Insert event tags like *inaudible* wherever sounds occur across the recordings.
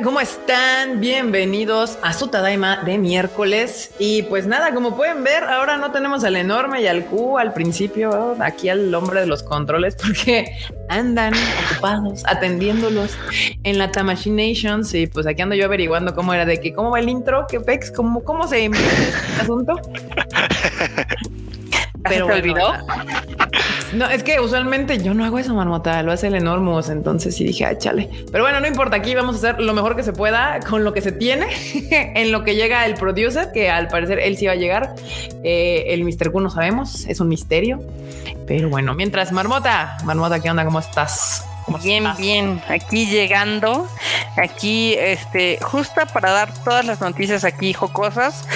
¿cómo están? Bienvenidos a su Tadaima de miércoles. Y pues nada, como pueden ver, ahora no tenemos al enorme y al Q al principio, aquí al hombre de los controles, porque andan ocupados atendiéndolos en la Nations. Y pues aquí ando yo averiguando cómo era de que cómo va el intro, que pex, cómo, cómo se empieza este asunto. *laughs* Pero ¿Se olvidó? No, es que usualmente yo no hago eso, marmota, lo hace el enormous. Entonces sí dije, chale. Pero bueno, no importa. Aquí vamos a hacer lo mejor que se pueda con lo que se tiene *laughs* en lo que llega el producer, que al parecer él sí va a llegar. Eh, el Mr. Q no sabemos, es un misterio. Pero bueno, mientras, marmota, marmota, ¿qué onda? ¿Cómo estás? bien, bien. Aquí llegando, aquí, este, justo para dar todas las noticias aquí jocosas.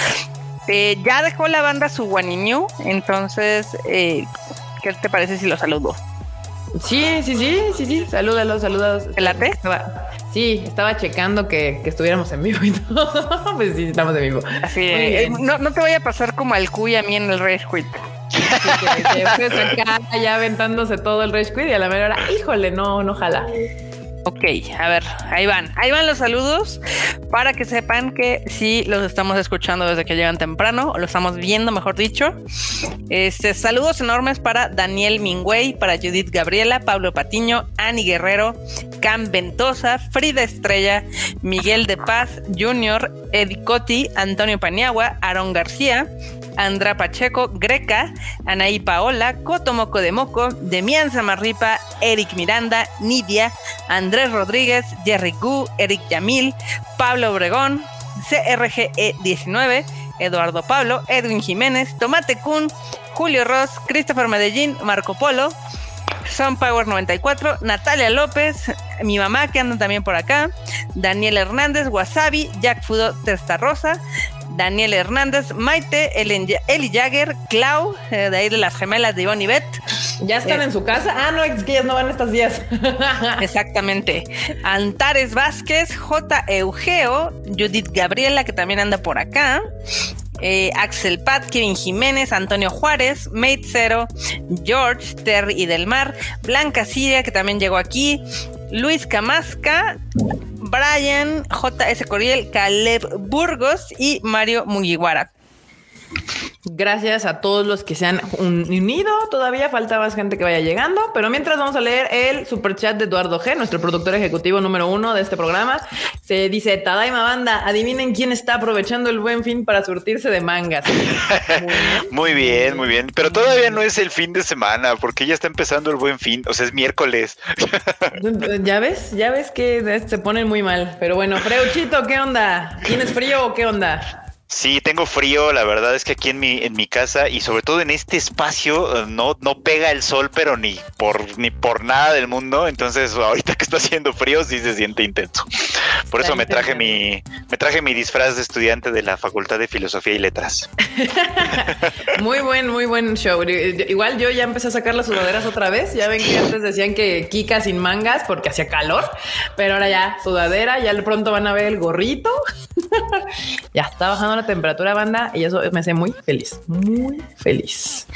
Eh, ya dejó la banda su New, entonces, eh, ¿qué te parece si lo saludo? Sí, sí, sí, sí, sí, salúdalo, saludados. ¿Pelate? Estaba, sí, estaba checando que, estuviéramos en vivo y *laughs* todo. pues sí, estamos en vivo. Así eh, no, no te vaya a pasar como al Cuy a mí en el Rage Quit. Así que, que *laughs* acá ya aventándose todo el Rage Quit y a la mera hora, híjole, no, no jala. Ok, a ver, ahí van, ahí van los saludos para que sepan que sí los estamos escuchando desde que llegan temprano, o lo estamos viendo, mejor dicho. Este, saludos enormes para Daniel Mingüey, para Judith Gabriela, Pablo Patiño, Ani Guerrero, Cam Ventosa, Frida Estrella, Miguel de Paz Junior, Edicotti, Antonio Paniagua, Aaron García, Andra Pacheco, Greca, Anaí Paola, Cotomoco de Moco, Demian Zamarripa, Eric Miranda, Nidia, Andrés Rodríguez, Jerry Gu, Eric Yamil, Pablo Obregón, CRGE19, Eduardo Pablo, Edwin Jiménez, Tomate Kun, Julio Ross, Christopher Medellín, Marco Polo, Sunpower 94, Natalia López, mi mamá que anda también por acá, Daniel Hernández, Wasabi, Jack Fudo Rosa, Daniel Hernández, Maite, Eli Jagger, Clau, eh, de ahí de las gemelas de Ivonne y Beth. ¿Ya están en su casa? Ah, no, es que ellas no van estos días. *laughs* Exactamente. Antares Vázquez, J. Eugeo, Judith Gabriela, que también anda por acá. Eh, Axel Pat, Kevin Jiménez, Antonio Juárez, Mate Zero, George, Terry y Del Mar, Blanca Siria, que también llegó aquí, Luis Camasca, Brian, J.S. Coriel, Caleb Burgos y Mario Mugiwara. Gracias a todos los que se han unido. Todavía falta más gente que vaya llegando, pero mientras vamos a leer el super chat de Eduardo G, nuestro productor ejecutivo número uno de este programa. Se dice Tadaima Banda, adivinen quién está aprovechando el buen fin para surtirse de mangas. *laughs* muy bien, muy bien. Pero todavía no es el fin de semana, porque ya está empezando el buen fin. O sea, es miércoles. *laughs* ya ves, ya ves que se ponen muy mal. Pero bueno, Freuchito, ¿qué onda? ¿Tienes frío o qué onda? Sí, tengo frío, la verdad es que aquí en mi, en mi casa y sobre todo en este espacio eh, no, no pega el sol, pero ni por, ni por nada del mundo. Entonces, ahorita que está haciendo frío, sí se siente intenso. Por eso me traje mi, me traje mi disfraz de estudiante de la Facultad de Filosofía y Letras. *laughs* muy buen, muy buen show. Igual yo ya empecé a sacar las sudaderas otra vez. Ya ven que antes decían que Kika sin mangas porque hacía calor, pero ahora ya sudadera, ya pronto van a ver el gorrito. *laughs* ya está bajando la temperatura, banda, y eso me hace muy feliz, muy feliz.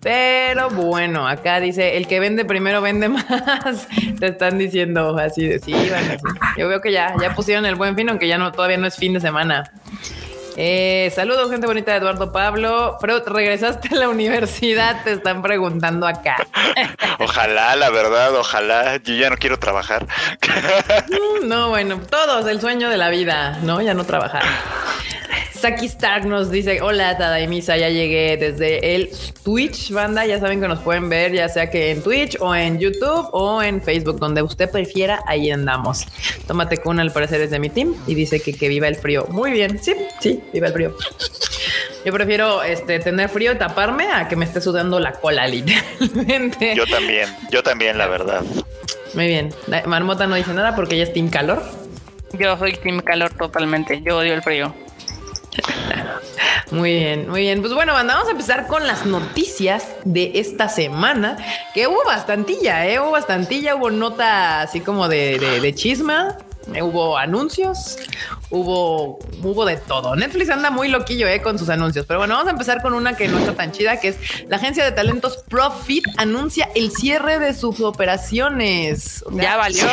Pero bueno, acá dice, el que vende primero vende *laughs* más. Te están diciendo así de sí, Yo veo que ya, ya pusieron el buen fin, aunque ya no, todavía no es fin de semana. Eh, saludos, gente bonita de Eduardo Pablo. Freud, regresaste a la universidad, te están preguntando acá. *laughs* Ojalá, la verdad, ojalá. Yo ya no quiero trabajar. *laughs* Mm, no, bueno, todos, el sueño de la vida, ¿no? Ya no trabajar. Saki Stark nos dice: Hola, Tadaimisa, ya llegué desde el Twitch, banda. Ya saben que nos pueden ver, ya sea que en Twitch o en YouTube o en Facebook, donde usted prefiera, ahí andamos. Tómate con al parecer es de mi team y dice que, que viva el frío. Muy bien, sí, sí, viva el frío. Yo prefiero este, tener frío y taparme a que me esté sudando la cola, *laughs* literalmente. Yo también, yo también, la verdad. Muy bien. Marmota no dice nada porque ella es Team Calor. Yo soy Team Calor totalmente. Yo odio el frío. *laughs* Muy bien, muy bien. Pues bueno, vamos a empezar con las noticias de esta semana, que hubo bastantilla, ¿eh? Hubo bastantilla, hubo nota así como de, de, chisma. Eh, hubo anuncios, hubo, hubo de todo. Netflix anda muy loquillo eh, con sus anuncios. Pero bueno, vamos a empezar con una que no está tan chida, que es la agencia de talentos Profit anuncia el cierre de sus operaciones. O sea, ya valió.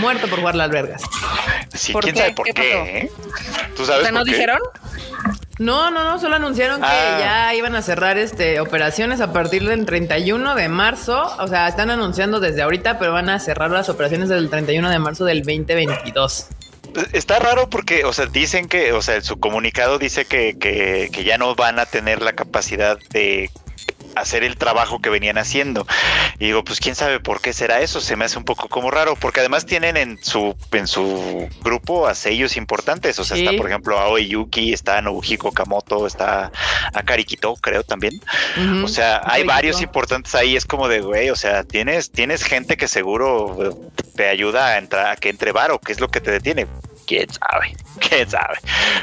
Muerto por jugar las vergas. Sí, quién sabe por qué. qué eh? ¿Tú sabes o sea, ¿no dijeron? No, no, no, solo anunciaron que ah. ya iban a cerrar este operaciones a partir del 31 de marzo. O sea, están anunciando desde ahorita, pero van a cerrar las operaciones desde el 31 de marzo del 2022. Está raro porque, o sea, dicen que, o sea, su comunicado dice que, que, que ya no van a tener la capacidad de hacer el trabajo que venían haciendo. Y digo, pues quién sabe por qué será eso, se me hace un poco como raro, porque además tienen en su en su grupo a sellos importantes, o sea, está por ejemplo Aoi Yuki, está Nobuhiko Kamoto, está Akari Kito, creo también. O sea, hay varios importantes ahí, es como de, güey, o sea, tienes tienes gente que seguro te ayuda a entrar a que entre varo, que es lo que te detiene quién sabe, *laughs* quién sabe.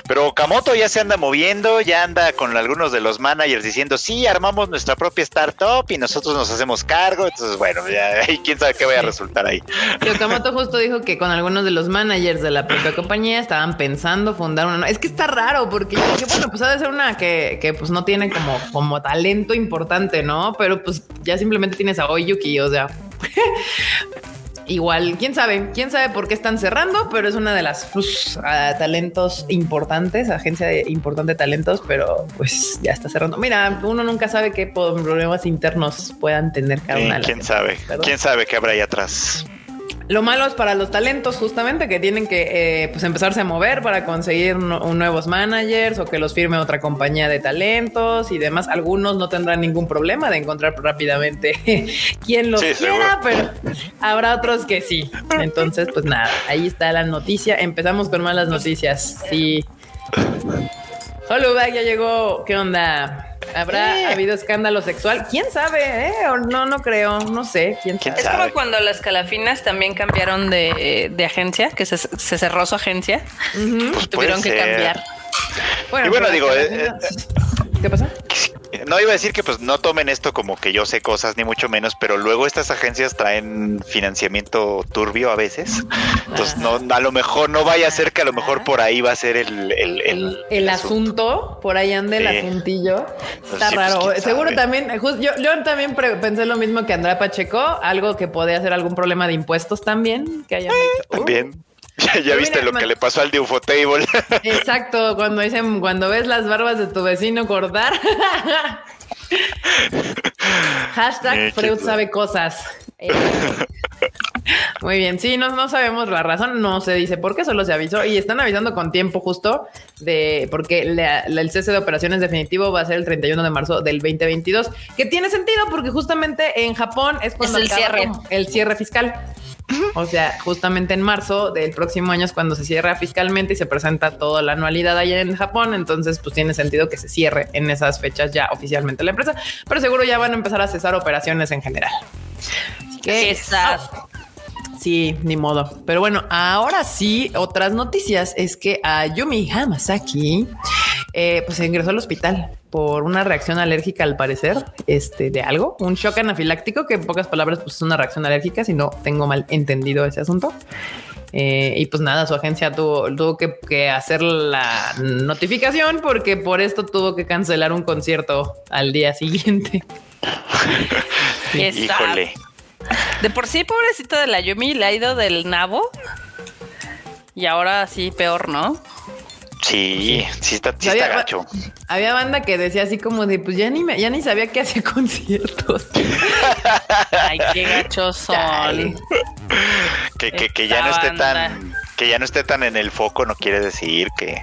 Pero Kamoto ya se anda moviendo, ya anda con algunos de los managers diciendo, sí, armamos nuestra propia startup y nosotros nos hacemos cargo. Entonces, bueno, ya *laughs* quién sabe qué vaya a resultar ahí. Pero Kamoto *laughs* justo dijo que con algunos de los managers de la propia compañía estaban pensando fundar una. Es que está raro porque yo dije, bueno, pues ha de ser una que, que pues no tiene como, como talento importante, ¿no? Pero pues ya simplemente tienes a Oyuki, o sea. Igual, quién sabe, quién sabe por qué están cerrando, pero es una de las pues, talentos importantes, agencia de importante talentos, pero pues ya está cerrando. Mira, uno nunca sabe qué problemas internos puedan tener cada una. quién sabe, quién sabe qué habrá ahí atrás. Lo malo es para los talentos, justamente, que tienen que eh, pues empezarse a mover para conseguir nuevos managers o que los firme otra compañía de talentos y demás. Algunos no tendrán ningún problema de encontrar rápidamente *laughs* quien los quiera, pero habrá otros que sí. Entonces, pues nada, ahí está la noticia. Empezamos con malas noticias. Sí. Hola, ya llegó. ¿Qué onda? ¿Habrá habido escándalo sexual? ¿Quién sabe? Eh? No, no creo, no sé. ¿Quién sabe? Es como cuando las calafinas también cambiaron de, agencia, que se, cerró su agencia. Pues tuvieron que cambiar. Bueno, y bueno, digo, eh, eh, ¿qué pasa? No iba a decir que pues no tomen esto como que yo sé cosas ni mucho menos, pero luego estas agencias traen financiamiento turbio a veces. Entonces no, a lo mejor no vaya a ser que a lo mejor por ahí va a ser el, el, el, asunto. por ahí ande el asuntillo. Pues Está pues, raro. Seguro también, yo, yo también pensé lo mismo que Andrea Pacheco, algo que podría ser algún problema de impuestos también, que hayan dicho. También. Ya, viste lo que le pasó al de Ufotable. *laughs* Exacto, cuando dicen, cuando ves las barbas de tu vecino cortar. *laughs* Hashtag Freud sabe cosas. *laughs* Eh, muy bien, sí, no, no sabemos la razón, no se dice por qué, solo se avisó y están avisando con tiempo justo de porque el cese de operaciones definitivo va a ser el 31 de marzo del 2022, que tiene sentido porque justamente en Japón es cuando el cierre. el cierre fiscal. O sea, justamente en marzo del próximo año es cuando se cierra fiscalmente y se presenta toda la anualidad allá en Japón. Entonces, pues tiene sentido que se cierre en esas fechas ya oficialmente la empresa, pero seguro ya van a empezar a cesar operaciones en general. que Sí, ni modo. Pero bueno, ahora sí, otras noticias es que a Yumi Hamasaki eh, pues se ingresó al hospital por una reacción alérgica al parecer, este de algo, un shock anafiláctico que en pocas palabras pues es una reacción alérgica si no tengo mal entendido ese asunto. Eh, y pues nada, su agencia tuvo, tuvo que, hacer la notificación porque por esto tuvo que cancelar un concierto al día siguiente. *laughs* Híjole. De por sí, pobrecito de la Yumi, le ha ido del nabo. Y ahora sí, peor, ¿no? Sí, sí está, sí había, gacho. Había banda que decía así como de, pues ya ni ya ni sabía que hacía *laughs* conciertos. Ay, qué gachos son. que, que, que ya no esté tan, que ya no esté tan en el foco, no quiere decir que,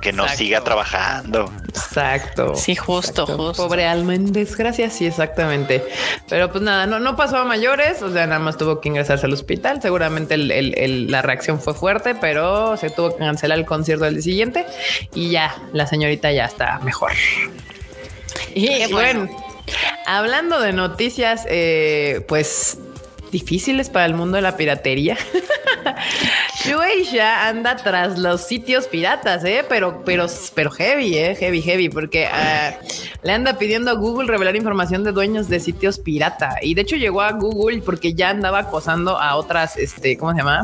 que, no siga trabajando. Exacto. Sí, justo, justo. Pobre alma en desgracia, sí, exactamente. Pero pues nada, no, no pasó a mayores, o sea, nada más tuvo que ingresarse al hospital. Seguramente la reacción fue fuerte, pero se tuvo que cancelar el concierto del día siguiente y ya, la señorita ya está mejor. Y bueno. hablando de noticias, eh, pues difíciles para el mundo de la piratería. *laughs* Shueisha anda tras los sitios piratas, ¿eh? Pero, pero, pero heavy, ¿eh? Heavy, heavy, porque ah, le anda pidiendo a Google revelar información de dueños de sitios pirata. Y de hecho llegó a Google porque ya andaba acosando a otras, este, ¿cómo se llama?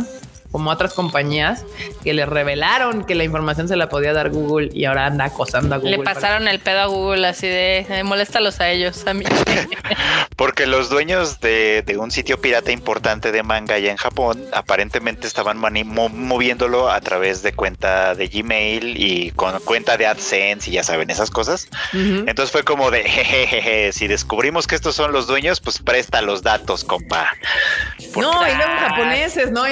Como otras compañías que le revelaron que la información se la podía dar Google y ahora anda acosando a Google. Le pasaron el pedo a Google así de eh, moléstalos a ellos, a mí. *laughs* Porque los dueños de, de, un sitio pirata importante de manga allá en Japón aparentemente estaban moviéndolo a través de cuenta de Gmail y con cuenta de AdSense y ya saben esas cosas. Uh -huh. Entonces fue como de *laughs* jejeje, si descubrimos que estos son los dueños, pues presta los datos, compa. Porque, no, y luego japoneses, no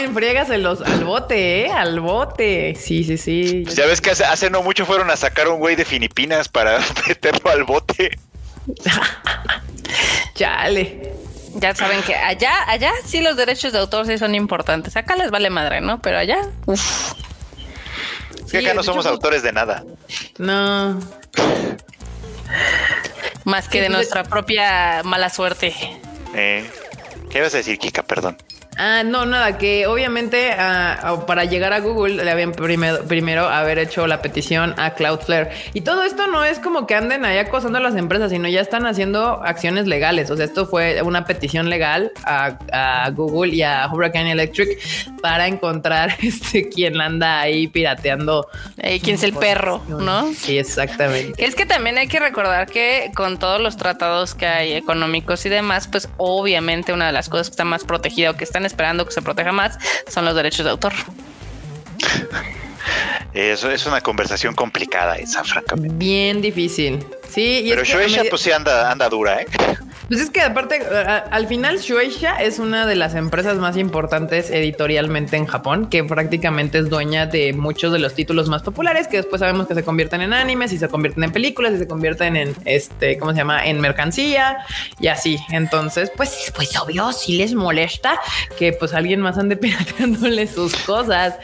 al bote, ¿eh? Al bote. Sí, sí, sí. Pues ya ves que hace, hace no mucho fueron a sacar un güey de Filipinas para *laughs* meterlo al bote. *laughs* Chale. Ya saben que allá, allá sí los derechos de autor sí son importantes. Acá les vale madre, ¿no? Pero allá, uff. Es que acá no somos autores de nada. No. Más que de nuestra propia mala suerte. Eh, ¿Qué ibas a decir, Kika? Perdón. Ah, no, nada, que obviamente uh, para llegar a Google le habían primero, primero haber hecho la petición a Cloudflare. Y todo esto no es como que anden ahí acosando a las empresas, sino ya están haciendo acciones legales. O sea, esto fue una petición legal a, a Google y a Hurricane Electric para encontrar *laughs* este quién anda ahí pirateando. ¿Quién es el perro? ¿No? Sí, exactamente. Es que también hay que recordar que con todos los tratados que hay económicos y demás, pues obviamente una de las cosas que está más protegida o que están esperando que se proteja más son los derechos de autor. Eso es una conversación complicada esa, francamente. Bien difícil. Sí, y pero es Shueisha medio... pues sí anda, anda dura, ¿eh? *laughs* Pues es que aparte, al final Shueisha es una de las empresas más importantes editorialmente en Japón, que prácticamente es dueña de muchos de los títulos más populares, que después sabemos que se convierten en animes y se convierten en películas y se convierten en este, ¿cómo se llama? En mercancía y así. Entonces, pues, pues obvio, sí les molesta que pues alguien más ande *laughs* pirateándole sus cosas.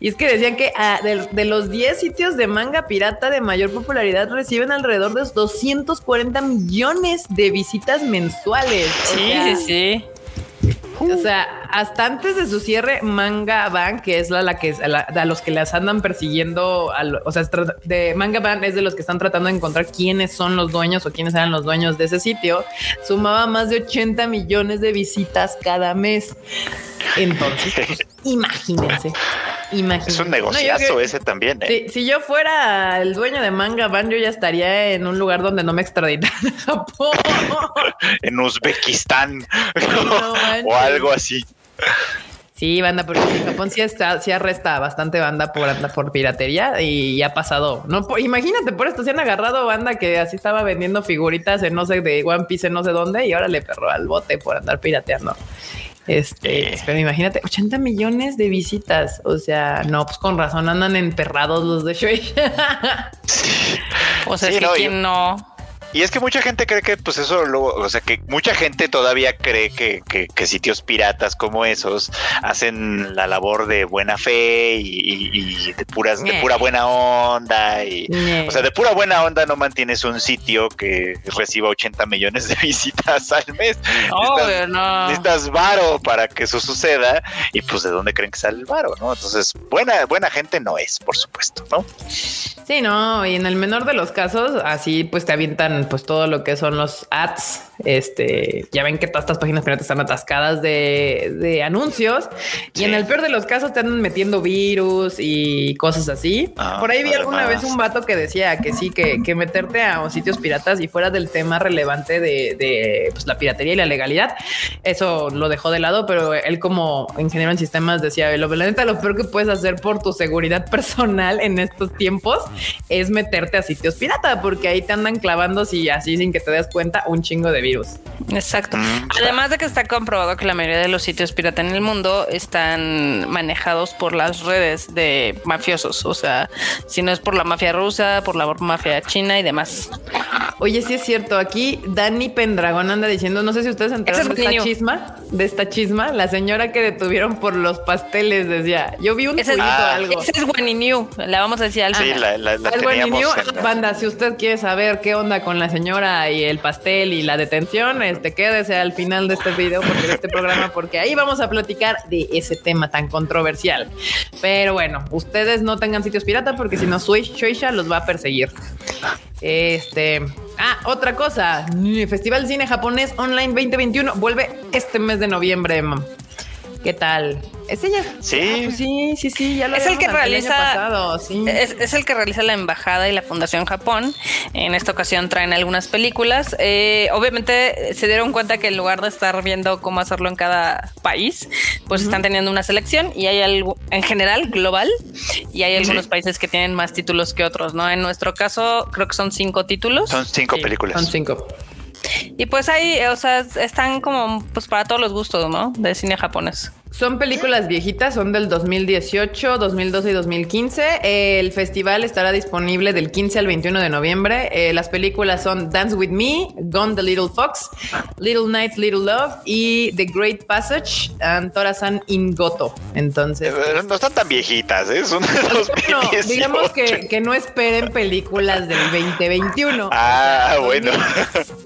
Y es que decían que ah, de, de los 10 sitios de manga pirata de mayor popularidad reciben alrededor de 240 millones de visitas mensuales. Sí, o sea, sí, sí. O sea, hasta antes de su cierre, Manga Bank, que es la, la que la, a los que las andan persiguiendo, a lo, o sea, de Manga Bank es de los que están tratando de encontrar quiénes son los dueños o quiénes eran los dueños de ese sitio, sumaba más de 80 millones de visitas cada mes. Entonces, *laughs* pues, imagínense. Imagínense. Es un negociazo no, ese también. ¿eh? Si, si, yo fuera el dueño de Manga Ban, yo ya estaría en un lugar donde no me extraditan a Japón. *laughs* en Uzbekistán *laughs* no, o algo así. Sí, banda, porque en Japón sí, está, sí arresta bastante banda por, por piratería y ha pasado. No, por, imagínate, por esto se han agarrado banda que así estaba vendiendo figuritas en no sé de One Piece en no sé dónde y ahora le perró al bote por andar pirateando. Este, eh. pero imagínate, 80 millones de visitas. O sea, no, pues con razón andan emperrados los de Shueisha. *laughs* o sea, sí, es que no, quién yo... no. Y es que mucha gente cree que, pues eso, lo, o sea, que mucha gente todavía cree que, que, que, sitios piratas como esos hacen la labor de buena fe y, y, y de puras, de pura buena onda. Y, o sea, de pura buena onda no mantienes un sitio que reciba 80 millones de *laughs* visitas al mes. Necesitas, no. necesitas varo para que eso suceda. Y pues, ¿de dónde creen que sale el varo? ¿no? Entonces, buena, buena gente no es, por supuesto, ¿no? Sí, no, y en el menor de los casos, así pues te avientan pues todo lo que son los ads. Este ya ven que todas estas páginas piratas están atascadas de, de anuncios sí. y en el peor de los casos te andan metiendo virus y cosas así. Ah, Por ahí vi alguna vez un vato que decía que sí, que, que meterte a sitios piratas y fuera del tema relevante de, de pues, la piratería y la legalidad, eso lo dejó de lado, pero él como ingeniero en sistemas decía, lo, la neta, lo peor que puedes hacer por tu seguridad *laughs* personal en estos tiempos es meterte a sitios pirata, porque ahí te andan clavando y así sin que te des cuenta un chingo de Exacto. Además de que está comprobado que la mayoría de los sitios pirata en el mundo están manejados por las redes de mafiosos. O sea, si no es por la mafia rusa, por la mafia china y demás. Oye, sí es cierto. Aquí Dani Pendragón anda diciendo, no sé si ustedes enteraron de esta chisma, de esta chisma, la señora que detuvieron por los pasteles decía, yo vi un ese es, ah, algo. Ese es Wenny New, la vamos a decir al Sí, la, la, la es teníamos New, banda, si usted quiere saber qué onda con la señora y el pastel y la detención, este quédese al final de este video porque de este programa, porque ahí vamos a platicar de ese tema tan controversial. Pero bueno, ustedes no tengan sitios pirata porque si no, Shueisha los va a perseguir. Este. Ah, otra cosa. Festival de Cine Japonés Online 2021 vuelve este mes de noviembre. ¿Qué tal? Ese ya sí. Ah, pues sí, sí, sí, ya lo es el que habíamos el año realiza pasado, sí. es, es el que realiza la embajada y la fundación Japón en esta ocasión traen algunas películas Eh, obviamente se dieron cuenta que en lugar de estar viendo cómo hacerlo en cada país pues están teniendo una selección y hay algo en general global y hay algunos Sí. países que tienen más títulos que otros no en nuestro caso creo que son cinco títulos Son cinco Sí, películas. Son cinco. Y pues ahí o sea están como pues para todos los gustos no de cine japonés Son películas viejitas, son del 2018, 2012 y 2015. El festival estará disponible del 15 al 21 de noviembre. Eh, las películas son Dance with Me, Gone the Little Fox, Little Nights, Little Love y The Great Passage and Torasan in Goto. Entonces, Eh, No están tan viejitas, ¿eh? Son de no, 2018. digamos que, que no esperen películas del 2021. Ah, bueno.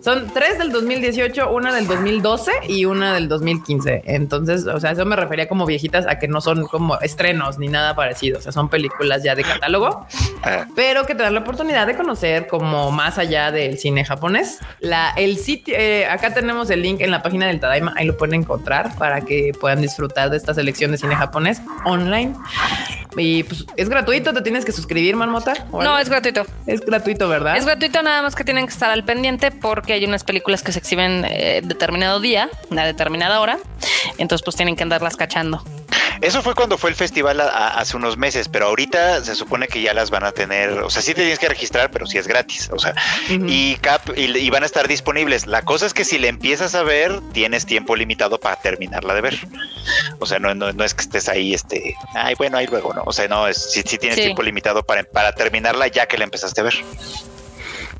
Son tres del 2018, una del 2012 y una del 2015. Entonces, o sea, eso me refería como viejitas a que no son como estrenos ni nada parecido. O sea, son películas ya de catálogo, Ah, pero que te dan la oportunidad de conocer como más allá del cine japonés. La, el sitio, eh, acá tenemos el link en la página del Tadaima, ahí lo pueden encontrar para que puedan disfrutar de esta selección de cine japonés online. Y pues es gratuito, te tienes que suscribir, Marmota. ¿O no es gratuito es gratuito, ¿verdad? Es gratuito, nada más que tienen que estar al pendiente porque hay unas películas que se exhiben eh, determinado día, a determinada hora. Entonces, pues tienen que cachando. Eso fue cuando fue el festival a- a- hace unos meses, pero ahorita se supone que ya las van a tener, o sea, sí te tienes que registrar, pero sí es gratis, o sea, y, cap, y, y van a estar disponibles. La cosa es que si le empiezas a ver, tienes tiempo limitado para terminarla de ver. O sea, no, no, no es que estés ahí, este, ay, bueno, ahí luego, ¿no? O sea, no, es, sí, sí tienes Sí. tiempo limitado para, para terminarla ya que la empezaste a ver.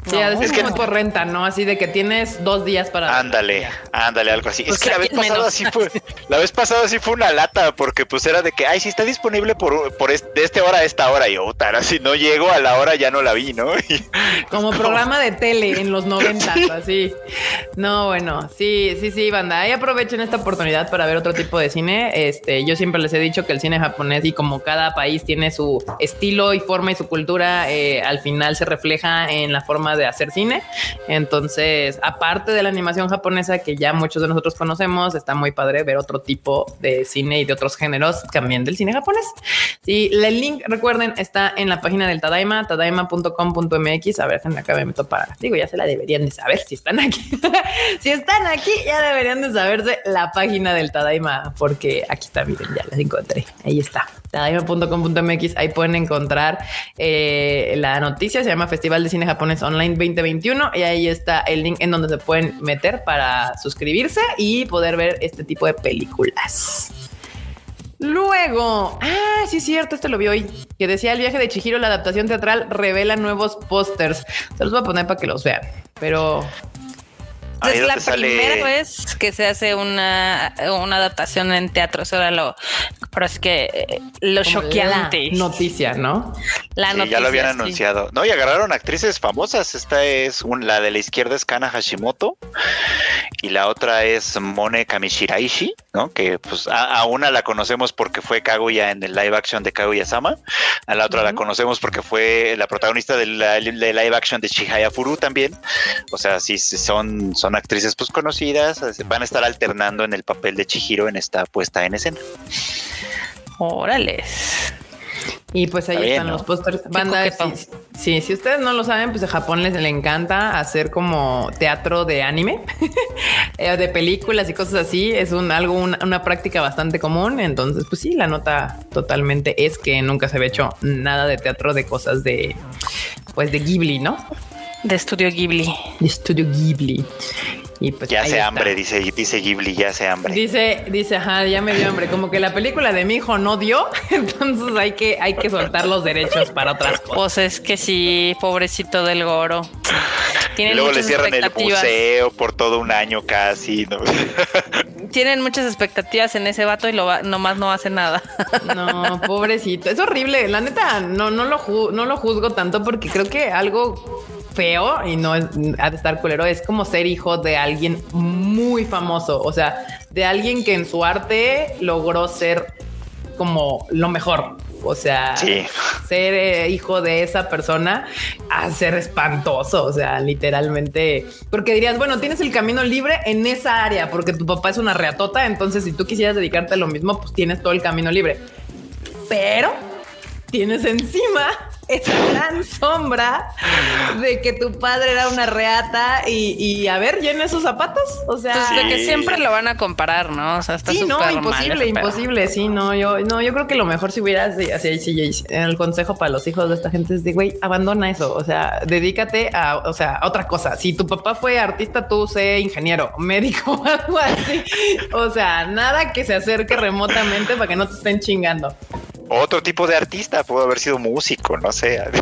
Sí, a veces Es que- como por renta, ¿no? Así de que tienes dos días para. Ándale, ándale, algo así. Pues es que la vez pasada menos. sí fue, la vez pasada sí fue una lata, porque pues era de que, ay, sí está disponible por, por es- de esta hora a esta hora. Y yo, "Tara, si no llego a la hora ya no la vi, ¿no? *laughs* Y- Como programa de tele en los noventas, así. No, bueno, sí, sí, sí, banda. Ahí aprovechen esta oportunidad para ver otro tipo de cine. Este, yo siempre les he dicho que el cine japonés y como cada país tiene su estilo y forma y su cultura, eh, al final se refleja en la forma de hacer cine. Entonces, aparte de la animación japonesa que ya muchos de nosotros conocemos, está muy padre ver otro tipo de cine y de otros géneros también del cine japonés. Sí, el link, recuerden, está en la página del Tadaima, tadaima.com.mx. A ver, acá me meto para. Digo, ya se la deberían de saber si están aquí. *laughs* si están aquí, ya deberían de saberse la página del Tadaima, porque aquí está, miren, ya las encontré. Ahí está. Tadaima.com.mx. Ahí pueden encontrar eh, la noticia. Se llama Festival de Cine Japonés Online 2021. Y ahí está el link en donde se pueden meter para suscribirse y poder ver este tipo de películas. Luego, ah, sí es cierto, este lo vi hoy, que decía el viaje de Chihiro, la adaptación teatral revela nuevos pósters. Se los voy a poner para que los vean, pero es la sale- primera vez que se hace una, una adaptación en teatro. Eso era lo, pero es que eh, lo choqueante. la noticia, ¿no? La Sí, noticia, ya lo habían sí. anunciado. No, y agarraron actrices famosas. Esta es un- la de la izquierda es Kana Hashimoto y la otra es Mone Kamishiraishi, ¿no? Que pues a, a una la conocemos porque fue Kaguya en el live action de Kaguya-sama, a la otra la conocemos porque fue la protagonista del la- de live action de Chihaya Furu también. O sea, sí, sí, son, son actrices pues conocidas, van a estar alternando en el papel de Chihiro en esta puesta en escena. Órales. Y pues ahí Está bien, están ¿no? los pósters. Banda, sí, sí, si ustedes no lo saben, pues a Japón les le encanta hacer como teatro de anime, *laughs* eh, de películas y cosas así. Es un algo, una, una práctica bastante común. Entonces, pues sí, la nota totalmente es que nunca se había hecho nada de teatro de cosas de, pues de Ghibli, ¿no? De estudio Ghibli. De estudio Ghibli. Y pues Ya está. hambre, dice, dice Ghibli, ya hace hambre. Dice, dice, ajá, ya me dio hambre. Como que la película de mi hijo no dio, *laughs* entonces hay que, hay que soltar los derechos para otras cosas. Pues es que sí, pobrecito del Goro. Y Tienen luego le cierran el museo por todo un año casi. ¿no? *laughs* Tienen muchas expectativas en ese vato y lo va- nomás no hace nada. No, pobrecito. Es horrible. La neta, no, no, lo, ju- no lo juzgo tanto porque creo que algo feo y no es, ha de estar culero. Es como ser hijo de alguien muy famoso. O sea, de alguien que en su arte logró ser como lo mejor. O sea, Sí. ser eh, hijo de esa persona a ser espantoso. O sea, literalmente, porque dirías, bueno, tienes el camino libre en esa área, porque tu papá es una reatota. Entonces, si tú quisieras dedicarte a lo mismo, pues tienes todo el camino libre. Pero tienes encima esa gran sombra de que tu padre era una reata y, y a ver, llena esos zapatos. O sea, Pues de que Sí. siempre lo van a comparar, ¿no? O sea, está sí, súper no, imposible, imposible. Sí, no, yo, no, yo creo que lo mejor si hubieras así, así, así, el consejo para los hijos de esta gente es de güey, abandona eso. O sea, dedícate a, o sea, a otra cosa. Si tu papá fue artista, tú sé ingeniero, médico, *laughs* algo así. O sea, nada que se acerque remotamente para que no te estén chingando. Otro tipo de artista, pudo haber sido músico, no sé. *laughs*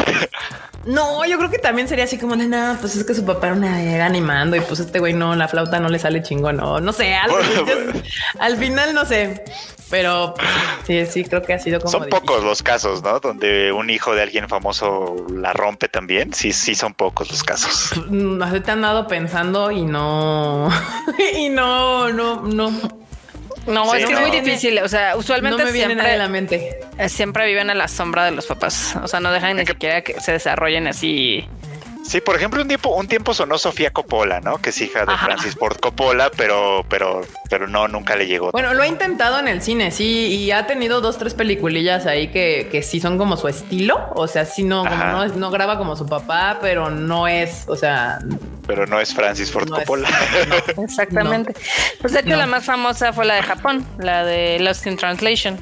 No, yo creo que también sería así como de nada, pues es que su papá era una era animando y pues este güey no, la flauta no le sale chingón, no, no sé, algo, Bueno, yo- bueno. al final no sé, pero pues, sí, sí, creo que ha sido como Son difícil. pocos los casos, ¿no? Donde un hijo de alguien famoso la rompe también. Sí, sí, son pocos los casos. *laughs* Te han dado pensando y no, *laughs* y no, no, no, No, Sí, es que es no. muy difícil. O sea, no usualmente me viene nada a la siempre, mente. siempre viven a la sombra de los papás. O sea, no dejan ni siquiera que se desarrollen así. Sí, por ejemplo, un tiempo, un tiempo sonó Sofía Coppola, ¿no? Que es hija de Ajá. Francis Ford Coppola, pero, pero, pero no, nunca le llegó. Bueno, lo ha intentado en el cine, sí, y ha tenido dos, tres peliculillas ahí que, que sí son como su estilo. O sea, sí, no, como no, es- no graba como su papá, pero no es, o sea, Pero no es Francis Ford no es- Coppola. *laughs* *laughs* Exactamente. Pues de hecho No. la más famosa fue la de Japón, la de Lost in Translation.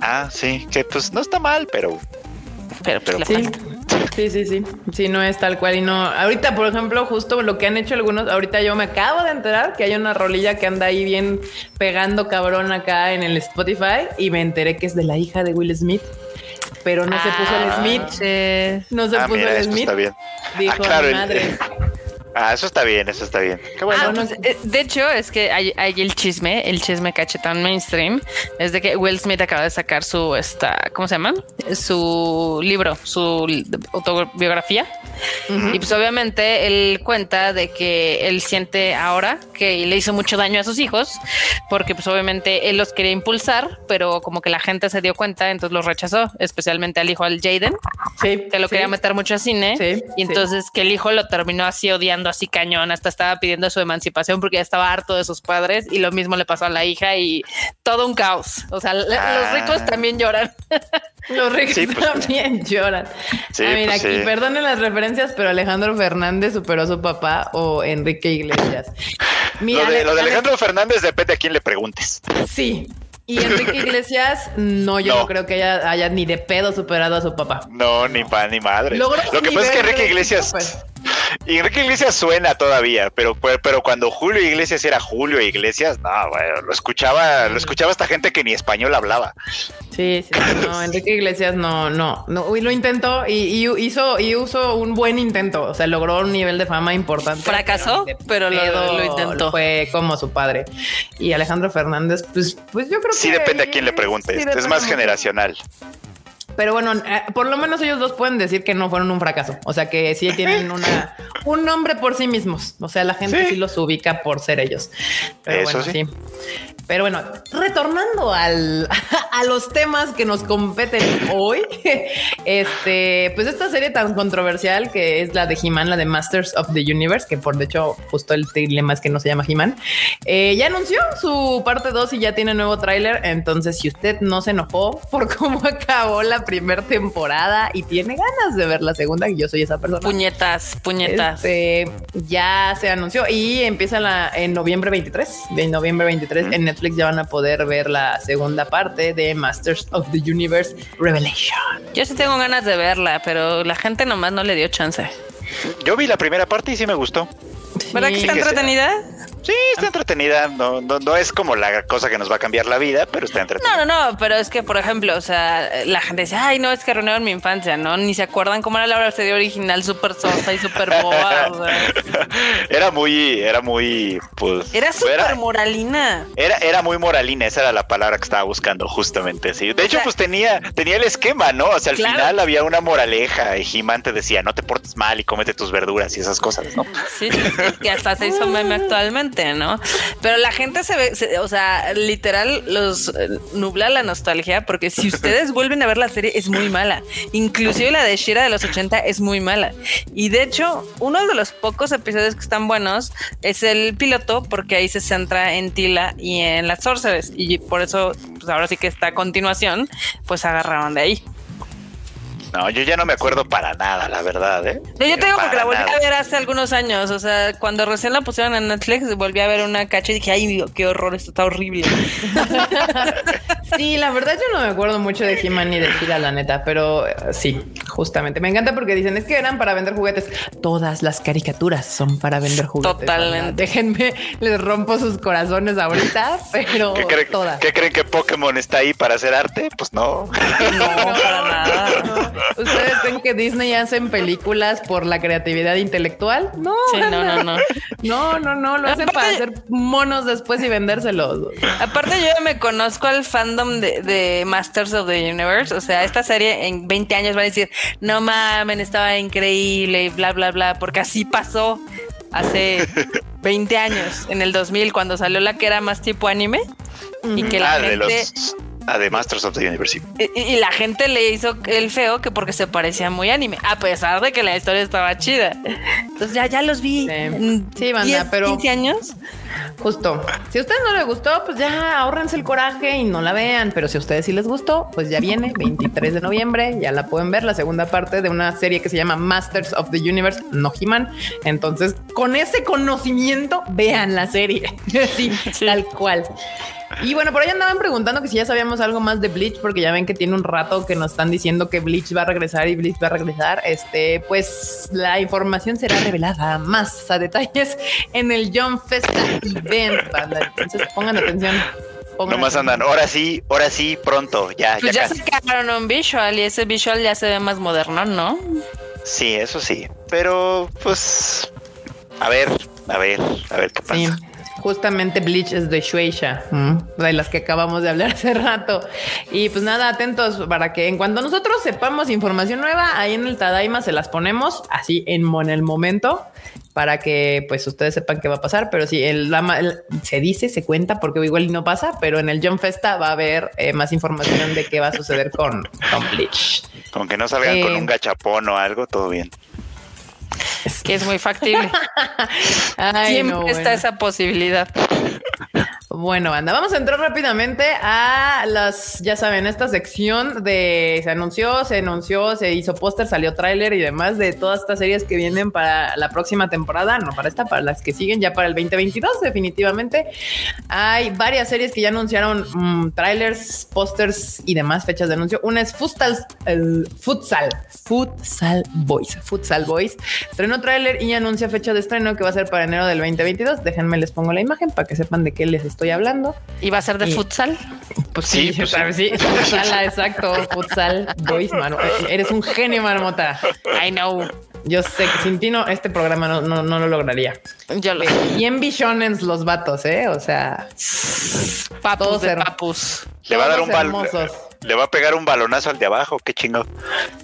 ah, sí, que pues no está mal, pero Pero pues Pero le Sí, falta. sí, sí, sí. Sí, no es tal cual y no. Ahorita, por ejemplo, justo lo que han hecho algunos, ahorita yo me acabo de enterar que hay una rolilla que anda ahí bien pegando cabrón acá en el Spotify y me enteré que es de la hija de Will Smith. Pero no se puso el Ah, Smith. sí. No se ah, puso mira, el Smith. está bien. Dijo ah, claro, mi el- madre. Ah, eso está bien, eso está bien. Qué bueno. Ah, pues, eh, de hecho, es que hay, hay el chisme, el chisme cachetón mainstream, es de que Will Smith acaba de sacar su, esta, ¿cómo se llama? Su libro, su autobiografía. Y pues obviamente él cuenta de que él siente ahora que le hizo mucho daño a sus hijos, porque pues obviamente él los quería impulsar, pero como que la gente se dio cuenta, entonces los rechazó, especialmente al hijo, al Jaden, Sí, que lo sí. quería meter mucho a cine. Sí, y entonces que el hijo lo terminó así odiando, así cañón, hasta estaba pidiendo su emancipación porque ya estaba harto de sus padres y lo mismo le pasó a la hija y todo un caos. O sea, Ah. los ricos también lloran. *laughs* Los ricos Sí, pues, también lloran. Sí, Ah, mira, pues, aquí sí. perdonen las referencias, pero Alejandro Fernández superó a su papá o Enrique Iglesias. *laughs* Mira, lo, de, lo de Ale- Alejandro Fernández depende a quién le preguntes. Sí. Y Enrique *laughs* Iglesias, no, yo no, No. creo que haya, haya ni de pedo superado a su papá. No, ni pan ni madre. Logró Lo que pasa es que Enrique Iglesias. Enrique Iglesias suena todavía, pero, pero, cuando Julio Iglesias era Julio Iglesias, no, bueno, lo escuchaba, lo escuchaba esta gente que ni español hablaba. Sí, sí, sí, no, *laughs* Enrique Iglesias no, no, no, uy, lo intentó y, y hizo, y hizo un buen intento, o sea, logró un nivel de fama importante. Fracasó, pero lo- pedo lo intentó. Fue como su padre. Y Alejandro Fernández, pues, pues yo creo Sí que... depende a quién le preguntes, sí es más mucho. generacional. Pero bueno, eh, por lo menos ellos dos pueden decir que no fueron un fracaso. O sea, que sí tienen una, un nombre por sí mismos. O sea, la gente sí, Sí. los ubica por ser ellos. Pero Eso bueno, sí. sí. Pero bueno, retornando al, *laughs* a los temas que nos competen hoy, *laughs* este, pues esta serie tan controversial que es la de He-Man, la de Masters of the Universe, que por de hecho justo el dilema es que no se llama He-Man, eh, ya anunció su parte 2 y ya tiene nuevo tráiler. Entonces, si usted no se enojó por *laughs* cómo acabó la primera temporada y tiene ganas de ver la segunda, y yo soy esa persona. Puñetas, puñetas. Este, ya se anunció y empieza la, en noviembre 23. De noviembre 23 en Netflix ya van a poder ver la segunda parte de Masters of the Universe Revelation. Yo sí tengo ganas de verla, pero la gente nomás no le dio chance. Yo vi la primera parte y sí me gustó. ¿Verdad que Sí. está que sea. entretenida? Sí, está entretenida. No, no, no es como la cosa que nos va a cambiar la vida, pero está entretenida. No, no, no, pero es que, por ejemplo, o sea, la gente dice, ay, no, es que arruinaron mi infancia, ¿no? Ni se acuerdan cómo era la serie original, súper sosa y súper boba. o sea. *laughs* Era muy, era muy, pues. Era súper moralina. era, era muy moralina, esa era la palabra que estaba buscando, justamente. Sí. De O hecho, sea- pues tenía, tenía el esquema, ¿no? O sea, al Claro. final había una moraleja y He-Man te decía, no te portes mal y cómete tus verduras y esas cosas, ¿no? Sí, sí, sí, que hasta se hizo meme *laughs* actualmente. Gente, ¿no? Pero la gente se ve, o sea, literal los eh, nubla la nostalgia porque si *laughs* ustedes vuelven a ver la serie es muy mala. Inclusive la de Shira de los 80 es muy mala. Y de hecho, uno de los pocos episodios que están buenos es el piloto porque ahí se centra en Tila y en las Sorcerers y por eso pues ahora sí que esta continuación pues agarraron de ahí. No, yo ya no me acuerdo para nada, la verdad, ¿eh? yo tengo porque la volví a ver hace algunos años. O sea, cuando recién la pusieron en Netflix, volví a ver una cacha y dije, ay, qué horror, esto está horrible. *laughs* sí, la verdad yo no me acuerdo mucho de He-Man ni de Gira, la neta, pero eh, sí, justamente. Me encanta porque dicen, es que eran para vender juguetes. Todas las caricaturas son para vender juguetes. Totalmente. Déjenme, les rompo sus corazones ahorita, *laughs* pero ¿Qué todas. ¿Qué creen que Pokémon está ahí para hacer arte? Pues no. No, para nada. *laughs* ¿Ustedes creen que Disney hacen películas por la creatividad intelectual? No, no, no, no. No, no, no, lo hacen para hacer monos después y vendérselos. Aparte, yo me conozco al fandom de, Masters of the Universe. O sea, esta serie en 20 años va a decir, no mames, estaba increíble y bla, bla, bla, porque así pasó hace *laughs* 20 años, en el 2000, cuando salió la que era más tipo anime. Y que la ah, gente... de los a The Masters of the Universe. Y, la gente le hizo el feo que porque se parecía muy anime, a pesar de que la historia estaba chida. Entonces ya, ya los vi. Sí, banda, pero 15 años. Justo. Si a ustedes no les gustó, pues ya ahorrense el coraje y no la vean. Pero si a ustedes sí les gustó, pues ya viene 23 de noviembre. Ya la pueden ver, la segunda parte de una serie que se llama Masters of the Universe, no He-Man. Entonces, con ese conocimiento, vean la serie. *laughs* sí, tal cual. Y bueno, por ahí andaban preguntando que si ya sabíamos algo más de Bleach, porque ya ven que tiene un rato que nos están diciendo que Bleach va a regresar y Bleach va a regresar. Este, pues la información será revelada más a detalles en el John Festa Event, banda. Entonces pongan atención. Pongan Nomás andan, ahora sí, ahora sí, pronto, ya. Pues ya, ya sacaron un visual y ese visual ya se ve más moderno, ¿no? Sí, eso sí. Pero, pues, a ver, a ver, a ver qué pasa. Justamente Bleach es de Shueisha, de las que acabamos de hablar *laughs* hace rato. Y pues nada, atentos para que en cuanto nosotros sepamos información nueva, ahí en el Tadaima se las ponemos así en, el momento para que pues ustedes sepan qué va a pasar. Pero sí, el, se dice, se cuenta, porque igual no pasa, pero en el Jump Festa va a haber eh, más información de qué va a suceder con, con Bleach. Con que no salgan con eh, un gachapón o algo, todo bien. Es que es muy factible. *laughs* Siempre está esa posibilidad. Bueno, anda, vamos a entrar rápidamente a las, ya saben, esta sección de se anunció, se anunció, se hizo póster, salió tráiler y demás de todas estas series que vienen para la próxima temporada, no para esta, para las que siguen ya para el 2022 definitivamente. Hay varias series que ya anunciaron mm, trailers, pósters y demás fechas de anuncio. Una es Futsal, el Futsal, Futsal Boys, Futsal Boys. Estrenó tráiler y anuncia fecha de estreno que va a ser para enero del 2022. Déjenme les pongo la imagen para que sepan de qué les estoy hablando. ¿Y va a ser de futsal? Pues sí, pues sí, futsal, exacto, futsal, boys, mano. Eres un genio, marmota. I know. Yo sé que sin ti no, este programa no, no, no lo lograría. Yo lo Bien bichonens los vatos, ¿eh? O sea, papus de papus. Le va a dar un balón le va a pegar un balonazo al de abajo, qué chingo.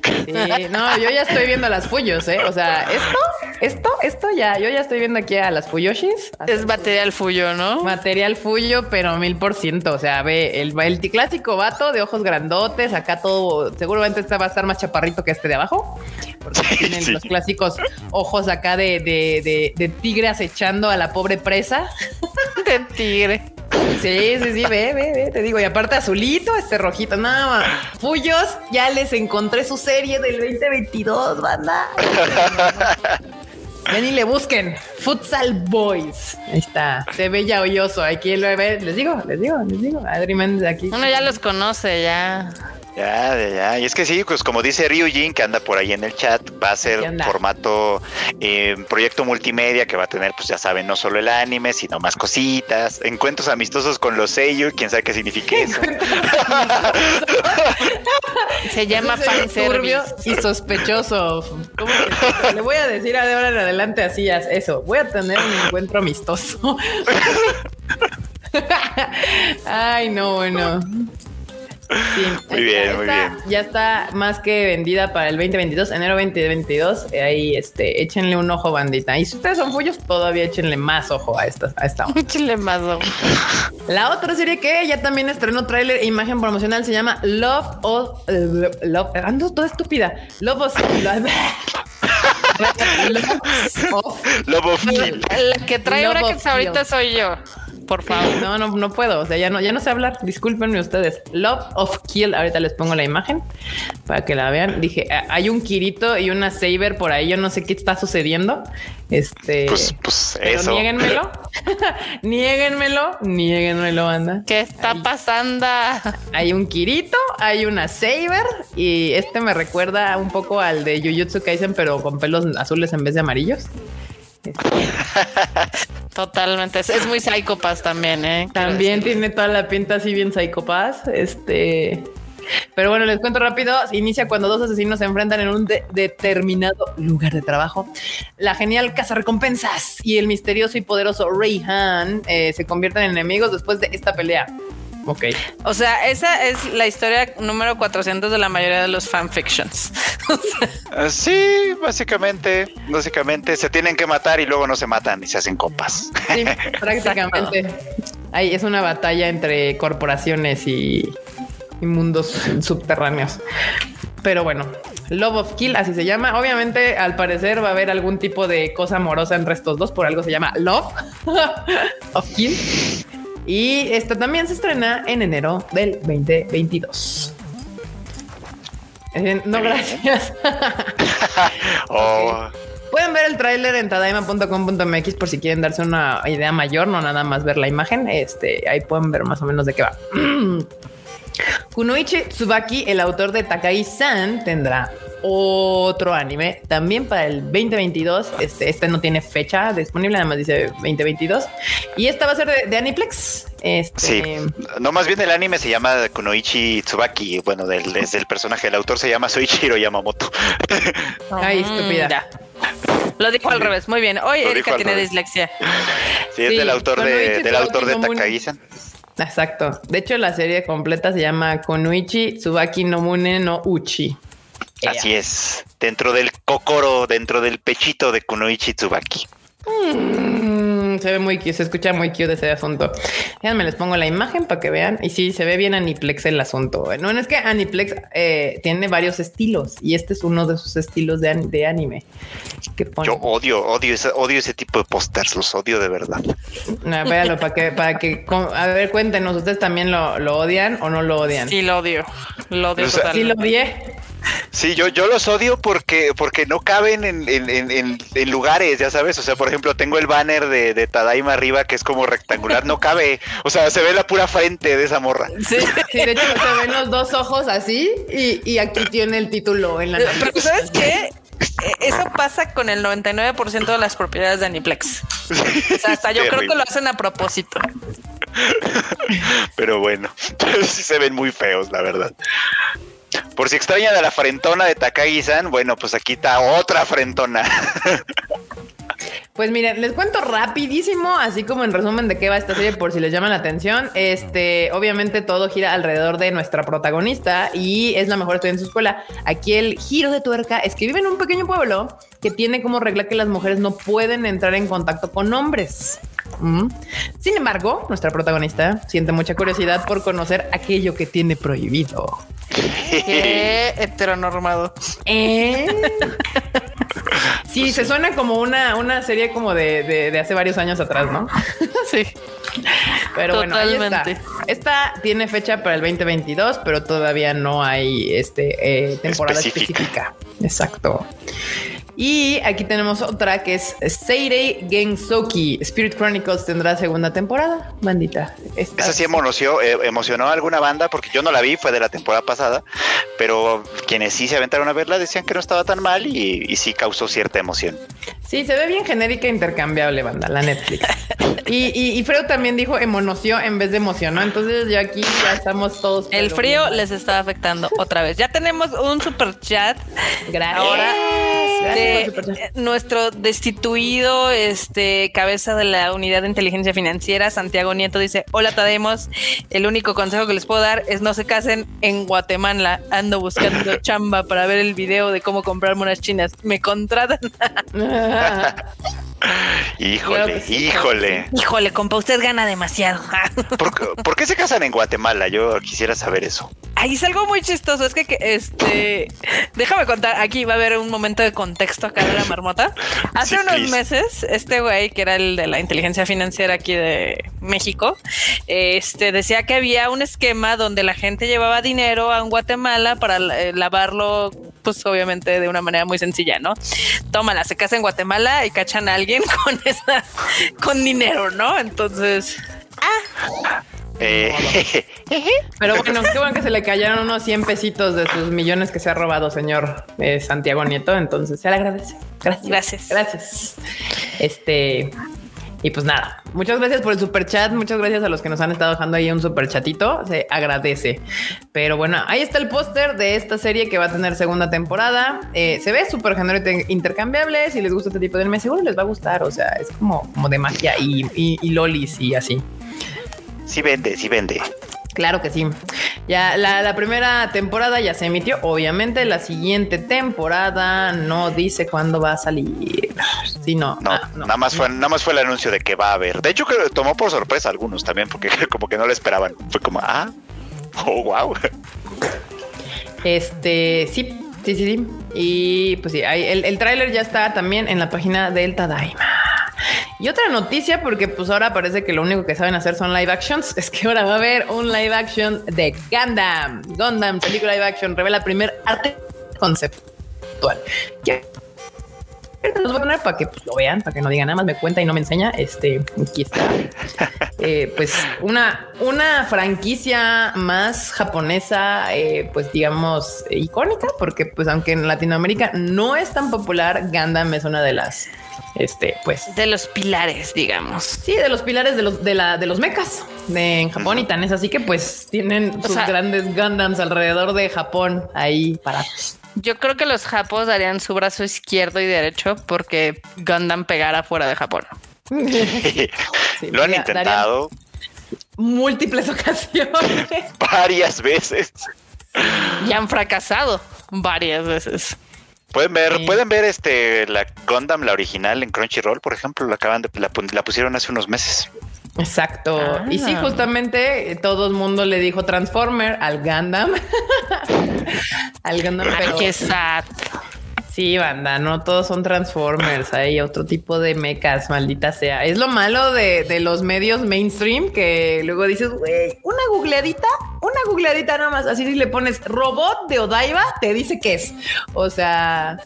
Sí, no, yo ya estoy viendo a las Fuyos, ¿eh? O sea, esto, esto, esto ya, yo ya estoy viendo aquí a las Fuyoshis. Es material Fuyo, ¿no? Material Fuyo, pero mil por ciento. O sea, ve, el, el clásico vato de ojos grandotes, acá todo, seguramente este va a estar más chaparrito que este de abajo. Porque tienen los clásicos ojos acá de, de, de, de tigre acechando a la pobre presa. De tigre. Sí, sí, sí, ve, ve, ve, te digo. Y aparte azulito, este rojito, nada más. Fuyos, ya les encontré su serie del 2022, banda. Ven y le busquen. Futsal Boys. Ahí está. Se ve ya hoyoso. Aquí lo ve. Les digo, les digo, les digo. Adri Méndez aquí. Uno ya los conoce, ya. Ya, ya, y es que sí, pues como dice Ryujin, que anda por ahí en el chat, va a ser formato eh, proyecto multimedia que va a tener, pues ya saben, no solo el anime, sino más cositas, encuentros amistosos con los sellos, quién sabe qué significa eso. *laughs* Se llama turbio y sospechoso. Le voy a decir de ahora en adelante así, eso, voy a tener un encuentro amistoso. *laughs* Ay, no, bueno. Sí, Muy bien, muy. Ya está más que vendida para el 2022, enero 2022. eh, Ahí, este, échenle un ojo, bandita. Y si ustedes son fullos, todavía échenle más ojo a esta, a esta. onda. Échale más ojo. La otra serie que ya también estrenó tráiler e imagen promocional se llama Love of eh, Love. Ando toda estúpida. Love of *laughs* Love, of Lobo Kill. La que trae Love brackets of ahorita soy yo. Por favor. No, no, no puedo. O sea, ya no, ya no sé hablar. Discúlpenme ustedes. Love of Kill. Ahorita les pongo la imagen para que la vean. Dije, "Ah, hay un Kirito y una Saber por ahí. Yo no sé qué está sucediendo. Este, Pues, pues pero eso. niéguenmelo. *laughs* niéguenmelo. Niéguenmelo, anda. ¿Qué está pasando? Hay un Kirito, hay una Saber y este me recuerda un poco al de Jujutsu Kaisen, pero con pelos azules en vez de amarillos. *laughs* Totalmente. Es, es muy psicópata también, ¿eh? También tiene toda la pinta así bien psicopaz. Este. Pero bueno, les cuento rápido. Inicia cuando dos asesinos se enfrentan en un de- determinado lugar de trabajo. La genial casa recompensas y el misterioso y poderoso Rayhan eh, se convierten en enemigos después de esta pelea. Ok. O sea, esa es la historia número 400 de la mayoría de los fanfictions. *laughs* Ah, Sí, básicamente, básicamente se tienen que matar y luego no se matan y se hacen compas. Sí, *laughs* prácticamente. Ahí es una batalla entre corporaciones y, y mundos subterráneos. Pero bueno, Love of Kill, así se llama. Obviamente, al parecer va a haber algún tipo de cosa amorosa entre estos dos, por algo se llama Love *laughs* of Kill. Y esta también se estrena en enero del 2022. Eh, No, bien. gracias. *laughs* Oh, Pueden ver el tráiler en tadaima.com.mx por si quieren darse una idea mayor, no nada más ver la imagen. Este, ahí pueden ver más o menos de qué va. *clears throat* Kunoichi Tsubaki, el autor de Takai-san, tendrá otro anime también para el 2022. Este, este no tiene fecha disponible, nada más dice 2022. Y esta va a ser de, de Aniplex. Este, sí. No, más bien el anime se llama Kunoichi Tsubaki. Bueno, del, es el personaje. El autor se llama Soichiro Yamamoto. *laughs* Ay, estúpida. Ya. Lo dijo al revés. Muy bien. Hoy Lo Erika tiene revés. dislexia. Sí, es Sí, del autor de, del autor de. Takagi-san. Exacto. De hecho, la serie completa se llama Konuichi Tsubaki no Mune no Uchi. Así es. Dentro del kokoro, dentro del pechito de Kunoichi Tsubaki. Mm, se ve muy cute, se escucha muy cute ese asunto. Déjenme les pongo la imagen para que vean. Y sí, se ve bien Aniplex el asunto. No, no es que Aniplex eh, tiene varios estilos y este es uno de sus estilos de, de anime. Que pone. Yo odio, odio ese, odio ese tipo de pósters, los odio de verdad. No, véalo para que, para que, a ver, cuéntenos, ¿ustedes también lo, lo odian o no lo odian? Sí, lo odio. Lo odio O sea, Sí, lo totalmente. odié. Sí, yo, yo los odio porque, porque no caben en, en- en- en- en lugares, ya sabes. O sea, por ejemplo, tengo el banner de, de Tadaima arriba que es como rectangular, no cabe. O sea, se ve la pura frente de esa morra. Sí. Sí, de hecho se ven los dos ojos así y, y aquí tiene el título en la nariz. Pero ¿sabes qué? Eh, Eso pasa con el 99% de las propiedades de Aniplex. O sea, hasta yo creo que lo hacen a propósito. Pero bueno, *laughs* sí se ven muy feos, la verdad. Por si extrañan a la frentona de Takagi-san, bueno, pues aquí está otra frentona. Pues miren, les cuento rapidísimo, así como en resumen de qué va esta serie por si les llama la atención. Este, obviamente todo gira alrededor de nuestra protagonista y es la mejor estudiante en su escuela. Aquí el giro de tuerca es que vive en un pequeño pueblo que tiene como regla que las mujeres no pueden entrar en contacto con hombres. Mm. Sin embargo, nuestra protagonista siente mucha curiosidad por conocer aquello que tiene prohibido. Qué *laughs* heteronormado. ¿Eh? Sí, se suena como una, una serie como de, de- de hace varios años atrás, ¿no? *laughs* Sí. Pero bueno, ahí está. Esta tiene fecha para el 2022, pero todavía no hay este eh, temporada Específica. específica. Exacto. Y aquí tenemos otra que es Seirei Gensoki. Spirit Chronicles tendrá segunda temporada, bandita. Esta- Esa sí emocionó, eh, emocionó a alguna banda porque yo no la vi, fue de la temporada pasada, pero quienes sí se aventaron a verla decían que no estaba tan mal y, y sí causó cierta emoción. Sí, se ve bien genérica e intercambiable, banda, la Netflix. Y, y, y Fredo también dijo emonoció en vez de emocionó. Entonces ya aquí ya estamos todos. El frío bien. les está afectando otra vez. Ya tenemos un super chat. Gracias. Ahora Gracias el superchat. nuestro destituido este cabeza de la unidad de inteligencia financiera, Santiago Nieto, dice: Hola Tademos, el único consejo que les puedo dar es no se casen en Guatemala. Ando buscando *laughs* chamba para ver el video de cómo comprar monas chinas. ¿Me contratan? *laughs* Híjole, híjole. Híjole, compa, usted gana demasiado. ¿Por, por qué se casan en Guatemala? Yo quisiera saber eso. Ahí es algo muy chistoso. Es que, que, este, déjame contar. Aquí va a haber un momento de contexto acá de la marmota. Hace Sí, unos please. meses, este güey, que era el de la inteligencia financiera aquí de México, este decía que había un esquema donde la gente llevaba dinero a Guatemala para eh, lavarlo, pues obviamente de una manera muy sencilla, ¿no? Tómala, se casa en Guatemala y cachan a alguien *laughs* con esa, con dinero, ¿no? Entonces, Eh, Pero bueno, qué bueno que se le cayeron unos 100 pesitos de sus millones que se ha robado, señor eh, Santiago Nieto. Entonces se le agradece. Gracias. Gracias. Gracias. Este. Y pues nada, muchas gracias por el super chat. Muchas gracias a los que nos han estado dejando ahí un super chatito. Se agradece. Pero bueno, ahí está el póster de esta serie que va a tener segunda temporada. Eh, se ve súper género inter- intercambiable. Si les gusta este tipo de anime, seguro les va a gustar. O sea, es como, como de magia y, y- y lolis y así. Sí vende, sí vende. Claro que sí. Ya la, la primera temporada ya se emitió. Obviamente, la siguiente temporada no dice cuándo va a salir. Sí, no. No, ah, no. nada más fue, nada más fue el anuncio de que va a haber. De hecho, que tomó por sorpresa a algunos también, porque *laughs* como que no lo esperaban. Fue como, ah, oh, wow. Este, sí, sí, sí, sí. Y pues sí, el, el tráiler ya está también en la página del Tadaima. Y otra noticia, porque pues ahora parece que lo único que saben hacer son live actions, es que ahora va a haber un live action de Gundam. Gundam, película live action, revela primer arte conceptual. Ya. *laughs* Los voy a poner para que pues, lo vean, para que no digan nada más me cuenta y no me enseña. Este, aquí está. *laughs* Eh, pues una, una franquicia más japonesa, eh, pues digamos icónica, porque pues aunque en Latinoamérica no es tan popular, Gundam es una de las, este, pues de los pilares, digamos. sí, de los pilares de los de la de los mechas de en Japón y tan es así que pues tienen sus sea- grandes Gundams alrededor de Japón ahí parados. Yo creo que los japos darían su brazo izquierdo y derecho porque Gundam pegara fuera de Japón. *laughs* Sí, lo han intentado múltiples *laughs* ocasiones. varias veces. Y han fracasado varias veces. Pueden ver, Sí. pueden ver este la Gundam, la original en Crunchyroll, por ejemplo, la acaban de la pusieron hace unos meses. Exacto. Ah. Y sí, justamente eh, todo el mundo le dijo Transformer al Gundam. *laughs* al Gundam, Ay, pero qué sad. sí, banda, no todos son Transformers. Hay otro tipo de mechas, maldita sea. Es lo malo de, de los medios mainstream que luego dices, güey, una googleadita, una googleadita nada más. Así si le pones robot de Odaiba, te dice qué es. O sea,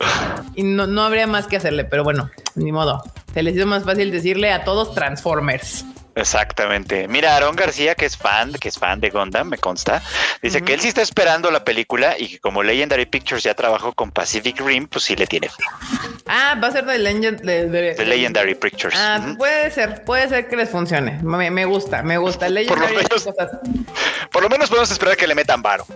y no, no habría más que hacerle, pero bueno, ni modo. Se les hizo más fácil decirle a todos Transformers. Exactamente. Mira, Aaron García, que es fan, que es fan de Gundam, me consta, dice que él sí está esperando la película y que como Legendary Pictures ya trabajó con Pacific Rim, pues sí le tiene fe. Ah, va a ser de, Legend, de, de- De Legendary Pictures. Ah, puede ser, puede ser que les funcione. Me, me gusta, me gusta. *laughs* Legendary menos. cosas. Por lo menos podemos esperar que le metan varo.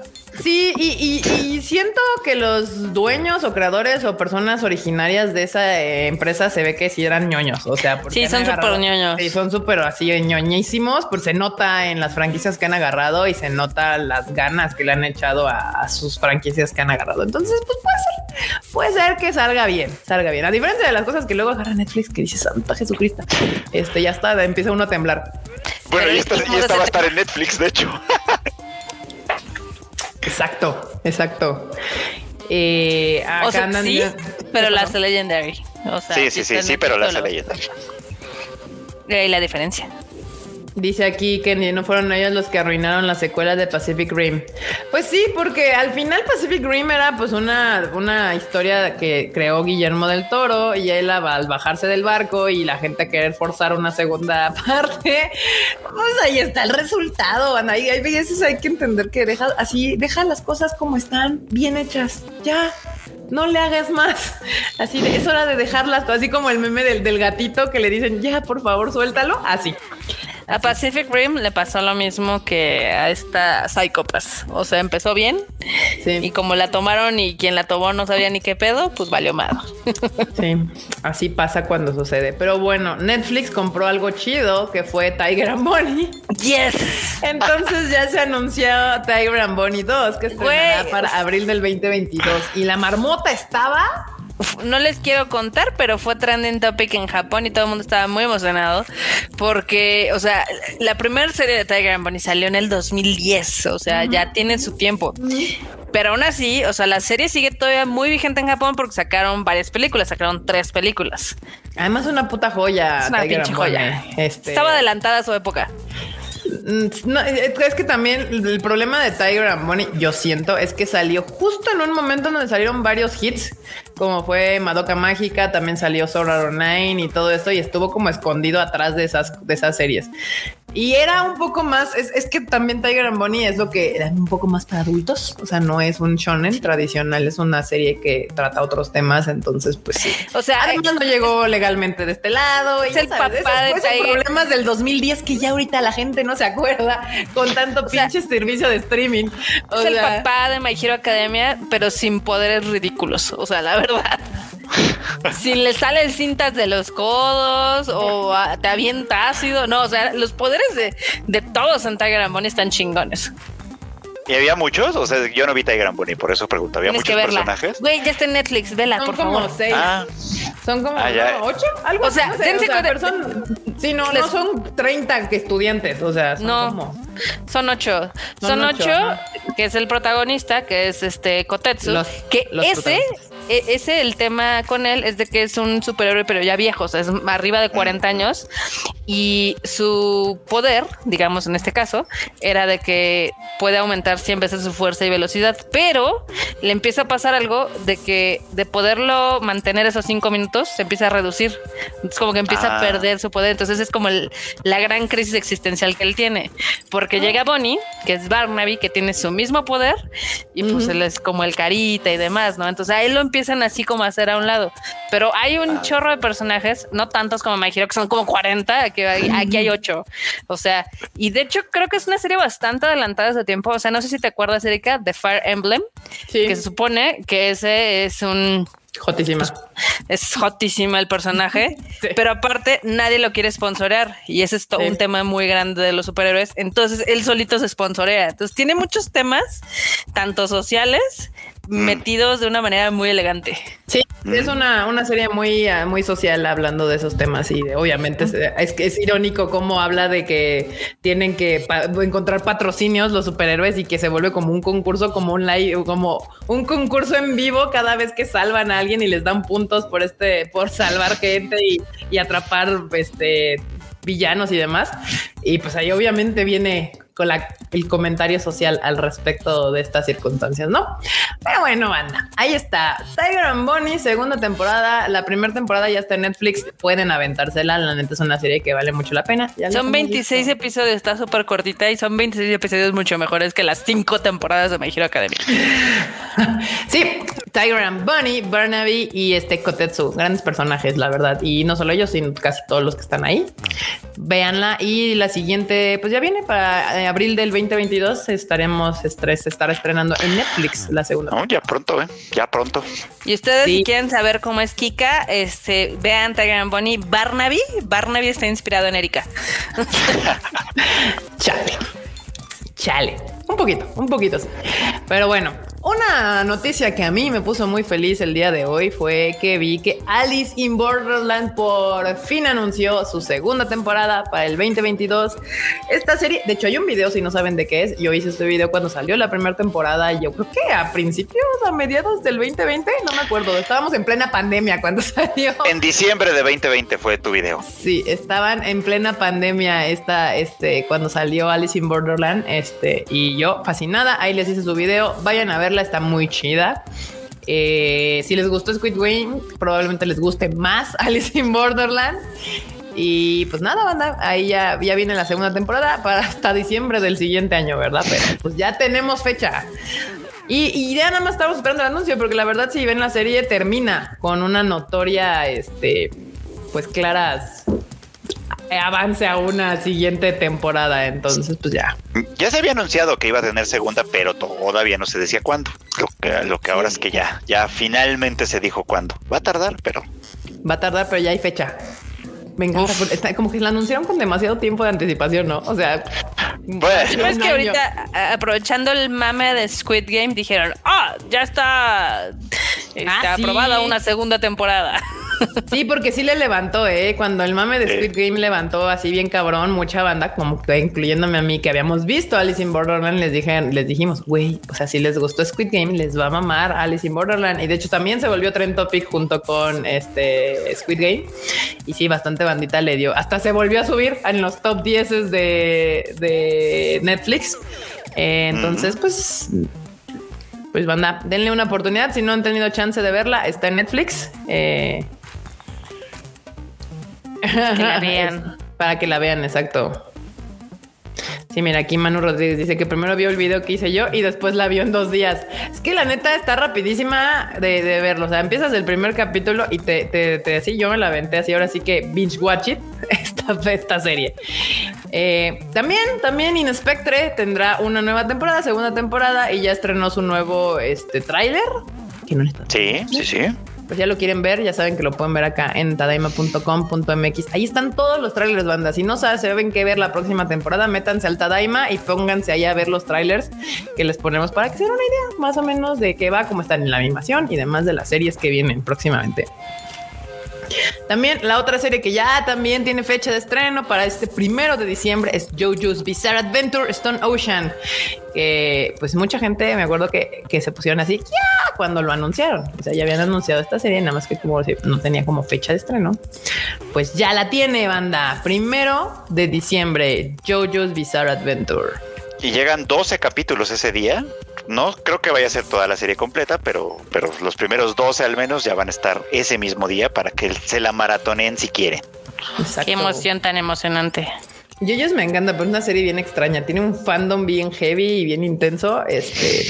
Sí, y, y- y siento que los dueños o creadores o personas originarias de esa eh, empresa se ve que sí eran ñoños. O sea, porque Sí, son súper ñoños. Sí, son súper así ñoñísimos. Pues se nota en las franquicias que han agarrado y se nota las ganas que le han echado a, a sus franquicias que han agarrado. Entonces, pues puede ser, puede ser que salga bien, salga bien. A diferencia de las cosas que luego agarra Netflix que dice Santa Jesucristo, este ya está, empieza uno a temblar. Bueno, y esta, es y esta va a estar en Netflix, de hecho. *laughs* Exacto, exacto. Eh, O acá sea, andan- sí, ¿Qué pero la hace Legendary. O sea, sí, sí, sí, sí, pero la hace. Legendary. Y ahí la diferencia. Dice aquí que no fueron ellos los que arruinaron la secuela de Pacific Rim. Pues sí, porque al final Pacific Rim era pues una, una historia que creó Guillermo del Toro y él al bajarse del barco y la gente a querer forzar una segunda *laughs* parte, pues ahí está el resultado. Ana. Y hay veces hay que entender que deja así, deja las cosas como están, bien hechas. Ya, no le hagas más. Así es hora de dejarlas, así como el meme del, del gatito que le dicen, ya, por favor, suéltalo. Así. A Pacific Rim le pasó lo mismo que a esta Psychopath. O sea, empezó bien Sí. y como la tomaron y quien la tomó no sabía ni qué pedo, pues valió mal. *laughs* Sí, así pasa cuando sucede. Pero bueno, Netflix compró algo chido que fue Tiger and Bonnie. Yes. Entonces ya se anunció Tiger and Bonnie 2, que estrenará para abril del 2022. Y la marmota estaba. No les quiero contar, pero fue trending topic en Japón y todo el mundo estaba muy emocionado porque, o sea, la primera serie de Tiger and Bunny salió en el 2010, o sea, ya tiene su tiempo. Pero aún así, o sea, la serie sigue todavía muy vigente en Japón porque sacaron varias películas, sacaron tres películas. Además, una puta joya. Es una pinche joya. Este, Estaba adelantada a su época. Mm, no, es que también el problema de Tiger and Bonnie, yo siento, es que salió justo en un momento donde salieron varios hits, como fue Madoka Mágica, también salió Sword Art Online y todo esto, y estuvo como escondido atrás de esas, de esas series. Y era un poco más, es, es que también Tiger and Bonnie es lo que era un poco más para adultos, o sea, no es un shonen tradicional, es una serie que trata otros temas, entonces pues sí. O sea, Además no llegó legalmente de este lado. Es y el sabes, papá de Tiger. problemas del 2010 que ya ahorita la gente no se acuerda con tanto sea, pinche servicio de streaming. O es el sea, papá de My Hero Academia, pero sin poderes ridículos. O sea, la verdad. si le salen cintas de los codos o ah, te avienta ácido. No, o sea, los poderes de, de todos en Tiger and Bonnie están chingones. ¿Y había muchos? O sea, yo no vi Tiger and Bunny, por eso pregunto. ¿Había Tienes que muchos verla. personajes? Güey, ya está en Netflix, vela, son por como favor. seis. Ah, Son como Ah, ocho, algo O así, sea, no sé, cuenta- pero son, sí, no, Les- no son 30 que estudiantes, o sea, son No. como Son ocho. Son Son, ocho, que es el protagonista, que es este Kotetsu. Los- que los ese, ese, el tema con él es de que es un superhéroe, pero ya viejo, o sea, es arriba de 40 años. Y su poder, digamos en este caso, era de que puede aumentar 100 veces su fuerza y velocidad, pero le empieza a pasar algo de que de poderlo mantener esos cinco minutos se empieza a reducir. Es como que empieza Ah. a perder su poder. Entonces es como el- la gran crisis existencial que él tiene. Porque llega Bonnie, que es Barnaby, que tiene su mismo poder, y pues él es como el carita y demás, ¿no? Entonces a él lo empiezan así como a hacer a un lado. Pero hay un chorro de personajes, no tantos como My Hero, que son como 40, que hay- aquí hay 8. O sea, y de hecho creo que es una serie bastante adelantada de tiempo. O sea, no sé si te acuerdas, Erika, de Fire Emblem, sí, que se supone que ese es un jotísima. es hotísima el personaje, *laughs* Sí. pero aparte nadie lo quiere sponsorear y ese es todo Sí. un tema muy grande de los superhéroes. Entonces él solito se sponsorea. Entonces tiene muchos temas, tanto sociales, metidos de una manera muy elegante. Sí, es una, una serie muy, ah, muy social hablando de esos temas y de- obviamente es, es que es irónico cómo habla de que tienen que pa- encontrar patrocinios los superhéroes y que se vuelve como un concurso, como un live, como un concurso en vivo cada vez que salvan a alguien y les dan puntos por este, por salvar gente y, y atrapar este villanos y demás. Y pues ahí obviamente viene con la- el comentario social al respecto de estas circunstancias, ¿no? Pero bueno, banda, ahí está. Tiger and Bonnie, segunda temporada. La primera temporada ya está en Netflix. Pueden aventársela. La neta es una serie que vale mucho la pena. Ya Son hemos 26 visto. episodios, está súper cortita y son 26 episodios mucho mejores que las cinco temporadas de My Hero Academia. *laughs* Sí, Tiger and Bunny, Barnaby y este Kotetsu. Grandes personajes, la verdad. Y no solo ellos, sino casi todos los que están ahí. Véanla. Y la siguiente, pues ya viene para eh, abril del 2022. Estaremos estres, estará estrenando en Netflix la segunda. no, ya pronto, ¿eh? Ya pronto. Y ustedes, Sí. si quieren saber cómo es Kika, este, vean Tiger and Bonnie. Barnaby, Barnaby está inspirado en Erika. *laughs* Chale. Chale. Un poquito, un poquito. Pero bueno, una noticia que a mí me puso muy feliz el día de hoy fue que vi que Alice in Borderland por fin anunció su segunda temporada para el 2022. Esta serie, de hecho hay un video si no saben de qué es. Yo hice este video cuando salió la primera temporada. y Yo creo que a principios, a mediados del 2020, no me acuerdo. Estábamos en plena pandemia cuando *laughs* salió. En diciembre de 2020 fue tu video. Sí, estaban en plena pandemia esta, este, cuando salió Alice in Borderland, este, y yo fascinada, ahí les hice su video, vayan a verla, está muy chida. Eh, si les gustó Squid Game, probablemente les guste más *laughs* Alice in Borderland. Y pues nada, banda, ahí ya, ya viene la segunda temporada para hasta diciembre del siguiente año, ¿verdad? Pero pues ya tenemos fecha. Y, y ya nada más estamos esperando el anuncio, porque la verdad, si ven la serie, termina con una notoria, este, pues claras avance a una siguiente temporada. Entonces, pues ya. Ya se había anunciado que iba a tener segunda, pero todavía no se decía cuándo. Lo que, lo que ahora es que ya, ya finalmente se dijo cuándo. Va a tardar, pero. Va a tardar, pero ya hay fecha. Me encanta. Está como que la anunciaron con demasiado tiempo de anticipación, ¿no? O sea, pues, es que ahorita, aprovechando el mame de Squid Game, dijeron: Ah, ya está, *laughs* está ah, aprobada una segunda temporada. Sí, porque sí le levantó, ¿eh? Cuando el mame de Squid Game levantó así bien cabrón, mucha banda, como que incluyéndome a mí, que habíamos visto Alice in Borderland, les, dije, les dijimos, güey, o sea, si les gustó Squid Game, les va a mamar Alice in Borderland. Y de hecho también se volvió trend topic junto con este Squid Game. Y sí, bastante bandita le dio. Hasta se volvió a subir en los top 10 de, de Netflix. Eh, entonces, pues pues banda, denle una oportunidad. Si no han tenido chance de verla, está en Netflix. Eh, *laughs* que la *laughs* vean. Para que la vean, exacto. Sí, mira, aquí Manu Rodríguez dice que primero vio el video que hice yo y después la vio en dos días. Es que la neta está rapidísima de, verlo. O sea, empiezas el primer capítulo y te, te, así yo me la aventé así. Ahora sí que binge watch it *laughs* esta, esta serie. Eh, también, también Inspectre tendrá una nueva temporada, segunda temporada y ya estrenó su nuevo este tráiler. Sí, sí, sí pues ya lo quieren ver, ya saben que lo pueden ver acá en tadaima.com.mx. Ahí están todos los trailers, banda. Si no saben, que ver la próxima temporada, métanse al Tadaima y pónganse allá a ver los trailers que les ponemos para que se den una idea más o menos de qué va, cómo están en la animación y demás de las series que vienen próximamente. También la otra serie que ya también tiene fecha de estreno para este primero de diciembre es JoJo's Bizarre Adventure Stone Ocean. Que pues mucha gente me acuerdo que, se pusieron así cuando lo anunciaron. O sea, ya habían anunciado esta serie, nada más que como no tenía como fecha de estreno. Pues ya la tiene, banda. Primero de diciembre, JoJo's Bizarre Adventure. Y llegan 12 capítulos ese día. No creo que vaya a ser toda la serie completa, pero, pero los primeros 12 al menos ya van a estar ese mismo día para que se la maratoneen si quieren. Qué emoción tan emocionante. Yoyos me encanta, pero es una serie bien extraña. Tiene un fandom bien heavy y bien intenso. Este,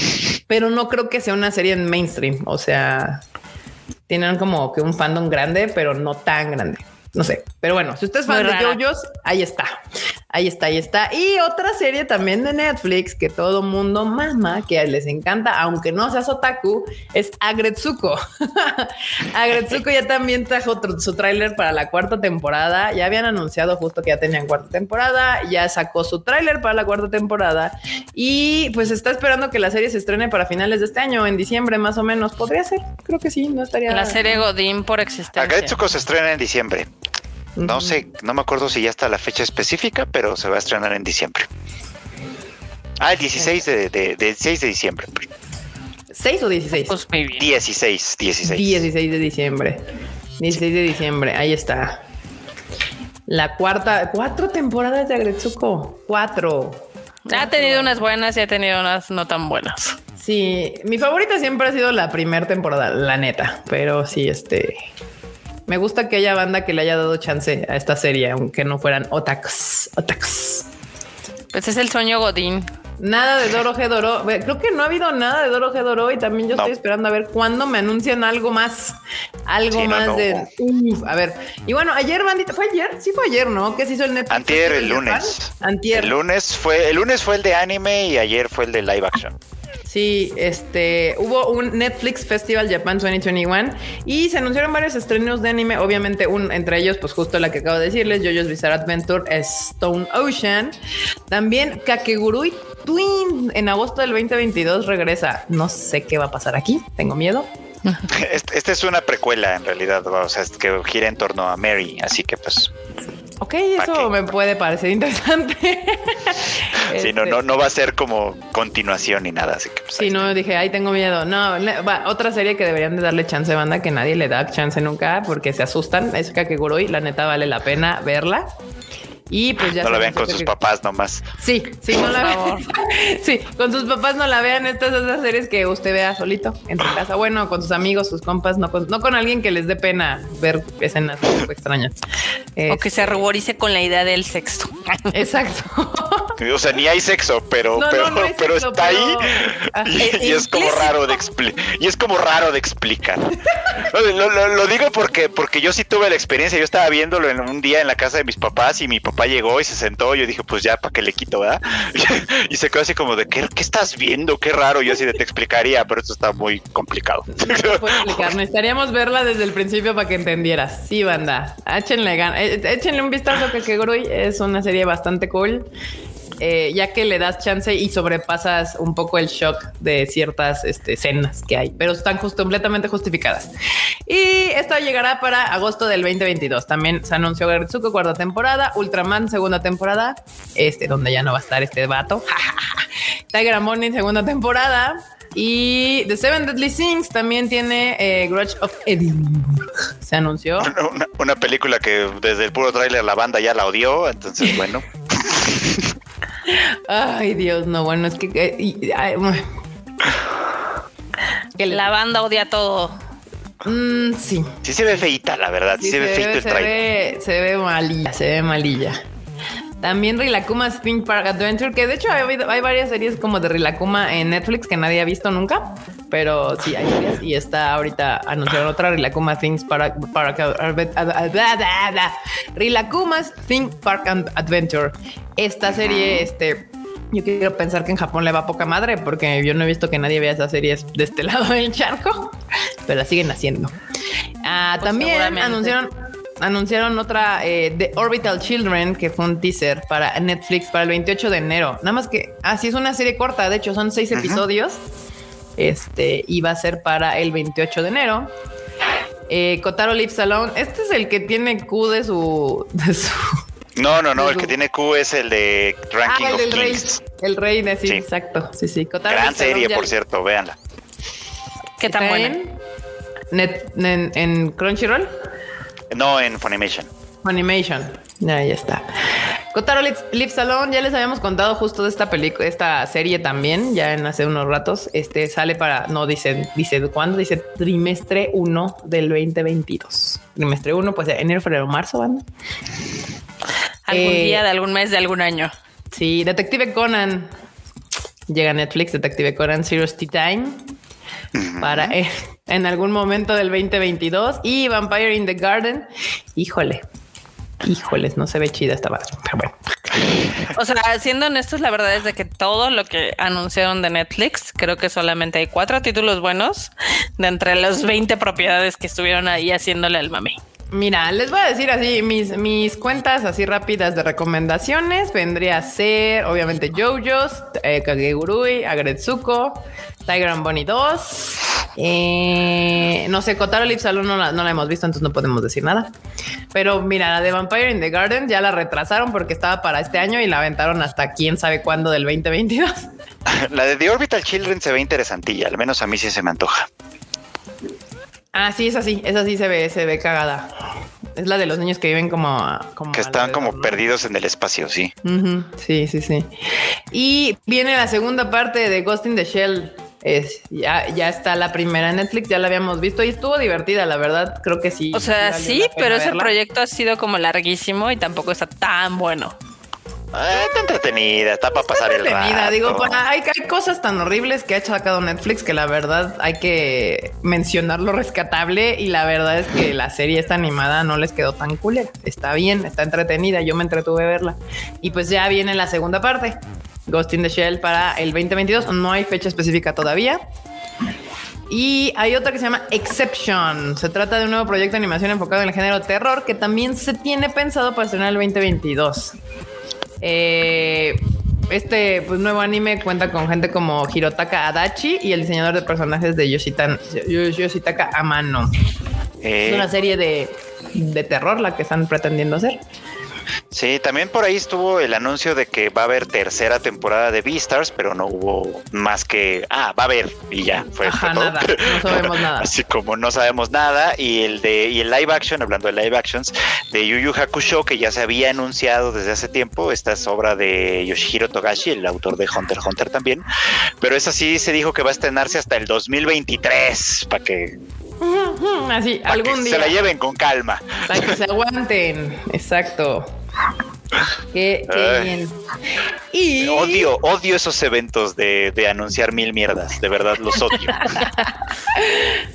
pero no creo que sea una serie en mainstream. O sea, tienen como que un fandom grande, pero no tan grande. No sé, pero bueno, si usted es fan de JoJo's, ahí está. Ahí está, ahí está. Y otra serie también de Netflix que todo mundo mama, que les encanta, aunque no seas otaku, es Agretsuko. *laughs* Agretsuko ya también trajo su tráiler para la cuarta temporada. Ya habían anunciado justo que ya tenían cuarta temporada. Ya sacó su tráiler para la cuarta temporada. Y pues está esperando que la serie se estrene para finales de este año, en diciembre más o menos. Podría ser, creo que sí, no estaría. La serie Godín por existencia. Agretsuko se estrena en diciembre. No sé, no me acuerdo si ya está la fecha específica, pero se va a estrenar en diciembre. Ah, el 16 de, de, de, 6 de diciembre. ¿6 o 16? 16, 16. 16 de diciembre. 16 de diciembre, ahí está. La cuarta, cuatro temporadas de Agretsuko. Cuatro. Ha tenido unas buenas y ha tenido unas no tan buenas. Sí, mi favorita siempre ha sido la primera temporada, la neta. Pero sí, este. Me gusta que haya banda que le haya dado chance a esta serie, aunque no fueran otakus. Otakus. Pues es el sueño Godín. Nada de Doro G Doro. Creo que no ha habido nada de Doro G Doro y también yo estoy esperando a ver cuándo me anuncian algo más. Algo más de. a ver. Y bueno, ayer, bandita, ¿fue ayer? Sí, fue ayer, ¿no? ¿Qué se hizo el Netflix? Antier, el lunes. Antier. El lunes fue, el lunes fue el de anime y ayer fue el de live action. Sí, este hubo un Netflix Festival Japan 2021 y se anunciaron varios estrenos de anime. Obviamente, un entre ellos, pues justo la que acabo de decirles, JoJo's Bizarre Adventure Stone Ocean. También Kakegurui Twin en agosto del 2022 regresa. No sé qué va a pasar aquí. Tengo miedo. *laughs* Esta es una precuela en realidad, o sea, que gira en torno a Mary, así que pues Ok, eso me puede parecer interesante. *laughs* *laughs* sí, no, no, no va a ser como continuación ni nada. Así que pues, sí, no, dije, ahí tengo miedo. No, otra serie que deberían de darle chance, banda, que nadie le da chance nunca porque se asustan. Es Kakegurui, la neta vale la pena verla. Y pues ya No la vean con que- sus papás nomás. Sí, sí, no la vean. *laughs* Sí, con sus papás no la vean. Estas esas series que usted vea solito en su casa. Bueno, con sus amigos, sus compas, no con, no con alguien que les dé pena ver escenas extrañas. O que se ruborice con la idea del sexo. *laughs* Exacto. O sea, ni hay sexo, pero, No, pero, no hay pero sexo, está pero- ahí Ah, y, eh, y es como raro de y es como raro de explicar. Lo- lo digo porque porque yo sí tuve la experiencia. Yo estaba viéndolo en un día en la casa de mis papás y mi papá llegó y se sentó. Yo dije, pues ya, ¿para qué le quito, verdad? *laughs* Y se quedó así como de, ¿qué, qué estás viendo? Qué raro. Yo así de te explicaría, pero esto está muy complicado. No puedo explicar. *laughs* Necesitaríamos verla desde el principio para que entendieras. Sí, banda. Échenle, eh, échenle un vistazo que Kegurui es una serie bastante cool. Eh, ya que le das chance y sobrepasas un poco el shock de ciertas este, escenas que hay, pero están just- completamente justificadas. Y esto llegará para agosto del 2022. También se anunció Geretsuko cuarta temporada, Ultraman segunda temporada, este donde ya no va a estar este vato. *laughs* Tiger Morning segunda temporada. Y The Seven Deadly Sins también tiene eh, Grudge of Edinburgh. Se anunció. Una, una película que desde el puro tráiler la banda ya la odió, entonces bueno. *laughs* Ay, Dios, no, bueno, es que. eh, y- ay, bueno. Que La banda odia todo. Mm, sí. Sí se ve feita, la verdad. Sí, Sí, se ve feito el se, ve, se ve malilla, se ve malilla. También Rilakuma's Theme Park Adventure, que de hecho hay varias series como de Rilakuma en Netflix que nadie ha visto nunca, pero sí hay varias y está ahorita anunciaron otra Rilakuma Things Ad- Ad- Rilakuma's Theme Park and Adventure. Esta serie, este, yo quiero pensar que en Japón le va poca madre porque yo no he visto que nadie vea esas series de este *laughs* lado del charco, pero la siguen haciendo. Ah, Pues también anunciaron anunciaron otra eh, The Orbital Children, que fue un teaser para Netflix para el 28 de enero. Nada más que así es una serie corta, de hecho son seis episodios. Este y va a ser para el 28 de enero. Eh, Kotaro Lives Alone. Este es el que tiene Q de su. De su No, no, no. El que tiene Q es el de Ranking ah, el of del rey. Kings. El rey de sí, Sí. exacto. Sí, sí. Kotaro Gran Lives serie, ya- por cierto. Véanla. ¿Qué tan ¿Está buena? en, Net- en, en Crunchyroll? No en Funimation. Animation. Ya, ya está. Kotaro Lives, Lives Alone, ya les habíamos contado justo de esta película, esta serie también, ya en hace unos ratos. Este sale para, no dice, dice cuándo, dice trimestre 1 del 2022. Trimestre 1, pues enero, febrero, marzo, van. Algún Eh, día de algún mes de algún año. Sí, Detective Conan. Llega a Netflix, Detective Conan Serious Tea Time. Para eh, en algún momento del 2022. Y Vampire in the Garden. Híjole. Híjoles, no se ve chida esta madre. Pero bueno. O sea, siendo honestos, la verdad es de que todo lo que anunciaron de Netflix, creo que solamente hay cuatro títulos buenos de entre las 20 propiedades que estuvieron ahí haciéndole al mame. Mira, les voy a decir así, mis, mis cuentas así rápidas de recomendaciones vendría a ser, obviamente, JoJo's, eh, Kagegurui, Agretsuko, Tiger and Bunny 2. Eh, no sé, Kotaro Alone no la, no la hemos visto, entonces no podemos decir nada. Pero mira, la de Vampire in the Garden ya la retrasaron porque estaba para este año y la aventaron hasta quién sabe cuándo del 2022. *laughs* La de The Orbital Children se ve interesantilla. Al menos a mí sí se me antoja. Ah, sí, es así, esa sí se ve, se ve cagada. Es la de los niños que viven como, como Que están como perdidos en el espacio, sí. Sí, sí, sí. Y viene la segunda parte de Ghost in the Shell. Es, ya, ya está la primera en Netflix, ya la habíamos visto y estuvo divertida, la verdad, creo que sí. O sea, sí, pero ese proyecto ha sido como larguísimo y tampoco está tan bueno. Ah, está entretenida, está para pasar el rato. digo, para- hay, hay cosas tan horribles que ha sacado Netflix que la verdad hay que mencionar lo rescatable y la verdad es que la serie esta animada no les quedó tan culera. Está bien, está entretenida, yo me entretuve a verla. Y pues ya viene la segunda parte, Ghost in the Shell para el 2022, no hay fecha específica todavía. Y hay otra que se llama Exception. Se trata de un nuevo proyecto de animación enfocado en el género terror que también se tiene pensado para estrenar el 2022. Eh, este pues, nuevo anime cuenta con gente como Hirotaka Adachi y el diseñador de personajes de Yoshitan- Yoshitaka Amano. Eh, Es una serie de, de terror la que están pretendiendo hacer. Sí, también por ahí estuvo el anuncio de que va a haber tercera temporada de Beastars, pero no hubo más que ah, va a haber y ya fue, Ajá, todo. nada, no *laughs* sabemos nada. Así como no sabemos nada y el de y el live action, hablando de live actions de Yu Yu Hakusho que ya se había anunciado desde hace tiempo, esta es obra de Yoshihiro Togashi, el autor de Hunter x Hunter también, pero esa sí se dijo que va a estrenarse hasta el 2023 para que, *laughs* Así, pa' que algún se día. la lleven con calma. Para que se aguanten. *laughs* Exacto. Qué, qué *laughs* bien. Y Odio, odio esos eventos de, de anunciar mil mierdas, de verdad los odio.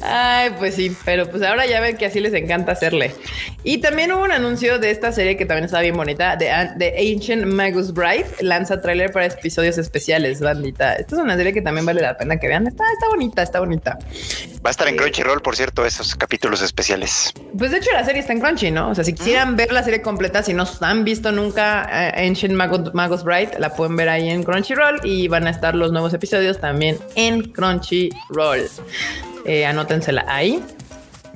Ay, pues sí, pero pues ahora ya ven que así les encanta hacerle. Y también hubo un anuncio de esta serie que también está bien bonita, de, de Ancient Magus Bride. Lanza tráiler para episodios especiales, bandita. Esta es una serie que también vale la pena que vean. Está, está bonita, está bonita. Va a estar en Crunchyroll, por cierto, esos capítulos especiales. Pues de hecho la serie está en Crunchy, ¿no? O sea, si quisieran ver la serie completa, si no han visto nunca eh, Ancient Magus Bride, la pueden ver ahí en Crunchyroll y van a estar los nuevos episodios también en Crunchyroll. Eh, anótensela ahí.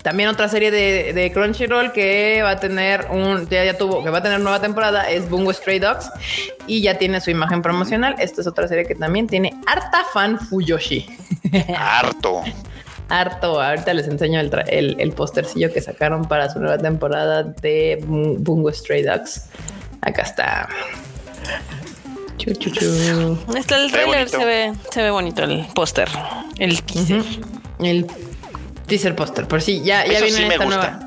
También otra serie de, de Crunchyroll que va a tener un, ya, ya tuvo, que va a tener nueva temporada es Bungo Stray Dogs y ya tiene su imagen promocional. Esta es otra serie que también tiene harta fan Fuyoshi. *laughs* Harto. Harto, ahorita les enseño el, el, el postercillo que sacaron para su nueva temporada de Bu- Bungo Stray Dogs. Acá está. Chu, chu, chu. Está el trailer, se ve, se ve bonito el póster. El teaser. El teaser póster, por sí, ya, ya Eso viene sí esta nueva.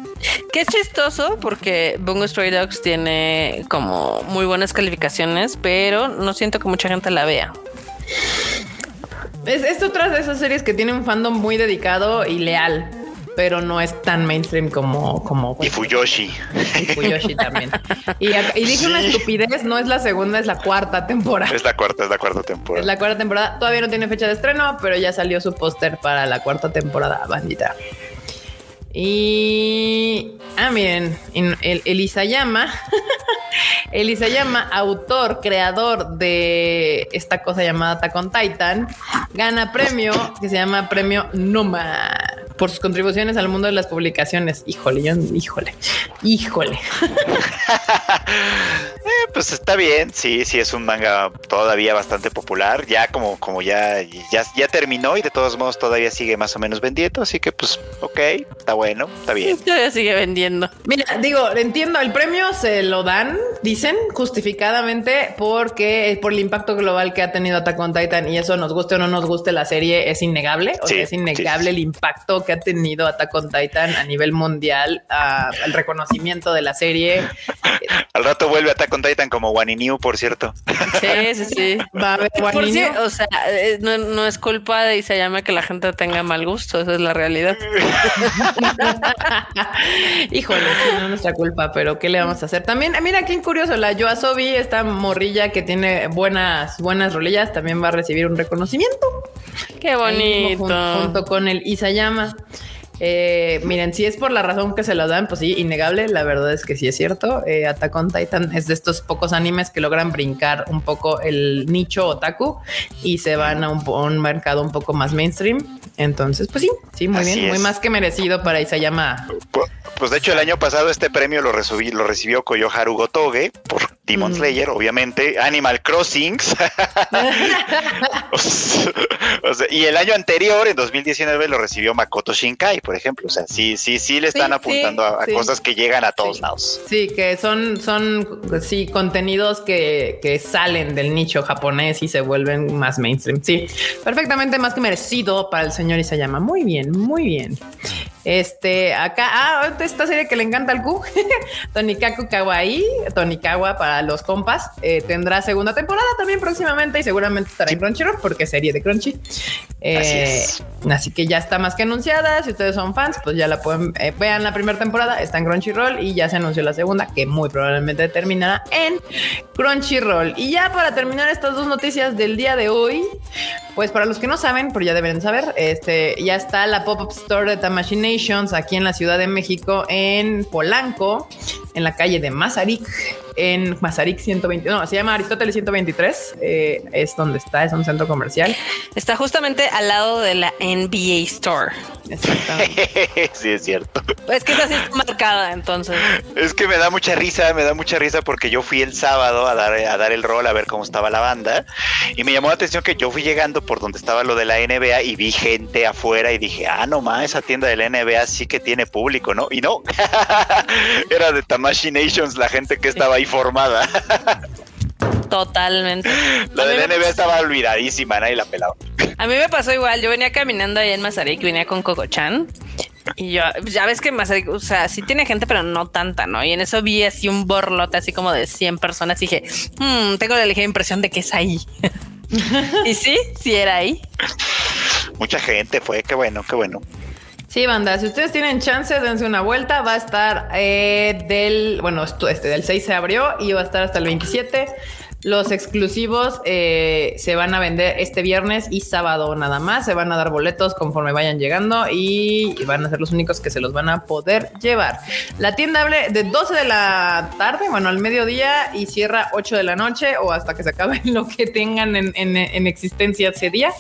Que es chistoso porque Bungo Stray Dogs tiene como muy buenas calificaciones, pero no siento que mucha gente la vea. Es, es otra de esas series que tiene un fandom muy dedicado y leal, pero no es tan mainstream como, como Y Fuyoshi. y Fuyoshi también. Y, acá- y dije una estupidez, no es la segunda, es la cuarta temporada. Es la cuarta, es la cuarta Es temporada. la cuarta temporada. Todavía no tiene fecha de estreno, pero ya salió su póster para la cuarta temporada, bandita. Y. Ah, miren, en- el, el Isayama. *laughs* el Isayama, autor, creador de esta cosa llamada Attack on Titan, gana premio que se llama Premio Noma por sus contribuciones al mundo de las publicaciones. Híjole, yo, híjole, híjole. *laughs* Eh, pues está bien, sí, sí es un manga todavía bastante popular, ya como, como ya, ya, ya terminó y de todos modos todavía sigue más o menos vendiendo, así que pues ok, está bueno, está bien. *laughs* Todavía sigue vendiendo. Mira, digo, entiendo, el premio se lo dan, dicen, justificadamente, porque por el impacto global que ha tenido Attack on Titan y eso nos guste o no nos guste la serie, es innegable. O Sí, sea, es innegable sí, el impacto que ha tenido Attack on Titan a nivel mundial, ah, el reconocimiento de la serie. Al rato vuelve Attack on Titan como One New, por cierto. Sí, sí, sí. *laughs* Va a haber Por o sea, eh, no, no es culpa de Isayama que la gente tenga mal gusto, esa es la realidad. *laughs* *laughs* Híjole, sí, no es nuestra culpa, pero ¿qué le vamos a hacer? También, mira, qué curioso, la Yoasobi, esta morrilla que tiene buenas, buenas rolillas, también va a recibir un reconocimiento. Qué bonito. jun- junto con el Isayama. Eh, miren, si es por la razón que se lo dan, pues sí, innegable. La verdad es que sí es cierto. Eh, Attack on Titan es de estos pocos animes que logran brincar un poco el nicho otaku y se van a un, po- a un mercado un poco más mainstream. Entonces, pues sí, sí, muy Así bien, muy más que merecido para Isayama. Pu- Pues de hecho el año pasado este premio lo, recibí- lo recibió Koyoharu Gotoge por Demon Mm. Slayer, obviamente, Animal Crossings. *laughs* O sea, o sea, y el año anterior, en 2019, lo recibió Makoto Shinkai, por ejemplo. O sea, sí, sí, sí le están Sí, apuntando sí, a, a sí. cosas que llegan a todos lados. Sí, que son, son sí, contenidos que, que salen del nicho japonés y se vuelven más mainstream. Sí, perfectamente más que merecido para el señor Isayama. Muy bien, muy bien. Este, acá, ah, esta serie que le encanta al Q, *laughs* Tonikaku Kawaii, Tonikawa para los compas, eh, tendrá segunda temporada también próximamente y seguramente estará en Crunchyroll porque es serie de Crunchy. Eh, Así es. Así que ya está más que anunciada. Si ustedes son fans, pues ya la pueden eh, vean la primera temporada, está en Crunchyroll y ya se anunció la segunda, que muy probablemente terminará en Crunchyroll. Y ya para terminar estas dos noticias del día de hoy, pues para los que no saben, pero ya deben saber, este ya está la pop-up store de Aquí en la Ciudad de México, en Polanco, en la calle de Mazarik. En Mazarik 120. No, se llama Aristóteles 123. Eh, es donde está, es un centro comercial. Está justamente al lado de la NBA Store. Exactamente. *laughs* sí, es cierto. Es que es así marcada, entonces. Es que me da mucha risa, me da mucha risa porque yo fui el sábado a dar, a dar el rol a ver cómo estaba la banda y me llamó la atención que yo fui llegando por donde estaba lo de la NBA y vi gente afuera y dije, ah, no más, esa tienda de la NBA sí que tiene público, ¿no? Y no, *laughs* era de Tamashi Nations la gente que estaba ahí formada. Totalmente. La de la NBA estaba olvidadísima, nadie la pelaba. A mí me pasó igual, yo venía caminando ahí en Mazarik, venía con Coco-chan. Y yo, ya ves que Mazarik, o sea, sí tiene gente, pero no tanta, ¿no? Y en eso vi así un borlote así como de 100 personas y dije, hmm, tengo la ligera impresión de que es ahí. *laughs* y sí, sí era ahí. Mucha gente fue, qué bueno, qué bueno. Sí, banda, si ustedes tienen chance, dense una vuelta. Va a estar eh, del, bueno, este del 6 se abrió y va a estar hasta el 27. Los exclusivos eh, se van a vender este viernes y sábado nada más. Se van a dar boletos conforme vayan llegando y van a ser los únicos que se los van a poder llevar. La tienda abre de 12 de la tarde, bueno, al mediodía y cierra 8 de la noche o hasta que se acabe *laughs* lo que tengan en, en existencia ese día.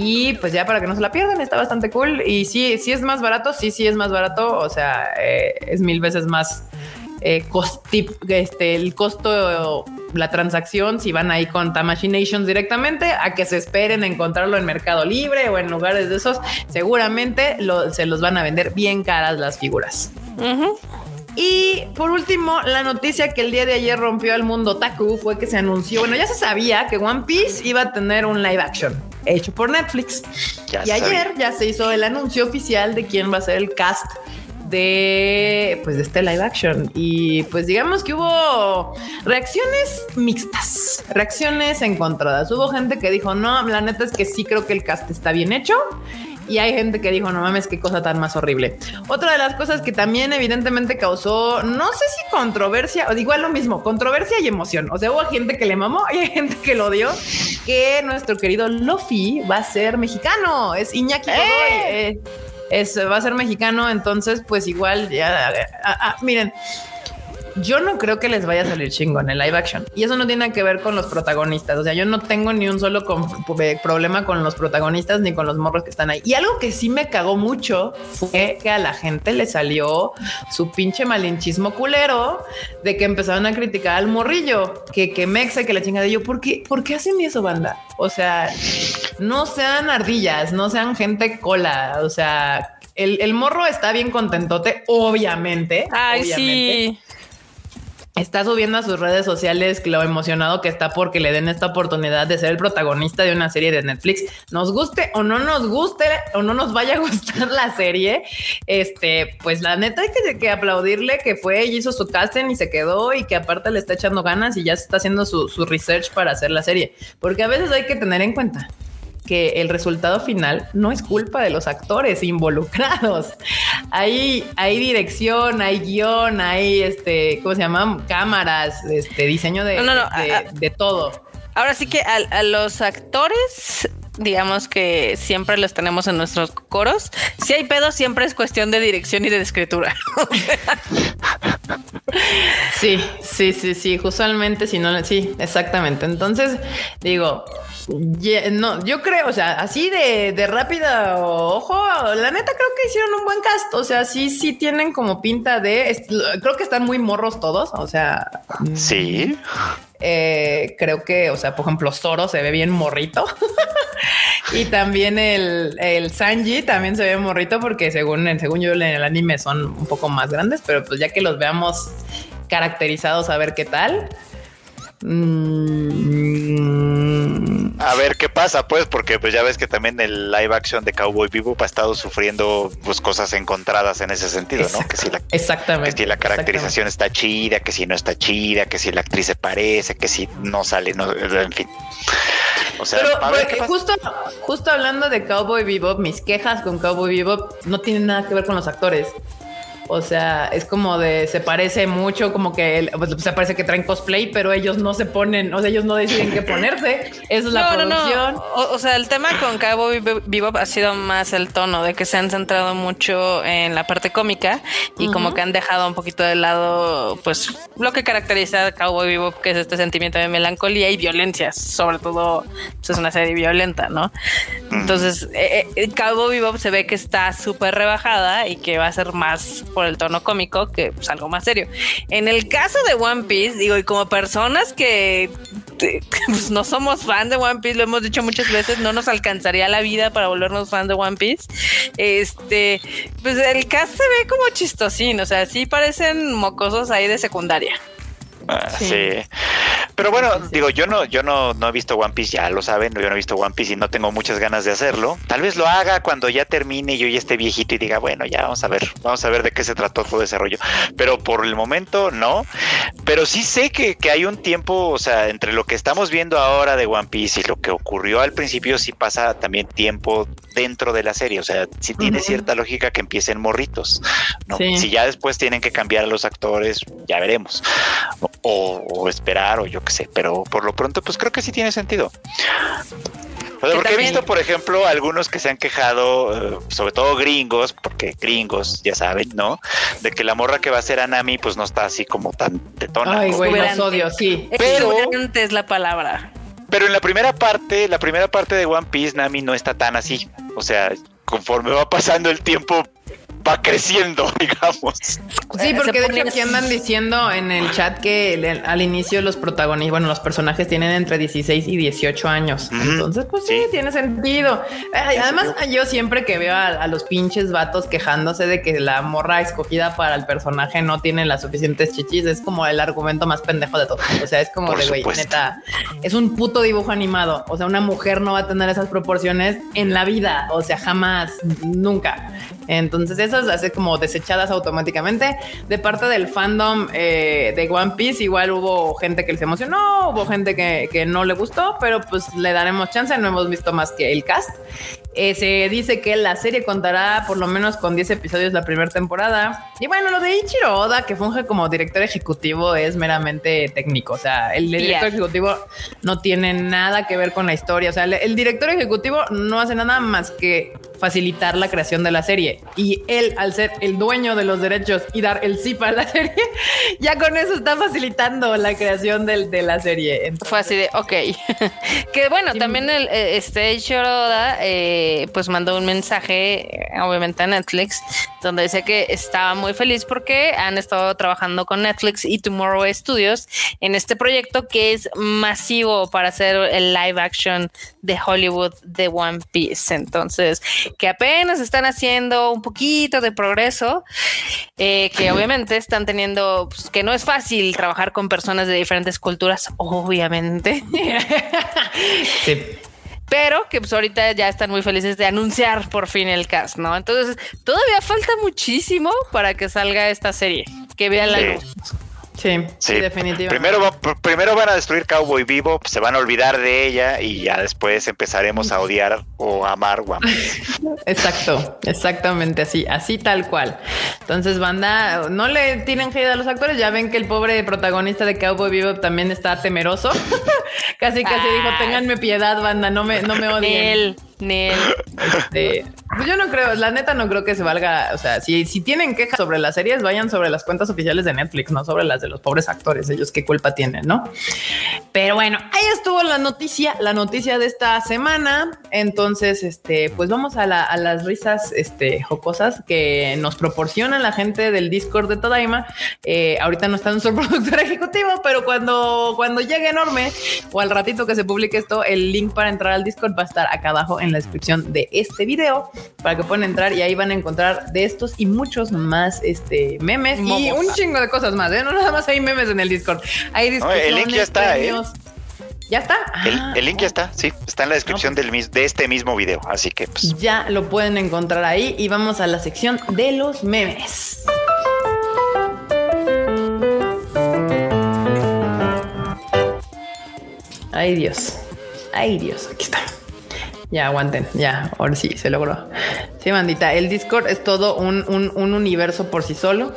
Y pues ya para que no se la pierdan, está bastante cool. Y sí, sí es más barato, sí, sí es más barato. O sea, eh, es mil veces más eh, este, el costo, la transacción, si van ahí con Tamashinations directamente, a que se esperen a encontrarlo en Mercado Libre o en lugares de esos, seguramente se los van a vender bien caras las figuras. Y por último, la noticia que el día de ayer rompió al mundo Taku fue que se anunció, bueno, ya se sabía que One Piece iba a tener un live action hecho por Netflix. y ayer ya se hizo el anuncio oficial de quién va a ser el cast de pues de este live action y pues digamos que hubo reacciones mixtas, reacciones encontradas. Hubo gente que dijo, "No, la neta es que sí creo que el cast está bien hecho." Y hay gente que dijo, no mames, qué cosa tan más horrible. Otra de las cosas que también evidentemente causó, no sé si controversia, o igual lo mismo, controversia y emoción. O sea, hubo gente que le mamó y *laughs* hay gente que lo odió, que nuestro querido Luffy va a ser mexicano, es Iñaki Godoy. ¡Eh! Eh, es, va a ser mexicano, entonces pues igual, ya, miren, yo no creo que les vaya a salir chingo en el live action. Y eso no tiene que ver con los protagonistas. O sea, yo no tengo ni un solo problema con los protagonistas ni con los morros que están ahí. Y algo que sí me cagó mucho fue que a la gente le salió su pinche malinchismo culero de que empezaron a criticar al morrillo, que, que mexa, que la chingada. de yo, ¿por qué, ¿por qué hacen eso, banda? O sea, no sean ardillas, no sean gente cola. O sea, el, el morro está bien contentote, obviamente. Ay, sí está subiendo a sus redes sociales lo emocionado que está porque le den esta oportunidad de ser el protagonista de una serie de Netflix. Nos guste o no nos guste o no nos vaya a gustar *laughs* la serie, este, pues la neta hay que, aplaudirle que fue y hizo su casting y se quedó y que aparte le está echando ganas y ya se está haciendo su research para hacer la serie. Porque a veces hay que tener en cuenta que el resultado final no es culpa de los actores involucrados. Hay, hay dirección, hay guion, hay este, ¿cómo se llaman? Cámaras, este diseño de, de, todo. Ahora sí que a, los actores digamos que siempre los tenemos en nuestros coros. Si hay pedo, siempre es cuestión de dirección y de escritura. sí, sí, sí, sí. Usualmente, si no, sí, exactamente. Entonces, digo, no, yo creo, o sea, así de, de rápida ojo, la neta creo que hicieron un buen cast. O sea, sí, sí tienen como pinta de. creo que están muy morros todos. O sea, sí. Eh, creo que, o sea, por ejemplo, Zoro se ve bien morrito *laughs* y también el, el, Sanji también se ve morrito porque según, según yo en el anime son un poco más grandes, pero pues ya que los veamos caracterizados a ver qué tal. Mm, a ver qué pasa, pues, porque pues ya ves que también el live action de Cowboy Bebop ha estado sufriendo pues cosas encontradas en ese sentido, ¿no? Que si la, exactamente. Que si la caracterización está chida, que si no está chida, que si la actriz se parece, que si no sale, no, en fin. O sea, justo, justo hablando de Cowboy Bebop, mis quejas con Cowboy Bebop no tienen nada que ver con los actores O sea, es como de se parece mucho, como que pues, se parece que traen cosplay, pero ellos no se ponen, o sea, ellos no deciden qué ponerse. Esa es la producción. O, sea, el tema con Cowboy Bebop ha sido más el tono de que se han centrado mucho en la parte cómica y como que han dejado un poquito de lado, pues lo que caracteriza a Cowboy Bebop, que es este sentimiento de melancolía y violencia, sobre todo pues, es una serie violenta, ¿no? Entonces, eh, eh, Cowboy Bebop se ve que está súper rebajada y que va a ser más por el tono cómico que pues, algo más serio. En el caso de One Piece, digo, y como personas que *laughs* pues, no somos fan de One Piece, lo hemos dicho muchas veces, no nos alcanzaría la vida para volvernos fan de One Piece. Este, pues el cast se ve como chistosín, o sea, sí parecen mocosos ahí de secundaria. Ah, sí. Pero bueno, digo, yo no, yo no, no he visto One Piece, ya lo saben, yo no he visto One Piece y no tengo muchas ganas de hacerlo. Tal vez lo haga cuando ya termine y yo ya esté viejito y diga, bueno, ya vamos a ver, vamos a ver de qué se trató todo ese rollo. Pero por el momento no. Pero sí sé que, que hay un tiempo, o sea, entre lo que estamos viendo ahora de One Piece y lo que ocurrió al principio, sí pasa también tiempo dentro de la serie. O sea, sí tiene cierta lógica que empiecen morritos. ¿no? Si ya después tienen que cambiar a los actores, ya veremos o, esperar o yo qué sé, pero por lo pronto pues creo que sí tiene sentido. porque he visto, por ejemplo, algunos que se han quejado, eh, sobre todo gringos, porque gringos, ya saben, ¿no? De que la morra que va a ser Anami, pues no está así como tan tetona. Ay, güey, los odio, sí. Pero es la palabra. Pero en la primera parte, la primera parte de One Piece, Nami no está tan así. O sea, conforme va pasando el tiempo, va creciendo, *laughs* digamos. Sí, porque de hecho aquí andan diciendo en el chat que al inicio los protagonistas, bueno, los personajes tienen entre 16 y 18 años. Entonces, pues sí, tiene sentido. Además, yo siempre que veo a, los pinches vatos quejándose de que la morra escogida para el personaje no tiene las suficientes chichis, es como el argumento más pendejo de todo. O sea, es como de, güey, neta, es un puto dibujo animado. O sea, una mujer no va a tener esas proporciones en la vida. O sea, jamás, nunca. Entonces, esas hace como desechadas automáticamente. De parte del fandom eh, de One Piece, igual hubo gente que les emocionó, hubo gente que, que, no le gustó, pero pues le daremos chance. No hemos visto más que el cast. Eh, se dice que la serie contará por lo menos con 10 episodios la primera temporada. Y bueno, lo de Ichiro Oda, que funge como director ejecutivo, es meramente técnico. O sea, el director ejecutivo no tiene nada que ver con la historia. O sea, el director ejecutivo no hace nada más que facilitar la creación de la serie. Y él, al ser el dueño de los derechos y dar el sí para la *laughs* serie, ya con eso está facilitando la creación del, de la serie. Fue así de, ok. *laughs* que bueno, también el, eh, este Shoroda, eh, pues mandó un mensaje, obviamente a Netflix, donde dice que estaba muy feliz porque han estado trabajando con Netflix y Tomorrow Studios en este proyecto que es masivo para hacer el live action de Hollywood de One Piece. Entonces, que apenas están haciendo un poquito de progreso, eh, que obviamente están teniendo, pues, que no es fácil trabajar con personas de diferentes culturas, obviamente. *laughs* sí pero que pues ahorita ya están muy felices de anunciar por fin el cast, ¿no? Entonces, todavía falta muchísimo para que salga esta serie, que vean la luz. Sí, sí, definitivamente. Primero, primero van a destruir Cowboy Vivo, se van a olvidar de ella y ya después empezaremos a *laughs* odiar o amar One Exacto, exactamente así, así tal cual. Entonces, banda, no le tienen que ir a los actores, ya ven que el pobre protagonista de Cowboy Vivo también está temeroso. *laughs* casi, casi dijo, ténganme piedad, banda, no me, no me odien. Este, pues yo no creo, la neta no creo que se valga. O sea, si, si tienen quejas sobre las series, vayan sobre las cuentas oficiales de Netflix, no sobre las de los pobres actores. Ellos qué culpa tienen, ¿no? Pero bueno, ahí estuvo la noticia, la noticia de esta semana. Entonces, este, pues vamos a, las risas este, jocosas que nos proporciona la gente del Discord de Tadaima. Eh, ahorita no está nuestro *laughs* productor ejecutivo, pero cuando, cuando llegue enorme o al ratito que se publique esto, el link para entrar al Discord va a estar acá abajo en en la descripción de este video para que puedan entrar y ahí van a encontrar de estos y muchos más este memes y un chingo de cosas más. ¿eh? No nada más hay memes en el Discord. Hay discusiones, el link ya está. ¿eh? ¿Ya está? El, link ya está, sí, está en la descripción del, de este mismo video, así que pues. Ya lo pueden encontrar ahí y vamos a la sección de los memes. Ay Dios, ay Dios, aquí está. Ya aguanten, ya, ahora sí, se logró. Sí, bandita, el Discord es todo un, un, un, universo por sí solo.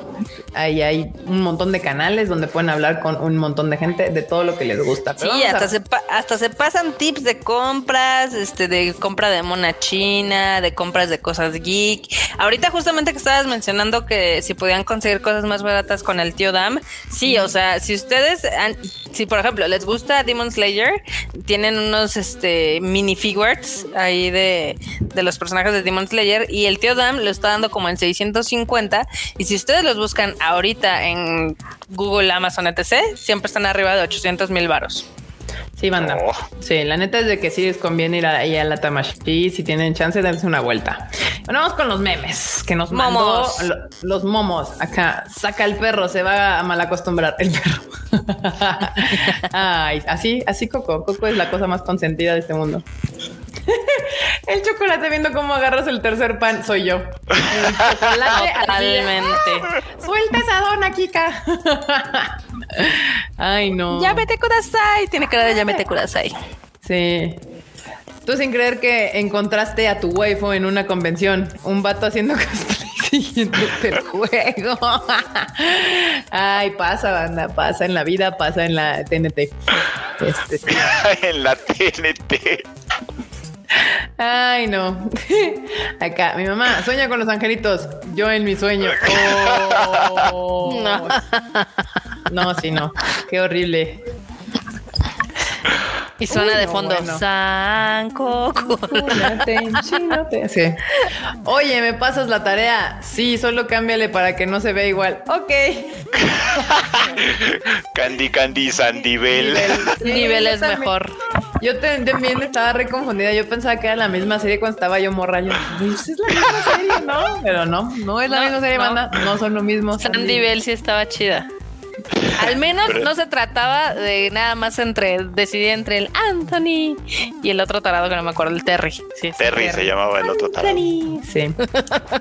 Ahí hay un montón de canales donde pueden hablar con un montón de gente de todo lo que les gusta. sí, hasta, se hasta se pasan tips de compras, este, de compra de mona china, de compras de cosas geek. Ahorita justamente que estabas mencionando que si podían conseguir cosas más baratas con el tío Dam, sí, o sea, si ustedes, si por ejemplo les gusta Demon Slayer, tienen unos este, minifigures ahí de, de los personajes de Demon Slayer y el tío Dam lo está dando como en 650. Y si ustedes los buscan ahorita en Google, Amazon, etc., siempre están arriba de 800 mil varos. Sí, banda. Oh. Sí, la neta es de que sí les conviene ir ahí a la Tamashi si tienen chance, darse una vuelta. Bueno, vamos con los memes que nos mandó los momos. Acá saca el perro, se va a malacostumbrar el perro. *laughs* Ay, así, así Coco. Coco es la cosa más consentida de este mundo. El chocolate viendo cómo agarras el tercer pan soy yo. El chocolate Totalmente. Suelta esa dona, Kika. Ay, no. Ya vete kudasai. Tiene cara de ya vete kudasai. Sí. Tú sin creer que encontraste a tu waifu en una convención, un vato haciendo cosplay *laughs* siguiéndote el juego. Ay, pasa, banda, pasa en la vida, pasa en la TNT. Este, sí. *laughs* en la TNT. Ay, no. *laughs* Acá, mi mamá sueña con los angelitos. Yo en mi sueño. *laughs* Oh. No. no, sí, no. Qué horrible. Y suena de fondo. Sanco. *laughs* Sí. Oye, ¿me pasas la tarea? Sí, solo cámbiale para que no se vea igual. Ok. *laughs* Candy Candy Sandivel. Nivel *laughs* es mejor. Yo también estaba re confundida. Yo pensaba que era la misma serie cuando estaba yo morra. Yo, es la misma serie, ¿no? Pero no, no es la misma serie, banda. No son lo mismo. Sandy Bell sí estaba chida. Al menos no se trataba de nada más entre decidir entre el Anthony y el otro tarado que no me acuerdo, el Terry. Sí, Terry, se llamaba el otro tarado. Sí.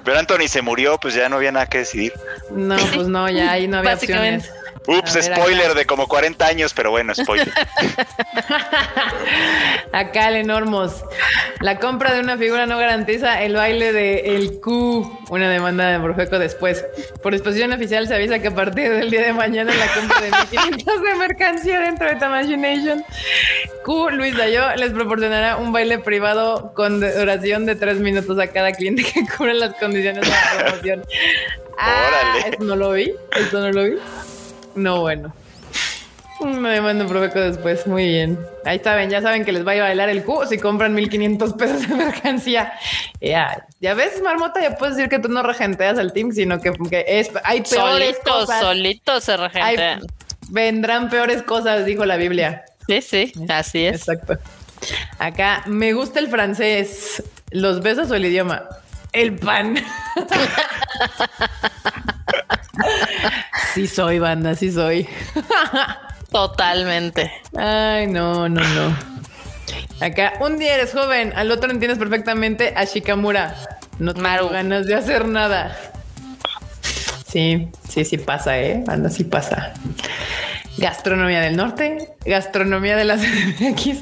Pero Anthony se murió, pues ya no había nada que decidir. No, pues no, ya ahí no había *laughs* opciones. Ups, spoiler de como 40 años, pero bueno, spoiler. *laughs* Acá Lenormos. La compra de una figura no garantiza el baile de el Q. Una demanda de Morfeco después. Por disposición oficial se avisa que a partir del día de mañana la compra de *laughs* 1500 de mercancía dentro de Tamashination, Q Luis Dayo les proporcionará un baile privado con duración de tres minutos a cada cliente que cubra las condiciones de la promoción. *laughs* Ah, Órale. no lo vi. Esto no lo vi. No, bueno. Me mando Profeco después. Muy bien. Ahí saben, ya saben que les va a bailar el Q si compran 1500 pesos de *laughs* mercancía. Ya, ya ves, Marmota, ya puedes decir que tú no regenteas al team, sino que, es, hay peores cosas. Solitos se regentean. vendrán peores cosas, dijo la Biblia. Sí, sí, así es. Exacto. Acá, me gusta el francés. ¿Los besos o el idioma? El pan. *laughs* *laughs* sí soy, banda, sí soy. Totalmente. Ay, no, no, no. Acá, un día eres joven, al otro entiendes perfectamente a Shikamura. No tengo ganas de hacer nada. Sí, sí, sí pasa, ¿eh? Banda, sí pasa. Gastronomía del norte, gastronomía de la CDMX,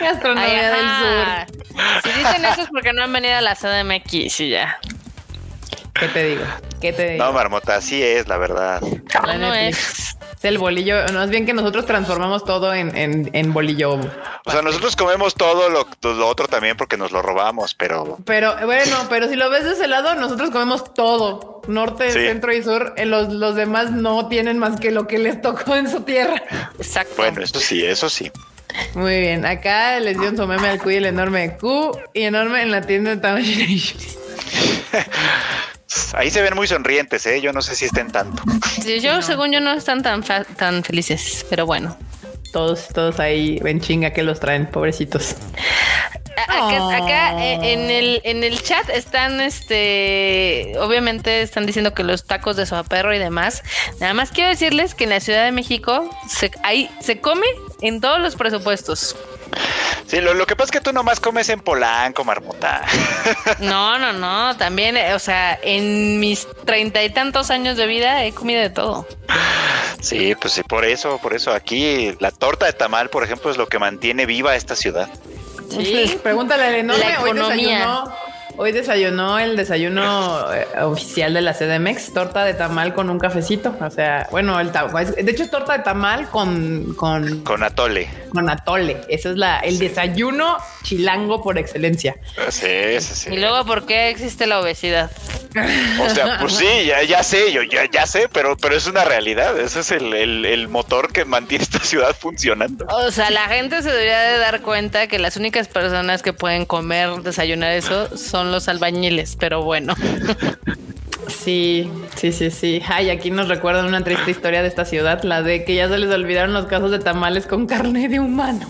gastronomía del sur. Si dicen eso es porque no han venido a la CDMX y ya. ¿Qué te digo? ¿Qué te digo? No, Marmota, así es, la verdad. no es. Es el bolillo. No es bien que nosotros transformamos todo en, en, bolillo. O sea, nosotros comemos todo lo, lo, otro también porque nos lo robamos, pero. Pero bueno, pero si lo ves de ese lado, nosotros comemos todo. Norte, centro y sur. Eh, los, los demás no tienen más que lo que les tocó en su tierra. Exacto. Bueno, eso sí, eso sí. Muy bien. Acá les dio un someme al Q y el enorme Q y enorme en la tienda de Tamashii. *laughs* Ahí se ven muy sonrientes, ¿eh? Yo no sé si estén tanto. Sí, yo, según yo, no están tan, tan felices, pero bueno. Todos, todos ahí ven chinga que los traen, pobrecitos. Acá, eh, en, el, en el chat están, este, obviamente están diciendo que los tacos de perro y demás. Nada más quiero decirles que en la Ciudad de México se, ahí se come en todos los presupuestos. Sí, lo, que pasa es que tú nomás comes en Polanco, marmota. *laughs* No, no, no. También, eh, o sea, en mis treinta y tantos años de vida he comido de todo. Sí, pues sí, por eso, por eso aquí la torta de tamal, por ejemplo, es lo que mantiene viva esta ciudad. Sí, pregúntale al enorme. La economía. Hoy desayunó el desayuno eh, oficial de la CDMX, torta de tamal con un cafecito. O sea, bueno, el tamal, de hecho es torta de tamal con con Con atole. con atole. Eso es la el desayuno chilango por excelencia. Sí, sí, sí. Y luego, ¿por qué existe la obesidad? O sea, pues sí, ya, ya sé, yo ya, ya sé, pero, pero es una realidad. Ese es el, el- el motor que mantiene esta ciudad funcionando. O sea, la gente se debería de dar cuenta que las únicas personas que pueden comer, desayunar eso son los albañiles, pero bueno. *laughs* Sí, sí, sí, sí. Ay, aquí nos recuerdan una triste historia de esta ciudad, la de que ya se les olvidaron los casos de tamales con carne de humano.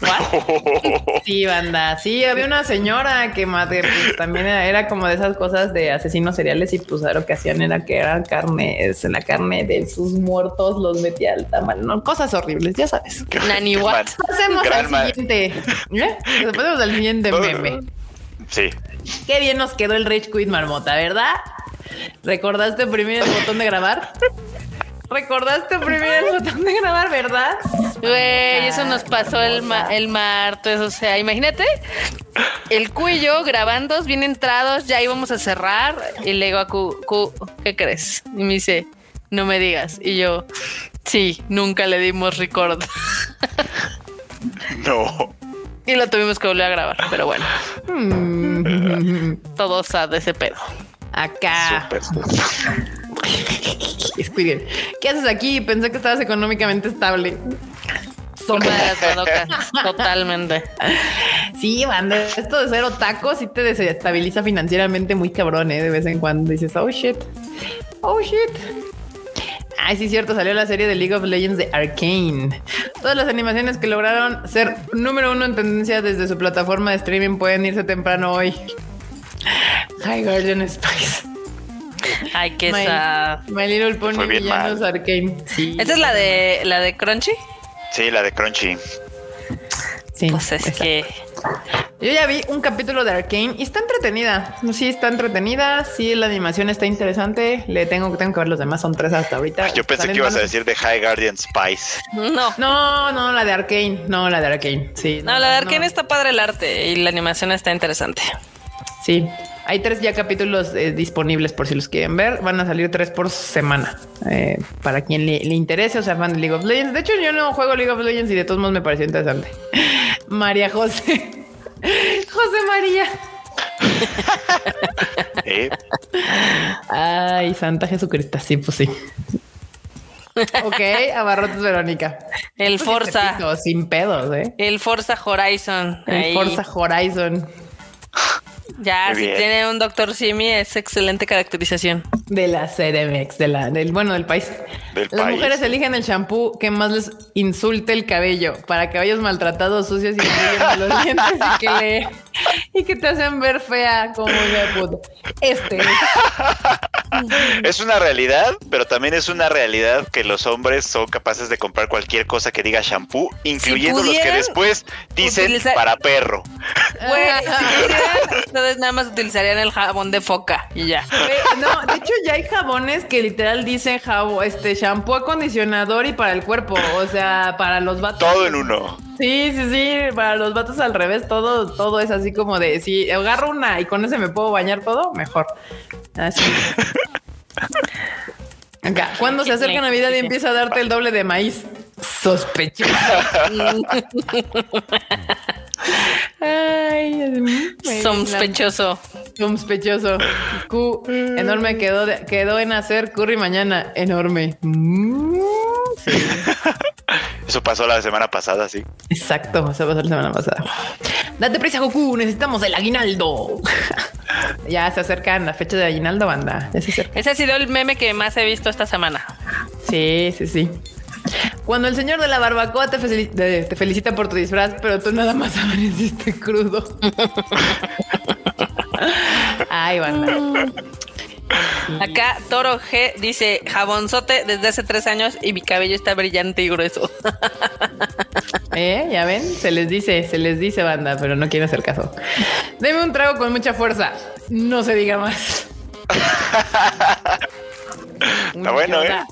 *laughs* Sí, banda. Sí, había una señora que pues, también era, era como de esas cosas de asesinos seriales y pues lo que hacían era que era carne, es la carne de sus muertos los metía al tamal, no cosas horribles, ya sabes. Nani what? Pasemos al siguiente. ¿Eh? Pasemos al siguiente meme. Sí. Qué bien nos quedó el Rage Quit Marmota, ¿verdad? ¿Recordaste oprimir el botón de grabar? ¿Recordaste oprimir el botón de grabar, verdad? Güey, eso nos pasó el, ma- el martes. O sea, imagínate el cuello grabando, bien entrados, ya íbamos a cerrar. Y le digo a Q, Q, ¿qué crees? Y me dice, no me digas. Y yo, sí, nunca le dimos record. No. Y lo tuvimos que volver a grabar. Pero bueno, Hmm. todo sad de ese pedo. Acá. Súper. Squirrel. ¿Qué haces aquí? Pensé que estabas económicamente estable. Totalmente. Sí, banda, esto de ser otaco sí te desestabiliza financieramente muy cabrón, ¿eh? De vez en cuando dices, oh shit, oh shit. Ay, sí, cierto, salió la serie de League of Legends de Arcane. Todas las animaciones que lograron ser número uno en tendencia desde su plataforma de streaming pueden irse temprano hoy. Hi, Guardian Spice. Ay, qué My, sad. My Little Pony Villanos mal. Arcane. Sí. ¿Esta es la de la de Crunchy? Sí, la de Crunchy. Sí, Pues es exacto. que Yo ya vi un capítulo de Arcane y está entretenida. Sí, está entretenida. Sí, la animación está interesante. Le tengo, tengo que ver los demás. Son tres hasta ahorita. Yo pensé que ibas a decir de High Guardian Spice. no. No, no, la de Arcane. No, la de Arcane. Sí. No, la de Arkane no. está padre el arte y la animación está interesante. Sí. Hay tres ya capítulos eh, disponibles por si los quieren ver. Van a salir tres por semana. Eh, para quien le, le interese o sea fan de League of Legends. De hecho, yo no juego League of Legends y de todos modos me pareció interesante. *laughs* María José. *laughs* José María. *laughs* ¿eh? Ay, Santa Jesucristo. Sí, pues sí. ok, abarrotes Verónica. El Pues Forza, sin pedos, ¿eh? el Forza Horizon. El ahí. Forza Horizon Ya, Muy si bien. tiene un Dr. Simi, es excelente caracterización. de la CDMX, de la, del bueno del país. Del Las país. mujeres eligen el champú que más les insulte el cabello para cabellos maltratados, sucios y *laughs* dientes y que le, y que te hacen ver fea como hija de puta. Este es. *laughs* Es una realidad, pero también es una realidad que los hombres son capaces de comprar cualquier cosa que diga shampoo, incluyendo los que después dicen utilizar- para perro. Pudieran, ustedes nada más utilizarían el jabón de foca y ya. No, de hecho ya hay jabones que literal dicen jabo, este shampoo, acondicionador y para el cuerpo, o sea, para los vatos. Todo en uno. Sí, sí, sí, para los vatos al revés, todo, todo es así como de si agarro una y con ese me puedo bañar todo, mejor. Así. Acá, cuando se acerca Navidad y empieza a darte el doble de maíz, sospechoso. *laughs* Ay. Sospechoso. Sospechoso. Q, enorme quedó, de- quedó en hacer curry mañana. Enorme. Mm, Eso pasó la semana pasada, sí. Exacto, se pasó la semana pasada. Date prisa, Goku, necesitamos el aguinaldo. *laughs* ya se acercan la fecha de aguinaldo, banda. Ya se acerca. Ese ha sido el meme que más he visto esta semana. Sí, sí, sí. Cuando el señor de la barbacoa te, felici- te- te felicita por tu disfraz, pero tú nada más *laughs* amaneciste crudo. *laughs* Ay, banda. *laughs* Acá Toro G dice jabonzote desde hace tres años y mi cabello está brillante y grueso. ¿Eh? ¿Ya ven? Se les dice, se les dice, banda, pero no quieren hacer caso. Deme un trago con mucha fuerza. No se diga más. Está bueno, Yoda.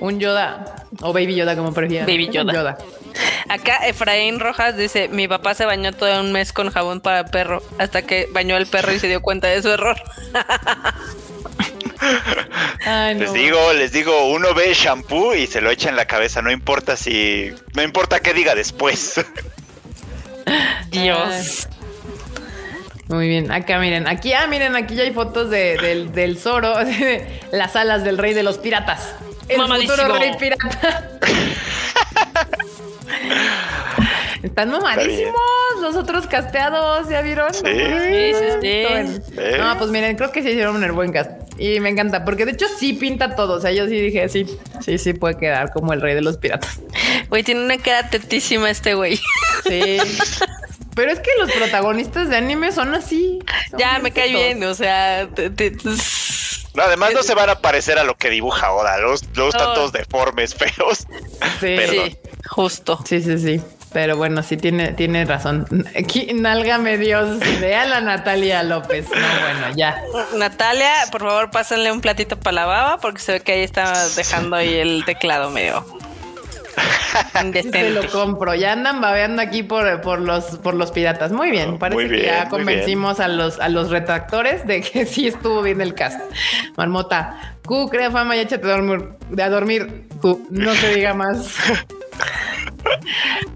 Un Yoda. O Baby Yoda, como prefieran. Baby Yoda. Yoda. Acá Efraín Rojas dice, mi papá se bañó todo un mes con jabón para perro hasta que bañó al perro y se dio cuenta de su error. *laughs* Ay, no. Les digo, les digo, uno ve shampoo y se lo echa en la cabeza, no importa si, no importa qué diga después. *laughs* Dios. Muy bien, acá miren, aquí, ah, miren, aquí ya hay fotos de- del, del Zoro, *laughs* las alas del rey de los piratas. El Mamadísimo. futuro rey pirata. *laughs* Están mamadísimos los otros casteados, ¿ya vieron? Sí. Sí, sí. No, pues miren, creo que sí hicieron un buen cast. Y me encanta, porque de hecho sí pinta todo. O sea, yo sí dije, sí, sí, sí puede quedar como el rey de los piratas. Güey, tiene una cara tetísima este güey. Sí. Pero es que los protagonistas de anime son así. Son ya, me cae bien, o sea... te- te- No, además no se van a parecer a lo que dibuja Oda, los, los No. todos deformes, *laughs* feos. Sí. Sí, justo. Sí, sí, sí. Pero bueno, sí tiene, tiene razón. Aquí, nálgame Dios. Vean a Natalia López. No, bueno, ya. Natalia, por favor, pásenle un platito para la baba porque se ve que ahí está dejando ahí el teclado medio *laughs* Sí se lo compro. Ya andan babeando aquí por, por los por los piratas. Muy bien. Oh, Parece muy que ya convencimos a los a los retractores de que *laughs* sí estuvo bien el cast. Marmota, Q, crea fama y échate a dormir. De a dormir. Q, no se diga más. *laughs*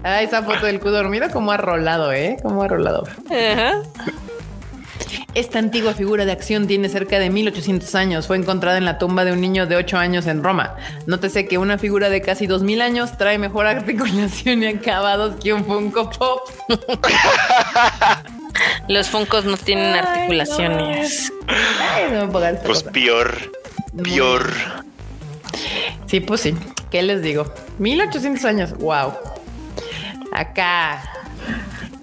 Ah, esa foto del Q dormido, como ha rolado, ¿eh? Como ha rolado. Ajá. Esta antigua figura de acción tiene cerca de 1800 años. Fue encontrada en la tumba de un niño de 8 años en Roma. Nótese que una figura de casi 2000 años trae mejor articulación y acabados que un Funko Pop. *laughs* Los funcos no tienen Ay, articulaciones. Ay, no me Pues cosa. peor, peor. Sí, pues sí. ¿Qué les digo? 1800 años. Wow. Acá.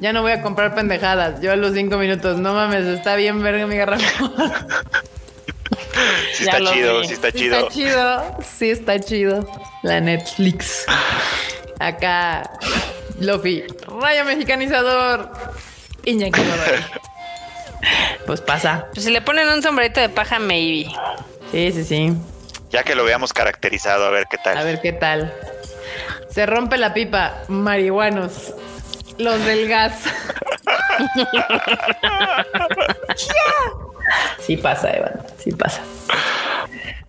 Ya no voy a comprar pendejadas. Yo a los cinco minutos. No mames, está bien verga mi garrafa. Sí está chido, sí está Sí chido. Está chido. Sí, está chido. La Netflix. Acá, Lofi, rayo mexicanizador. Iñaki. Pues pasa. Pues si le ponen un sombrerito de paja, maybe. Sí, sí, sí. Ya que lo veamos caracterizado, a ver qué tal. A ver qué tal. Se rompe la pipa. Marihuanos. Los del gas. *laughs* sí pasa, Evan. Sí pasa.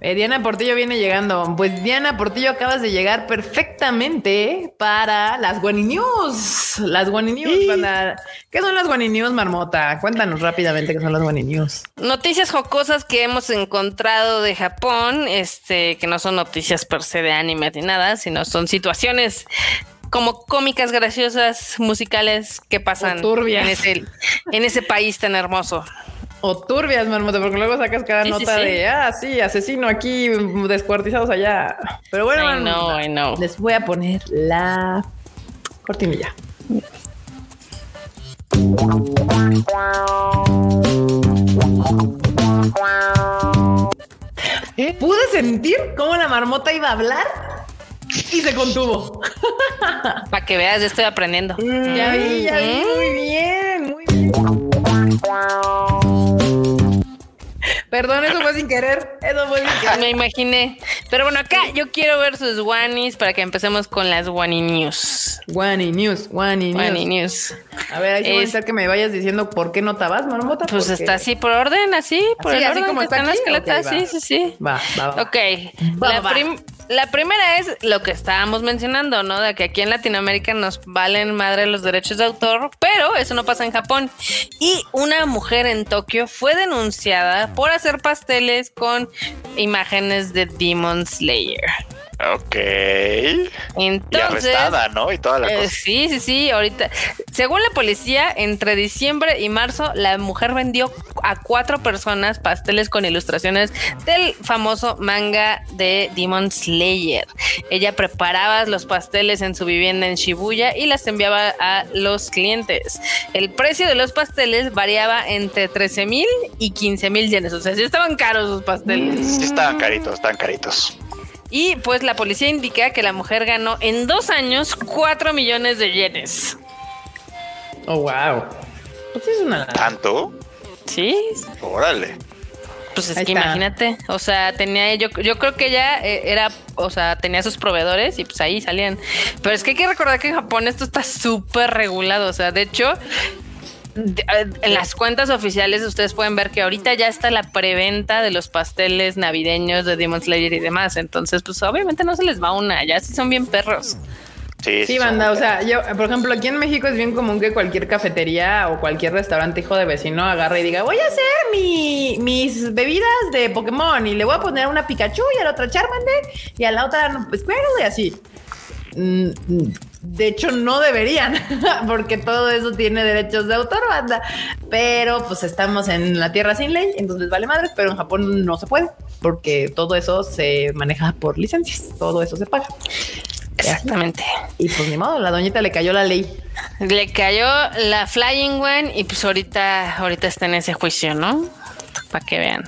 Eh, Diana Portillo viene llegando. Pues Diana Portillo acabas de llegar perfectamente para las Guani News. Las Guani News. banda. ¿Qué son las Guani News, Marmota? Cuéntanos rápidamente qué son las Guani News. Noticias jocosas que hemos encontrado de Japón, este, que no son noticias per se de anime ni nada, sino son situaciones como cómicas, graciosas, musicales que pasan en ese, en ese país tan hermoso. O turbias, Marmota, porque luego sacas cada Sí, nota sí. de, ah, sí, asesino aquí, descuartizados allá. Pero bueno, I know, I know. les voy a poner la cortinilla. Pude sentir cómo la marmota iba a hablar y se contuvo. Para que veas, yo estoy aprendiendo. Ya vi, ya vi, muy bien, muy bien. Perdón, eso fue sin querer. Eso fue sin querer. Me imaginé. Pero bueno, acá yo quiero ver sus wanis para que empecemos con las Wani News. Wani News, Wani News. News. A ver, voy a Es- que me vayas diciendo por qué no tabas, marmota. Pues porque- está así por orden, así, por ¿Así, el así orden como que está en la escaleta. Sí, sí, sí. Va, va, va. Ok, Va, la, va. prim- la primera es lo que estábamos mencionando, ¿no? De que aquí en Latinoamérica nos valen madre los derechos de autor, pero eso no pasa en Japón. Y una mujer en Tokio fue denunciada por hacer pasteles con imágenes de Demon Slayer. Ok. Y arrestada, ¿no? Y toda la eh, cosa. sí, sí, sí. Ahorita, según la policía, entre diciembre y marzo, la mujer vendió a cuatro personas pasteles con ilustraciones del famoso manga de Demon Slayer. Ella preparaba los pasteles en su vivienda en Shibuya y las enviaba a los clientes. El precio de los pasteles variaba entre 13 mil y 15 mil yenes. O sea, sí estaban caros sus pasteles. Sí, estaban caritos, estaban caritos. Y pues la policía indica que la mujer ganó en dos años 4 millones de yenes. Oh, wow. Pues sí es una. ¿Tanto? Sí. Órale. Pues es Ahí que está. imagínate, o sea, tenía yo, yo creo que ella eh, era, o sea, tenía sus proveedores y pues ahí salían. Pero es que hay que recordar que en Japón esto está súper regulado, o sea, de hecho, en las cuentas oficiales ustedes pueden ver que ahorita ya está la preventa de los pasteles navideños de Demon Slayer y demás, entonces pues obviamente no se les va una, ya sí son bien perros. Sí, Sí, banda, o sea, yo, por ejemplo, aquí en México es bien común que cualquier cafetería o cualquier restaurante hijo de vecino agarre y diga, voy a hacer mi, mis bebidas de Pokémon y le voy a poner una Pikachu y a la otra Charmander y a la otra Squirtle y así. Mm, mm, De hecho, no deberían, *laughs* porque todo eso tiene derechos de autor, banda. Pero pues estamos en la tierra sin ley, entonces vale madre, pero en Japón no se puede, porque todo eso se maneja por licencias, todo eso se paga. Exactamente. Y pues ni modo, la doñita le cayó la ley. Le cayó la Flying One y pues ahorita, ahorita está en ese juicio, ¿no? Para que vean.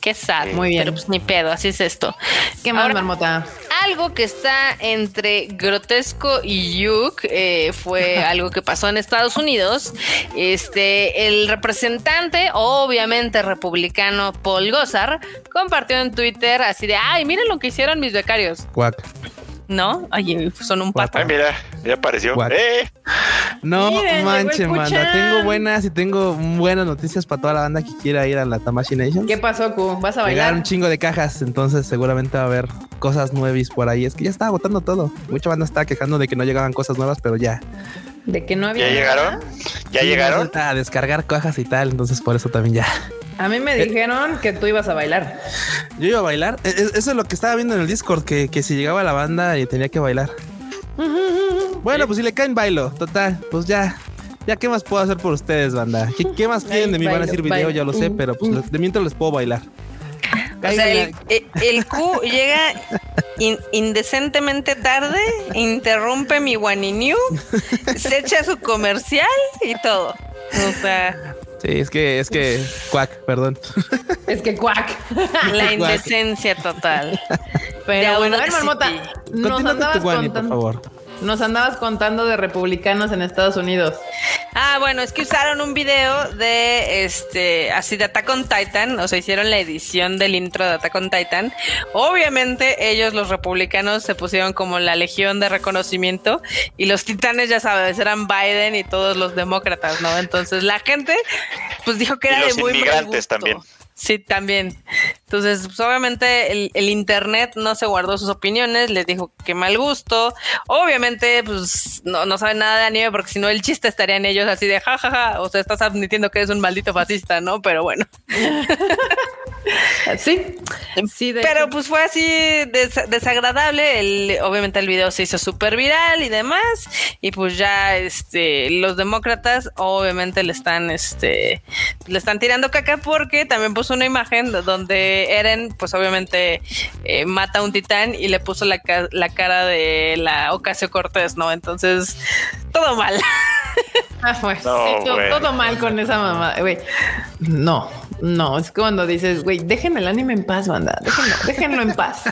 Qué sad. Muy bien. Pero pues ni pedo, así es esto. ¿Qué más, Ahora, marmota? Algo que está entre grotesco y yuk eh, fue algo que pasó en Estados Unidos. Este, el representante, obviamente republicano, Paul Gosar, compartió en Twitter así de, ay, miren lo que hicieron mis becarios. Cuac. ¿No? Ay, son un pato. Ay, mira, ya apareció. ¡Eh! No Miren, banda. Puchan. Tengo buenas y tengo buenas noticias para toda la banda que quiera ir a la Tamashi Nation. ¿Qué pasó, Q? ¿Vas a Llegaron bailar? un chingo de cajas, entonces seguramente va a haber cosas nuevis por ahí. Es que ya está agotando todo. Mucha banda está quejando de que no llegaban cosas nuevas, pero ya. ¿De que no había ¿Ya llegaron? ¿Ya Sí, llegaron? A descargar cajas y tal, entonces por eso también ya. A mí me dijeron que tú ibas a bailar. Yo iba a bailar. E- e- Eso es lo que estaba viendo en el Discord, que, que si llegaba la banda y tenía que bailar. *laughs* Bueno, pues si le caen bailo, total, pues ya. Ya, ¿qué más puedo hacer por ustedes, banda? ¿Qué, qué más quieren de mí? Van a decir video, ya lo sé, pero pues de mientras les puedo bailar. O sea, el, el- Q llega in- indecentemente tarde, interrumpe mi New, se echa su comercial y todo. O sea, Sí, es que, es que, cuac, perdón. *laughs* Es que cuac. *laughs* la *laughs* indecencia total. Pero De bueno, a ver, marmota, nos andabas, Wani, por contando, favor. Nos andabas contando de republicanos en Estados Unidos. Ah, bueno, es que usaron un video de este, así de Attack on Titan, o sea, hicieron la edición del intro de Attack on Titan. Obviamente, ellos, los republicanos, se pusieron como la legión de reconocimiento y los titanes, ya sabes, eran Biden y todos los demócratas, ¿no? Entonces, la gente, pues dijo que Y era los de muy mal inmigrantes gusto. también. Sí, también. Entonces, pues, obviamente el, el internet no se guardó sus opiniones, les dijo que mal gusto. Obviamente, pues no, no saben nada de anime porque si no el chiste estaría en ellos así de jajaja. O sea, estás admitiendo que eres un maldito fascista, ¿no? Pero bueno. *laughs* Sí, sí, de Pero hecho. pues fue así des- desagradable. El, obviamente el video se hizo súper viral y demás. Y pues ya este los demócratas obviamente le están este le están tirando caca porque también puso una imagen do- donde Eren pues obviamente eh, mata a un titán y le puso la, ca- la cara de la Ocasio Cortés, ¿no? Entonces todo mal. *laughs* Ah, pues, No, sí, todo mal con esa mamá, güey. No, no, es cuando dices, güey, dejen el anime en paz, banda. Déjenlo, déjenlo en paz.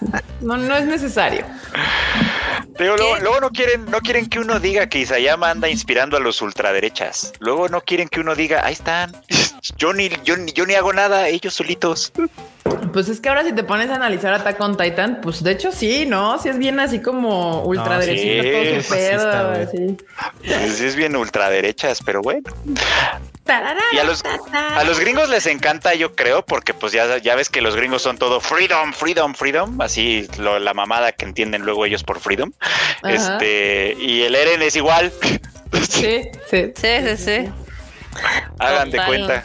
No, no es necesario. Luego, luego no quieren, no quieren que uno diga que Isayama anda inspirando a los ultraderechas. Luego no quieren que uno diga, ahí están. *laughs* Yo ni, yo, ni- yo ni hago nada, ellos solitos. Pues es que ahora si te pones a analizar Attack on Titan, pues de hecho sí, ¿no? Sí es bien así como ultraderechista sí, todo su pedo, güey. sí. Es, bien ultraderechas, pero bueno. Y a los, ta, a los gringos les encanta, yo creo, porque pues ya, ya ves que los gringos son todo freedom, freedom, freedom. Así lo- la mamada que entienden luego ellos por freedom. Ajá. Este, y el Eren es igual. Sí, sí. Sí, sí, sí. Hagan de cuenta.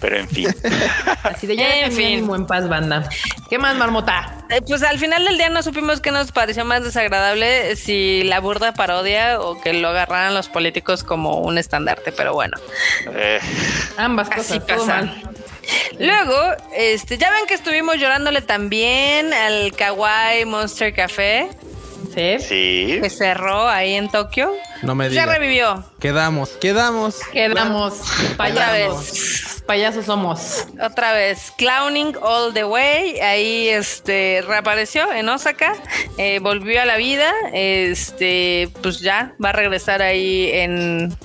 Pero en fin. *laughs* Así de ya En fin. en paz, banda. ¿Qué más, marmota? Eh, Pues al final del día no supimos qué nos pareció más desagradable, si la burda parodia o que lo agarraran los políticos como un estandarte, pero bueno. Eh, Ambas Así cosas. Luego, este, ya ven que estuvimos llorándole también al Kawaii Monster Café, Sí. sí. que cerró ahí en Tokio. No me Ya digas. revivió. Quedamos, quedamos. Quedamos Otra payasos. vez. Payasos somos. Otra vez, Clowning All the Way, ahí este reapareció en Osaka, eh, volvió a la vida, este, pues ya va a regresar ahí en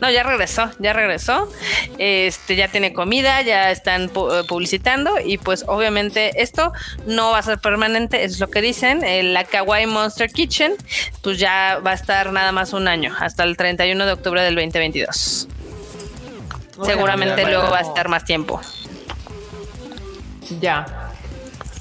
No, ya regresó, ya regresó. Este ya tiene comida, ya están pu- eh, publicitando y pues obviamente esto no va a ser permanente, es lo que dicen. La Kawaii Monster Kitchen pues ya va a estar nada más un año, hasta el 31 de octubre del 2022. Seguramente ya, luego va a bueno. estar más tiempo. Ya.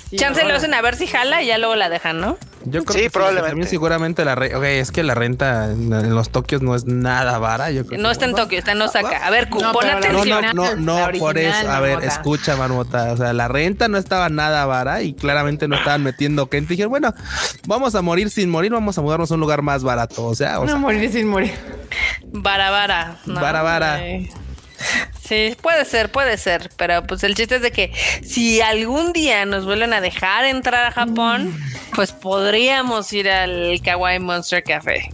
Sí, Chance lo hacen a ver si jala y ya luego la dejan, ¿no? Yo creo Sí, que probablemente. También seguramente la renta. Ok, es que la renta en, los Tokios no es nada vara. Yo creo No está en Tokio, está en Osaka. A ver, Q, No, atención. no, no, no, por eso. A ver, Marmota. escucha, Marmota. O sea, la renta no estaba nada vara y claramente no estaban metiendo gente. Dijeron, bueno, vamos a morir sin morir, vamos a mudarnos a un lugar más barato. O sea, o sea, No morir sin morir. Vara, vara. ¿no? vara, vara. Sí, puede ser, puede ser, pero pues el chiste es de que si algún día nos vuelven a dejar entrar a Japón, pues podríamos ir al Kawaii Monster Café.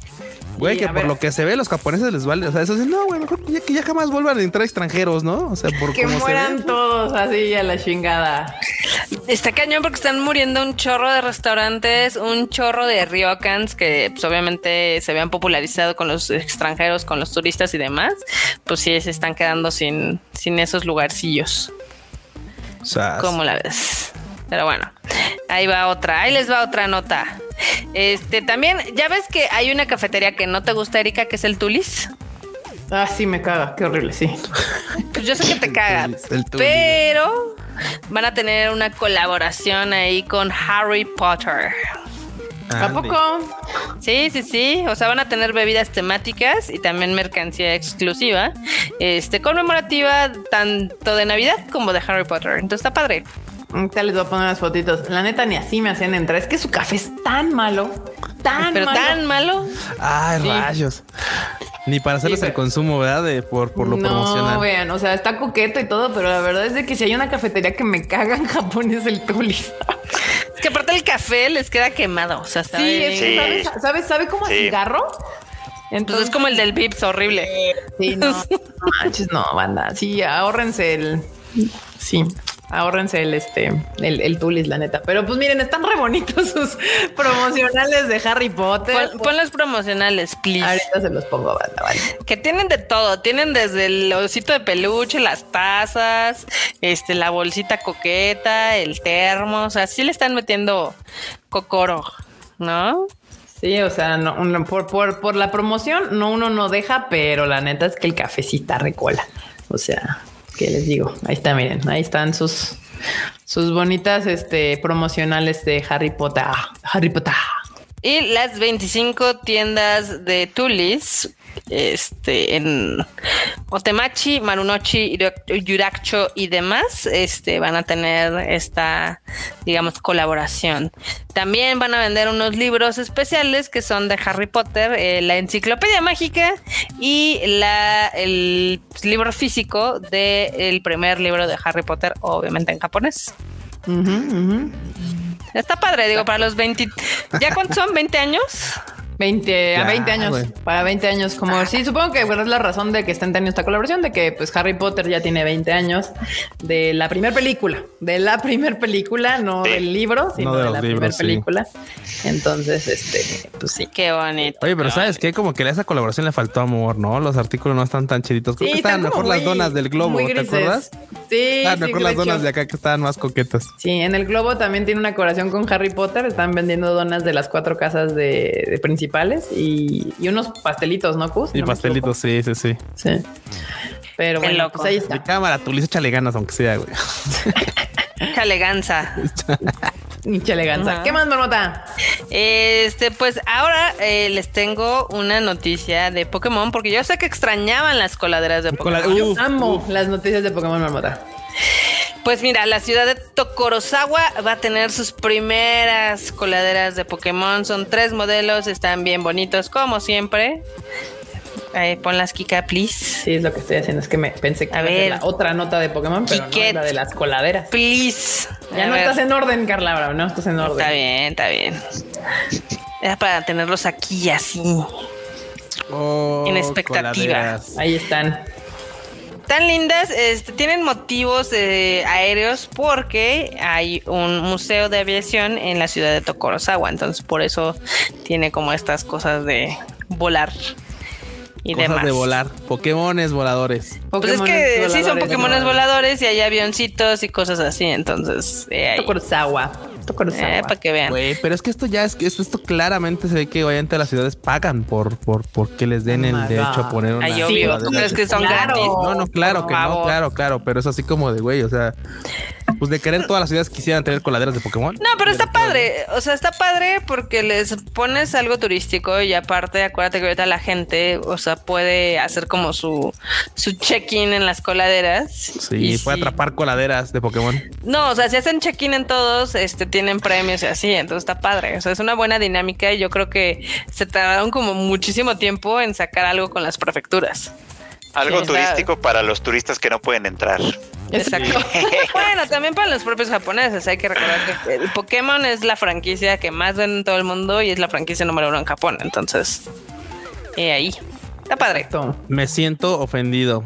Güey, que por ver. lo que se ve, los japoneses les vale. O sea, eso sí, no, güey, mejor ya que ya jamás vuelvan a entrar extranjeros, ¿no? O sea, por Que se mueran ve. todos así a la chingada. Está cañón porque están muriendo un chorro de restaurantes, un chorro de ryokans que pues, obviamente se habían popularizado con los extranjeros, con los turistas y demás. Pues sí, se están quedando sin, sin esos lugarcillos. O sea, ¿Cómo la ves? Pero bueno, ahí va otra, ahí les va otra nota. Este también, ya ves que hay una cafetería que no te gusta, Erika, que es el Tulis. Ah, sí, me caga. Qué horrible, sí. Pues yo sé que te caga, Tulis, el Tulis. pero van a tener una colaboración ahí con Harry Potter. ¿A poco? Sí, sí, sí. O sea, van a tener bebidas temáticas y también mercancía exclusiva, este, conmemorativa tanto de Navidad como de Harry Potter. Entonces está padre. Ahorita les voy a poner las fotitos. La neta, ni así me hacían entrar. Es que su café es tan malo. Tan Pero malo. tan malo. Ay, Sí. rayos. Ni para hacerles Sí, el consumo, ¿verdad? De, por, por lo no, promocional. vean, o sea, está coqueto y todo, pero la verdad es de que si hay una cafetería que me caga en Japón es el Tulis. Es que aparte el café les queda quemado. O sea, sabe Sí, es que Sí. ¿sabes, ¿sabes? ¿Sabe cómo a Sí. cigarro? Entonces es como el del Vips, horrible. Sí, no, no manches, no, banda. Sí, ahórrense el. Sí, ahórrense el este, el, el tulis, la neta. Pero pues miren, están re bonitos sus promocionales de Harry Potter. Pon, pon los promocionales, please. Ahorita se los pongo, banda, vale. Que tienen de todo, tienen desde el osito de peluche, las tazas, este, la bolsita coqueta, el termo, o sea, sí le están metiendo cocoro, ¿no? Sí, o sea, no, uno- por, por, por la promoción, no, uno no deja, pero la neta es que el cafecita recola. O sea, ¿qué les digo? Ahí está, miren, ahí están sus, sus bonitas este, promocionales de Harry Potter. Harry Potter. Y las 25 tiendas de Tulis, este, en Otemachi, Marunochi, Yuracho y demás, este, van a tener esta, digamos, colaboración. También van a vender unos libros especiales que son de Harry Potter, eh, la enciclopedia mágica y la, el libro físico del primer libro de Harry Potter, obviamente en japonés. Ujú. Está padre, digo, para los 20... ¿Ya cuántos son? ¿20 años? 20 a Ya, 20 años, para 20 años, como sí, supongo que bueno, es la razón de que estén teniendo esta colaboración, de que pues Harry Potter ya tiene 20 años de la primera película, de la primera película, no Sí. del libro, sino de la primera sí. película. Entonces, este, pues sí. Qué bonito. Oye, pero qué ¿sabes qué? Como que a esa colaboración le faltó amor, ¿no? Los artículos no están tan chiditos. Creo Sí, que estaban están mejor las donas del globo, ¿te acuerdas? Sí, Estaban sí, mejor las donas de acá que estaban más coquetas. Sí, en el Globo también tiene una colaboración con Harry Potter. Están vendiendo donas de las cuatro casas de, de principales y, y unos pastelitos, ¿no, Cus? Y No pastelitos, sí, sí, sí. Sí. Pero Qué bueno, loco. pues ahí De está. cámara, tú le échale ganas, aunque sea, güey. *laughs* Mucha elegancia. *laughs* Ajá. ¿Qué más, Marmota? Este, pues ahora eh, les tengo una noticia de Pokémon, porque yo sé que extrañaban las coladeras de Cola- Pokémon. Uf, Amo las noticias de Pokémon Marmota. Pues mira, la ciudad de Tokorozawa va a tener sus primeras coladeras de Pokémon. Son tres modelos, están bien bonitos, como siempre. Ahí, pon las Kika, please. Sí, es lo que estoy haciendo. Es que me pensé que A ver. la otra nota de Pokémon, pero no Quiquet. es la de las coladeras. Please. Ya A no ver. estás en orden, Carla Bravo. No estás en orden. Está bien, está bien. Era para tenerlos aquí así. Oh, En expectativa. coladeras. Ahí están. Tan lindas, este, tienen motivos eh, aéreos porque hay un museo de aviación en la ciudad de Tokorozawa, entonces por eso tiene como estas cosas de volar. y Cosas demás. de volar. Pokémones voladores. Pues es que sí son Pokémones voladores y hay avioncitos y cosas así, entonces eh, ahí, Kurosawa. eh, para que vean. Güey, pero es que esto ya es que esto, esto claramente se ve que obviamente las ciudades pagan por, por, por que les den Oh el derecho God. a poner una Ay, obvio, ¿tú crees que son Claro. gratis? No, no, claro que no, claro, claro, pero es así como de güey, o sea, pues de querer todas las ciudades quisieran tener coladeras de Pokémon. No, pero está padre. O sea, está padre porque les pones algo turístico y aparte, acuérdate que ahorita la gente, o sea, puede hacer como su, su check-in en las coladeras. Sí, Y puede atrapar coladeras de Pokémon. No, o sea, si hacen check-in en todos, este, tienen premios y así, entonces está padre. O sea, es una buena dinámica y yo creo que se tardaron como muchísimo tiempo en sacar algo con las prefecturas. Algo Sí, está- turístico para los turistas que no pueden entrar. Exacto. *laughs* bueno, también para los propios japoneses. Hay que recordar que el Pokémon es la franquicia que más vende en todo el mundo y es la franquicia número uno en Japón. Entonces, eh, ahí. Está padre. Exacto. Me siento ofendido.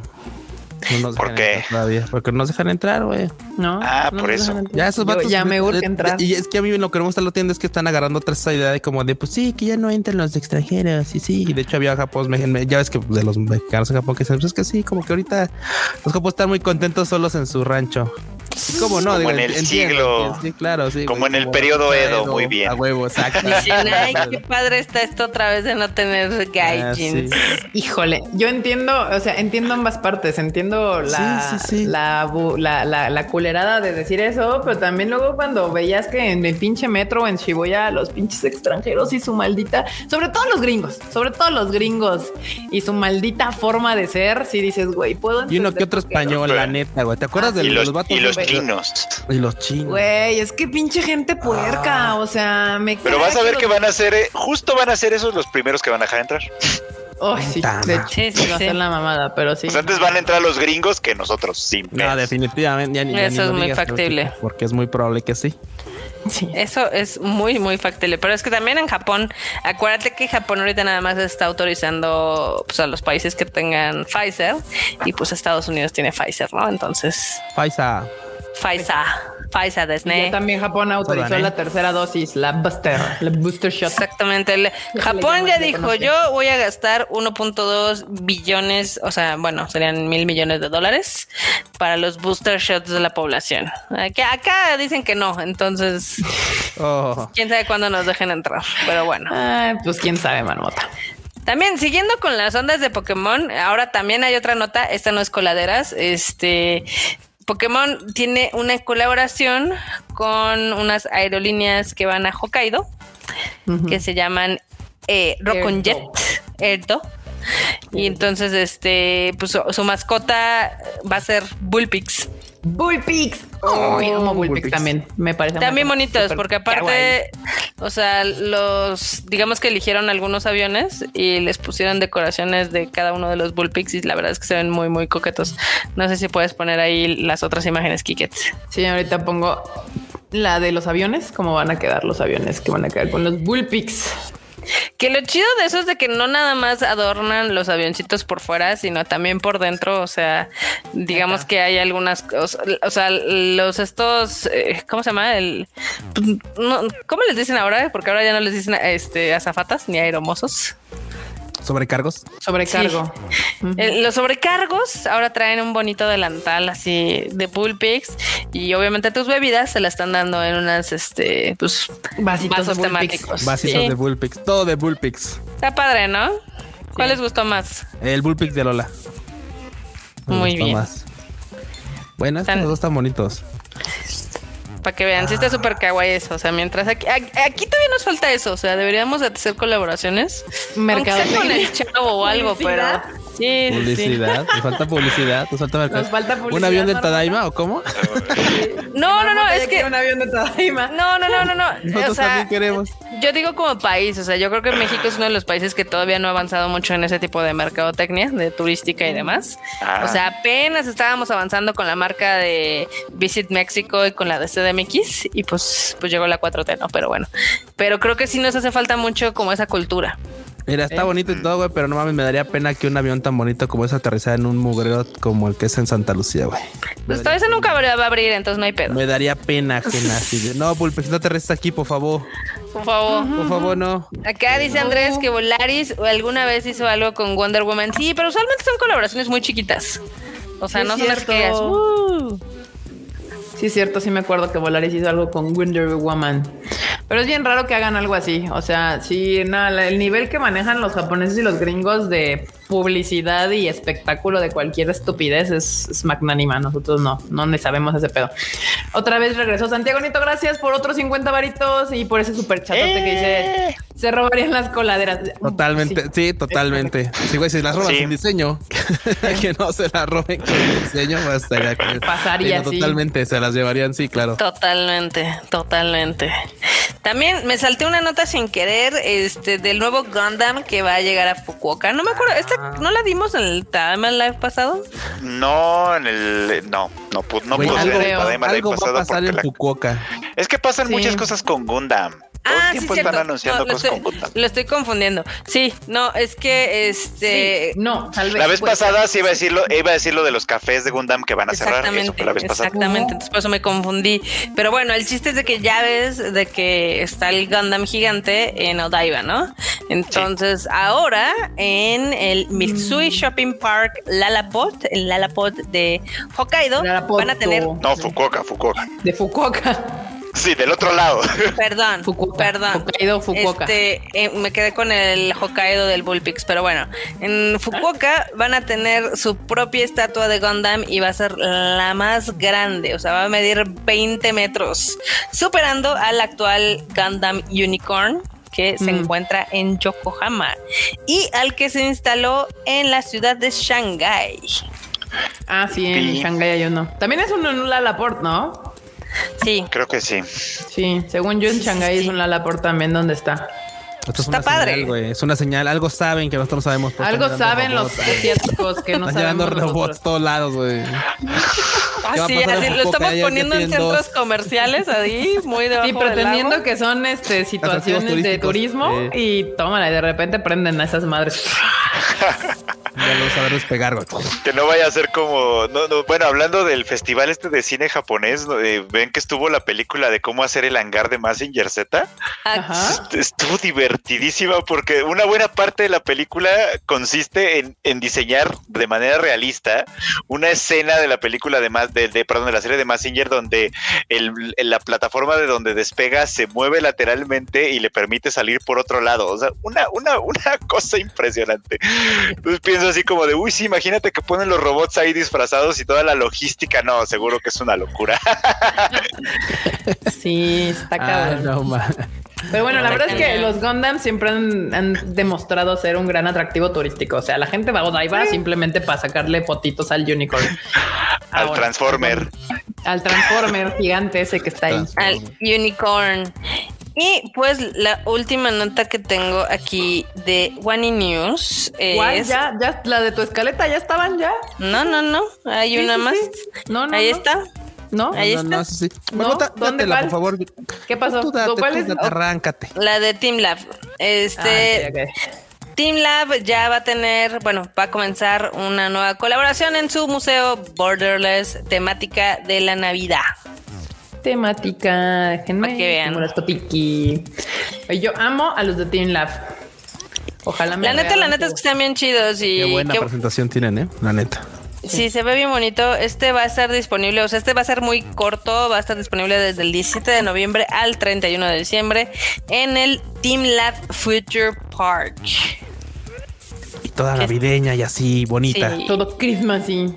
No nos ¿Por dejan qué? entrar Todavía, porque no nos dejan entrar, güey. No. Ah, no por eso. Ya esos Yo- vatos. Ya me urge entrar. Y es que a mí lo que no me gusta lo tienda es que están agarrando otra esa idea de como de pues sí, que ya no entran los extranjeros. Y sí, y de hecho había Japón, ya ves que de los mexicanos en Japón que dicen, pues es que sí, como que ahorita los japos están muy contentos solos en su rancho. ¿Cómo no? Como en el siglo- Sí, claro, sí. como en el periodo Edo, muy bien. A huevo, exacto. Dicen, ay, qué padre está esto otra vez de no tener Ah, gaijins. sí. Híjole, yo entiendo, o sea, entiendo ambas partes. Entiendo la, Sí, sí, sí. La, bu- la, la, la culerada de decir eso, pero también luego cuando veías que en el pinche metro en Shibuya los pinches extranjeros y su maldita, sobre todo los gringos, sobre todo los gringos y su maldita forma de ser, si dices, güey, puedo Y uno que entender otro por qué no". español, la neta, güey. ¿Te acuerdas Ah, de los, los vatos? y los chinos. Y los chinos. Güey, es que pinche gente puerca, o sea, me Pero vas a ver que los- van a ser, eh, justo van a ser esos los primeros que van a dejar entrar. Ay, sí, de Sí, sí, va a sí. ser la mamada, pero sí. Pues antes van a entrar los gringos que nosotros, sin No, pedos. definitivamente. Ya, ni- ya Eso ni es muy digas, factible. Porque, porque es muy probable que sí. Sí. Eso es muy, muy factible. Pero es que también en Japón, acuérdate que Japón ahorita nada más está autorizando pues, a los países que tengan Pfizer y pues Estados Unidos tiene Pfizer, ¿no? Entonces, Faisa. Pfizer, Pfizer ya Disney. también Japón autorizó ¿eh? la tercera dosis, la booster, la booster shot. Exactamente. El- Japón ya dijo, yo voy a gastar 1.2 billones, o sea, bueno, serían mil millones de dólares para los booster shots de la población. Aquí- acá dicen que no, entonces, *laughs* Oh. quién sabe cuándo nos dejen entrar. Pero bueno. Ay, pues quién sabe, Marmota. También, siguiendo con las ondas de Pokémon, ahora también hay otra nota, esta no es coladeras, este Pokémon tiene una colaboración con unas aerolíneas que van a Hokkaido, que se llaman eh, Rokonjet, Erdo. Y entonces, este, pues su, su mascota va a ser Bullpix. Bullpix. Ay, amo Bullpix Bullpix. también. Me parece También bonitos, porque aparte, o sea, los, digamos que eligieron algunos aviones y les pusieron decoraciones de cada uno de los bullpigs y la verdad es que se ven muy, muy coquetos. No sé si puedes poner ahí las otras imágenes, Kiket. Sí, ahorita pongo la de los aviones, cómo van a quedar los aviones que van a quedar con los Bullpix. Que lo chido de eso es de que no nada más adornan los avioncitos por fuera, sino también por dentro. O sea, digamos que hay algunas cosas, o sea, los estos, eh, ¿cómo se llama? El, no, ¿Cómo les dicen ahora? Porque ahora ya no les dicen este azafatas ni aeromosos. Sobrecargos. Sobrecargo. Eh, los sobrecargos ahora traen un bonito delantal así de Bullpix y obviamente tus bebidas se la están dando en unas este pues Vasitos vasos de temáticos. Vasitos Sí. de Bullpix. Todo de Bullpix. Está padre, ¿no? ¿Cuál les gustó más? El Bullpix de Lola. Me Muy gustó bien. más. Bueno, estos Están- dos están bonitos. Para que vean, sí está súper kawaii eso. O sea, mientras aquí, aquí, aquí todavía nos falta eso. O sea, deberíamos de hacer colaboraciones. Sea con el chavo o algo, pero. Publicidad. Sí. Nos falta publicidad. Nos falta mercado. Nos falta publicidad, ¿Un avión Marmota. Tadaima o cómo? No, no, no, es que. un avión de Tadaima. No, no, no, no, no. *laughs* Nosotros O sea, también queremos. Yo digo como país, o sea, yo creo que México es uno de los países que todavía no ha avanzado mucho en ese tipo de mercadotecnia, de turística y demás. Ah. O sea, apenas estábamos avanzando con la marca de Visit México y con la de CDMX y pues, pues llegó la 4T, ¿no? Pero bueno, pero creo que sí nos hace falta mucho como esa cultura. Mira, está ¿Eh? bonito y todo, güey, pero no mames, me daría pena que un avión tan bonito como ese aterrizara en un mugrero como el que es en Santa Lucía, güey. Pues todavía ese nunca va a abrir, entonces no hay pedo. Me daría pena ajena. Así de, no, Pulpes, no aterrizas aquí, por favor. Por favor. Por favor, no. Acá dice Andrés que Volaris alguna vez hizo algo con Wonder Woman. Sí, pero usualmente son colaboraciones muy chiquitas. O sea, Sí, no son las que cierto. digas, "Uh". Sí, es cierto, sí me acuerdo que Volaris hizo algo con Wonder Woman. Pero es bien raro que hagan algo así. O sea, sí, nada, el nivel que manejan los japoneses y los gringos de publicidad y espectáculo de cualquier estupidez es, es magnánima. Nosotros no, no le sabemos ese pedo. Otra vez regresó Santiago Nito, gracias por otros 50 varitos y por ese super chatote que dice se robarían las coladeras. Totalmente, Sí. sí, totalmente. Sí, güey, si las roban Sí. sin diseño, *laughs* que no se las roben con diseño, pues estaría que- *laughs* Pasaría, Sí, no, sí. Totalmente, se las llevarían, sí, claro. Totalmente, totalmente. También me salté una nota sin querer este del nuevo Gundam que va a llegar a Fukuoka. No me acuerdo, esta no la dimos en el Time Live pasado. No, en el. No, no, no pude algo, ver el el año algo va a pasado pasar porque en la- Fukuoka. Es que pasan Sí. muchas cosas con Gundam. Todo Ah, el sí, tiempo cierto. están anunciando No, lo, cosas estoy, con Gundam. lo estoy confundiendo. Sí, no, es que este Sí, no, tal vez. La vez pasada sí iba a decirlo, iba a decir lo de los cafés de Gundam que van a cerrar. Eso fue la vez pasada. exactamente. Entonces por eso me confundí. Pero bueno, el chiste es de que ya ves de que está el Gundam gigante en Odaiba, ¿no? Entonces ahora en el Mitsui Shopping Park Lalaport, el Lalaport de Hokkaido, van a tener, No, Fukuoka, Fukuoka. De Fukuoka. Sí, del otro lado. perdón, Fukuoka. perdón. Hokkaido, Fukuoka. Este, eh, me quedé con el Hokkaido del Bullpix, pero bueno, en Fukuoka van a tener su propia estatua de Gundam y va a ser la más grande, o sea, va a medir 20 metros, superando al actual Gundam Unicorn que se Mm. encuentra en Yokohama y al que se instaló en la ciudad de Shanghái. Ah, sí, en Sí. Shanghái hay uno. También es uno en un Lalaport, ¿no? Sí, Creo que sí. Sí, según yo en Shanghái es un Lalaport también donde está. Esto es Está una padre. señal, güey. Es una señal. Algo saben que nosotros no sabemos. Algo saben los robots, asiáticos que no Están llegando sabemos robots todos lados, güey. Ah, ¿Qué va a sí, pasar en así, lo estamos poniendo en centros dos. comerciales ahí, muy debajo Sí, del pretendiendo que son este situaciones de turismo y tómala y de repente prenden a esas madres. *laughs* Ya lo saben despegar, güey. Que no vaya a ser como. No, no, bueno, hablando del festival este de cine japonés. Eh, ven que estuvo la película de cómo hacer el hangar de Mazinger Z. Ajá. Estuvo divertidísima porque una buena parte de la película consiste en, en diseñar de manera realista una escena de la película de más de, de- perdón de la serie de Massinger donde el, la plataforma de donde despega se mueve lateralmente y le permite salir por otro lado. O sea, una, una, una *laughs* cosa impresionante. Entonces pienso así como de uy, sí, imagínate que ponen los robots ahí disfrazados y toda la logística. No, seguro que es una locura. *laughs* Sí, está Ah, cabrón. no, man. Pero bueno, la verdad es que los Gundam siempre han, han demostrado ser un gran atractivo turístico. O sea, la gente va a Odaiba simplemente para sacarle fotitos al unicorn. *laughs* Al Ahora, Transformer. Al Transformer gigante ese que está ahí. al unicorn. Y pues la última nota que tengo aquí de One News es... Ya, ya, la de tu escaleta ya estaban ya. No, no, no, hay Sí, una sí, más. sí. No, no. Ahí no. está. ¿No? Ahí no, está. no, sí, sí. No, Bueno, da- ¿dónde, dátela, cuál? por favor. ¿Qué pasó? Tú date, ¿Cuál tú es? date, arráncate. La de Team Lab. Este, Ah. Team Lab ya va a tener, bueno, va a comenzar una nueva colaboración en su museo Borderless, temática de la Navidad. Temática, déjenme. Para que vean. las Yo amo a los de Team Lab. Ojalá me La neta, la neta es que están bien chidos y Qué buena qué- presentación tienen, ¿eh? La neta. Sí, se ve bien bonito. Este va a estar disponible, o sea, este va a ser muy corto, va a estar disponible desde el 17 de noviembre al 31 de diciembre en el Team Lab Future Park. Y toda navideña y así, bonita. Sí. Todo Christmasy.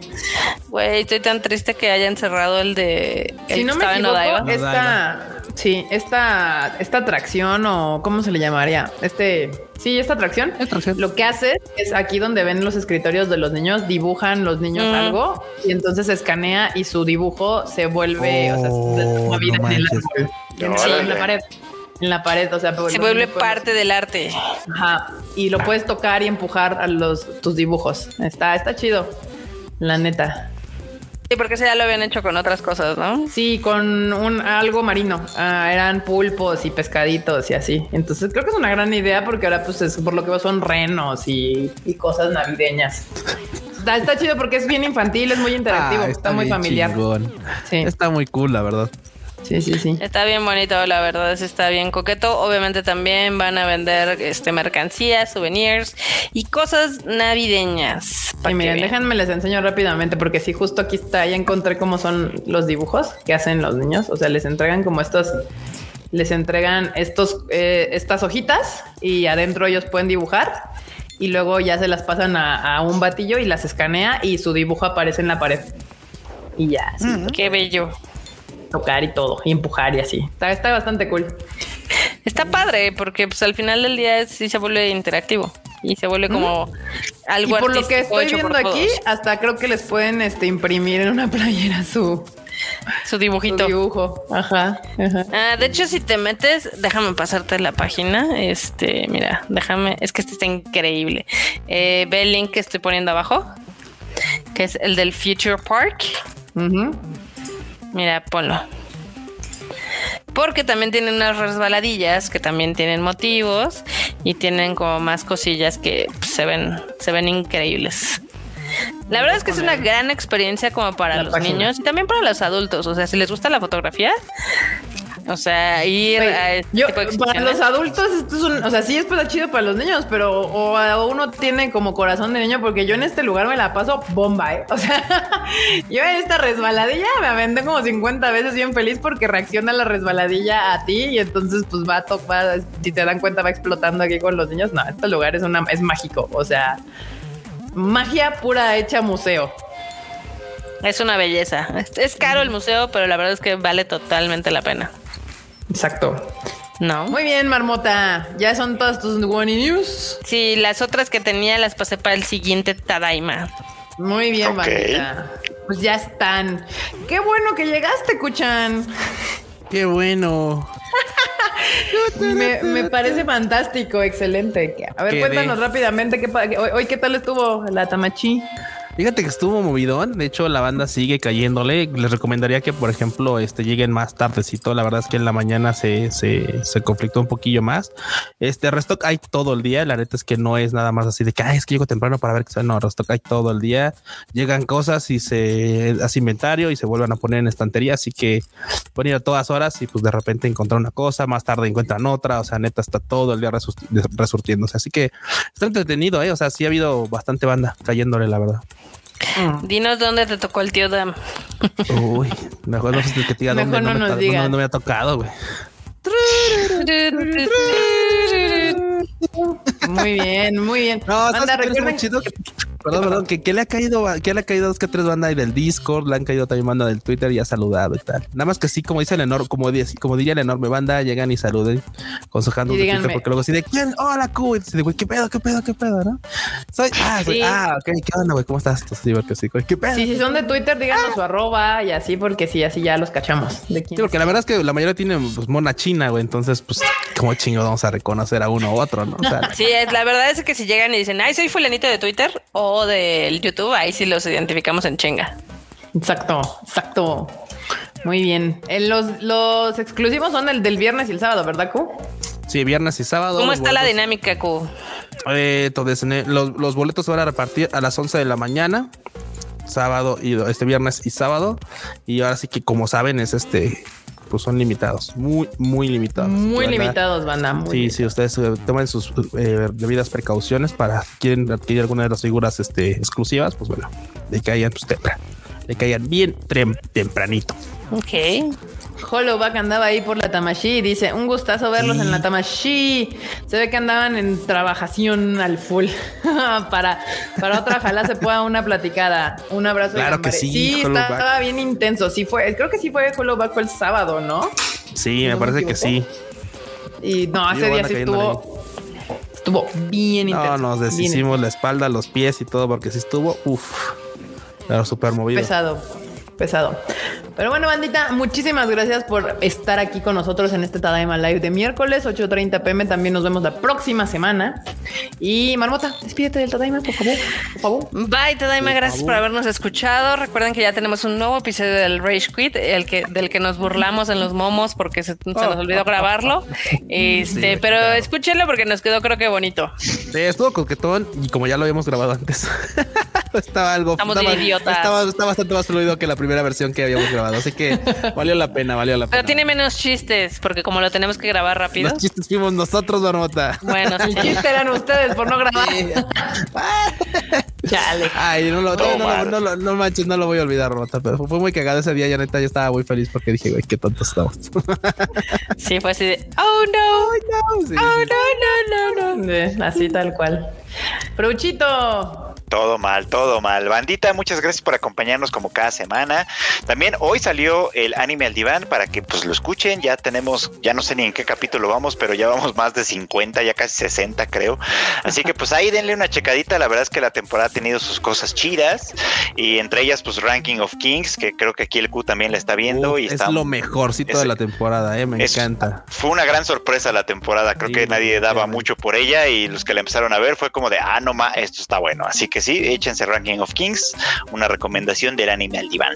Güey, estoy tan triste que hayan cerrado el de el Si no me equivoco, Odaiba. esta, sí, esta, esta atracción o cómo se le llamaría, este, sí, esta atracción, Atracción. lo que hace es aquí donde ven los escritorios de los niños, dibujan los niños Mm. algo y entonces se escanea y su dibujo se vuelve, o sea, se toma vida no en el árbol. En, sí, en la pared. En la pared, o sea, Se los vuelve parte del arte. Ajá, y lo puedes tocar y empujar a los tus dibujos. Está, está chido. La neta. Sí, porque ese ya lo habían hecho con otras cosas, ¿no? Sí, con un algo marino. Ah, eran pulpos y pescaditos y así. Entonces creo que es una gran idea porque ahora pues es por lo que veo son renos y, y cosas navideñas. Está, está chido porque es bien infantil, es muy interactivo, Ah, está, muy familiar. chingón. Sí, Está muy cool, la verdad. Sí, sí, sí. Está bien bonito, la verdad, sí está bien coqueto. Obviamente también van a vender este mercancías, souvenirs y cosas navideñas. que miren, vean. déjenme les enseño rápidamente porque sí, justo aquí está, ya encontré cómo son los dibujos que hacen los niños. O sea, les entregan como estos, les entregan estos, eh, estas hojitas y adentro ellos pueden dibujar y luego ya se las pasan a, a un batillo y las escanea y su dibujo aparece en la pared. Y ya, así, Qué bello. Tocar y todo, y empujar y así. Está, está bastante cool. Está padre porque pues al final del día sí se vuelve interactivo y se vuelve como algo y por lo que estoy viendo aquí, hasta creo que les pueden este, imprimir en una playera su, su su dibujito. dibujo. Ajá, ajá. Ah, de hecho, si te metes, déjame pasarte la página. Este, mira, déjame, es que este está increíble. Eh, ve el link que estoy poniendo abajo, que es el del Future Park. Ujú. Mira, ponlo. Porque también tienen unas resbaladillas que también tienen motivos y tienen como más cosillas que se ven, se ven increíbles. La verdad es que es una gran experiencia como para La los página. niños y también para los adultos. O sea, si les gusta la fotografía, o sea, ir a este yo, tipo de para los adultos, esto es un, o sea, sí es pues, chido para los niños, pero o, uno tiene como corazón de niño, porque yo en este lugar me la paso bomba, ¿eh? O sea, *laughs* yo en esta resbaladilla me aventé como 50 veces bien feliz porque reacciona la resbaladilla a ti y entonces pues va a tocar, si te dan cuenta va explotando aquí con los niños. No, este lugar es, una, es mágico, o sea, magia pura hecha museo. Es una belleza. Es caro el museo, pero la verdad es que vale totalmente la pena. Exacto. ¿No? Muy bien, Marmota. Ya son todas tus Wani News. Sí, las otras que tenía las pasé para el siguiente Tadaima. Muy bien, Ok. bandita. Pues ya están. Qué bueno que llegaste, Kuchan. Qué bueno. Me, me parece fantástico, excelente. A ver, Quedé. cuéntanos rápidamente qué, hoy, hoy qué tal estuvo la Tamachi. Fíjate que estuvo movidón. De hecho, la banda sigue cayéndole. Les recomendaría que, por ejemplo, este lleguen más tardecito. La verdad es que en la mañana se, se, se conflictó un poquillo más. Este restock hay todo el día. La neta es que no es nada más así de que "Ay, es que llego temprano para ver que sale". No, restock hay todo el día. Llegan cosas y se hace inventario y se vuelven a poner en estantería. Así que pueden ir a todas horas y pues de repente encontrar una cosa, más tarde encuentran otra. O sea, neta está todo el día resurtiéndose. Así que está entretenido, eh. O sea, sí ha habido bastante banda cayéndole, la verdad. Dinos dónde te tocó el tío Dam. Uy, mejor no sé que te diga Mejor dónde no me nos digas. no me ha tocado, güey. Muy bien, muy bien. No, ¿sabes Banda, qué es recuerden chido? Perdón, perdón, que, que le ha caído, que le ha caído dos que tres bandas ahí del Discord, le han caído también banda del Twitter y ha saludado y tal. Nada más que sí, como dice el enorme, como, como diría el enorme banda, llegan y saluden con sus handles Y de Twitter, porque luego así de quién, hola, Q, y dice, güey, qué pedo, qué pedo, qué pedo, ¿no? Soy, ah, soy, ah, ok, qué onda, güey, ¿cómo estás? Entonces que sí, güey, qué pedo. Sí, si son de Twitter, díganos su arroba y así, porque sí, así ya los cachamos. ¿De quién Sí, porque la verdad es que la mayoría tiene pues, mona china, güey. Entonces, pues, ¿cómo chingo vamos a reconocer a uno u otro, no? O sea, *laughs* Sí, es- la verdad es que si llegan y dicen, ay, soy fulanito de Twitter o del YouTube, ahí sí los identificamos en chinga. Exacto, exacto. Muy bien. Eh, los, los exclusivos son el del viernes y el sábado, ¿verdad, Q? sí, viernes y sábado. ¿Cómo está la dinámica, Q? Eh, entonces, en el- los, los boletos se van a repartir a las 11 de la mañana, sábado y este viernes y sábado. Y ahora sí que, como saben, es este, pues son limitados, muy, muy limitados. Muy limitados, banda. Muy Sí, bien. sí, ustedes eh, tomen sus eh, debidas precauciones para si quieren adquirir alguna de las figuras este, exclusivas, pues bueno, le caigan pues, le caigan bien tempranito. Ok. Hollowback andaba ahí por la Tamashi y dice, un gustazo verlos Sí. en la Tamashi. Se ve que andaban en trabajación al full. *laughs* para, para otra, ojalá se pueda una platicada. Un abrazo. Claro que sí, Sí, Hollowback. estaba bien intenso. Sí fue, creo que sí fue Hollowback fue el sábado, ¿no? Sí, ¿No me me parece que sí. Y no, Sí, ese día banda sí cayéndole estuvo, estuvo bien intenso. No, nos bien deshicimos la espalda, los pies y todo porque sí estuvo, uff, pero súper movido. Pesado, pesado. Pero bueno, bandita, muchísimas gracias por estar aquí con nosotros en este Tadaima Live de miércoles 8.30 pm. También nos vemos la próxima semana. Y Marmota, despídete del Tadaima, por favor. Por favor. Bye, Tadaima, gracias por habernos escuchado. Recuerden que ya tenemos un nuevo episodio del Rage Quit, el que, del que nos burlamos en los momos porque se, se nos olvidó grabarlo. *laughs* Este, pero escúchenlo porque nos quedó creo que bonito. Sí, estuvo coquetón y como ya lo habíamos grabado antes. *laughs* estaba algo. Estamos estaba, bien idiotas. Estaba, está bastante más fluido que la primera versión que habíamos grabado. Así que *laughs* valió la pena, valió la Pero pena. tiene menos chistes porque como lo tenemos que grabar rápido. Los chistes fuimos nosotros, Marmota. Bueno, *laughs* sí. El chiste eran ustedes por no grabar. *laughs* Chale. Ay, no lo, no, no, no, no, no manches, no lo voy a olvidar, Marmota. Pero fue muy cagado ese día. Ya neta, yo estaba muy feliz porque dije, güey, qué tontos estamos. Sí, fue así de, oh no, Sí, oh sí. no, no, no, no. Eh, Así tal cual. Prouchito. Todo mal, todo mal. Bandita, muchas gracias por acompañarnos como cada semana. También hoy salió el anime al diván para que pues lo escuchen. Ya tenemos, ya no sé ni en qué capítulo vamos, pero ya vamos más de 50, ya casi 60 creo. Así que pues ahí denle una checadita. La verdad es que la temporada ha tenido sus cosas chidas y entre ellas pues Ranking of Kings, que creo que aquí el Q también la está viendo Uf, y es está lo mejorcito es- de la temporada, eh, me es- encanta. Fue una gran sorpresa la temporada, creo Sí, que nadie daba mucho por ella y los que la empezaron a ver fue como de, ah, no ma, esto está bueno. Así que sí, échense Ranking of Kings, una recomendación del anime al diván.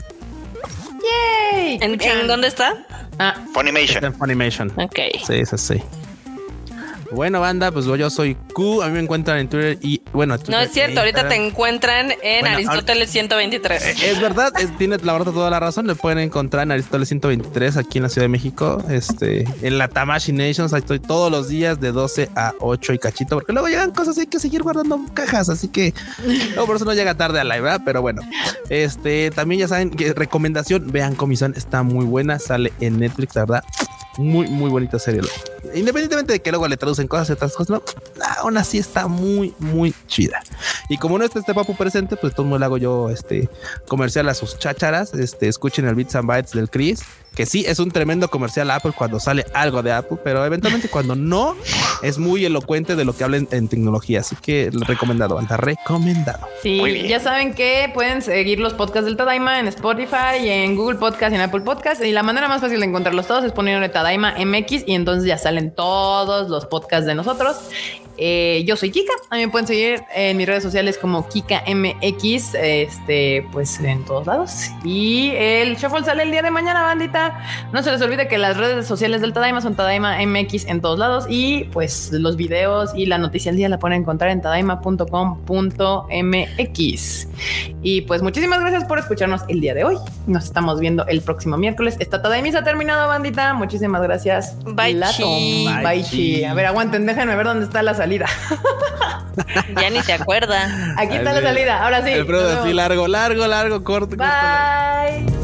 Yay. ¿En, en dónde está? Ah, Funimation. Está en Funimation. Ok. Sí, sí, sí. Bueno, banda, pues yo soy Q. A mí me encuentran en Twitter y bueno, No es cierto, ahorita te encuentran en Bueno, Aristóteles 123. Es verdad, es- tiene la verdad toda la razón. Le pueden encontrar en Aristóteles 123 aquí en la Ciudad de México, este, en la Tamashi Nations. Ahí estoy todos los días de 12 a 8 y cachito, porque luego llegan cosas y hay que seguir guardando cajas. Así que luego por eso no llega tarde a live, ¿verdad? Pero bueno, este también ya saben que recomendación: vean Comisión, está muy buena, sale en Netflix, la verdad. Muy, muy bonita serie. Independientemente de que luego le traducen cosas y otras cosas, no, aún así está muy, muy chida. Y como no está este papu presente, pues todo le hago yo este comercial a sus chácharas. Este, escuchen el Bits and Bytes del Chris, que sí es un tremendo comercial Apple cuando sale algo de Apple, pero eventualmente cuando no, es muy elocuente de lo que hablen en tecnología. Así que recomendado, anda, recomendado. Sí, ya saben que pueden seguir los podcasts del Tadaima en Spotify, y en Google Podcast y en Apple Podcast. Y la manera más fácil de encontrarlos todos es poniéndole Tadaima MX y entonces ya salen todos los podcasts de nosotros. Eh, yo soy Kika. A mí me pueden seguir en mis redes sociales como Kika MX, este, pues en todos lados. Y el shuffle sale el día de mañana, bandita. No se les olvide que las redes sociales del Tadaima son Tadaima MX en todos lados. Y pues los videos y la noticia del día la pueden encontrar en tadaima.com.mx. Y pues muchísimas gracias por escucharnos el día de hoy. Nos estamos viendo el próximo miércoles. Esta Tadaimisa ha terminado, bandita. Muchísimas gracias. Bye, chi. Bye, chi. A ver, aguanten, déjenme ver dónde está la salida. *laughs* Ya ni se acuerda. Aquí está la salida. Ahora sí. el así largo, largo, largo, corto. corto, largo. Bye.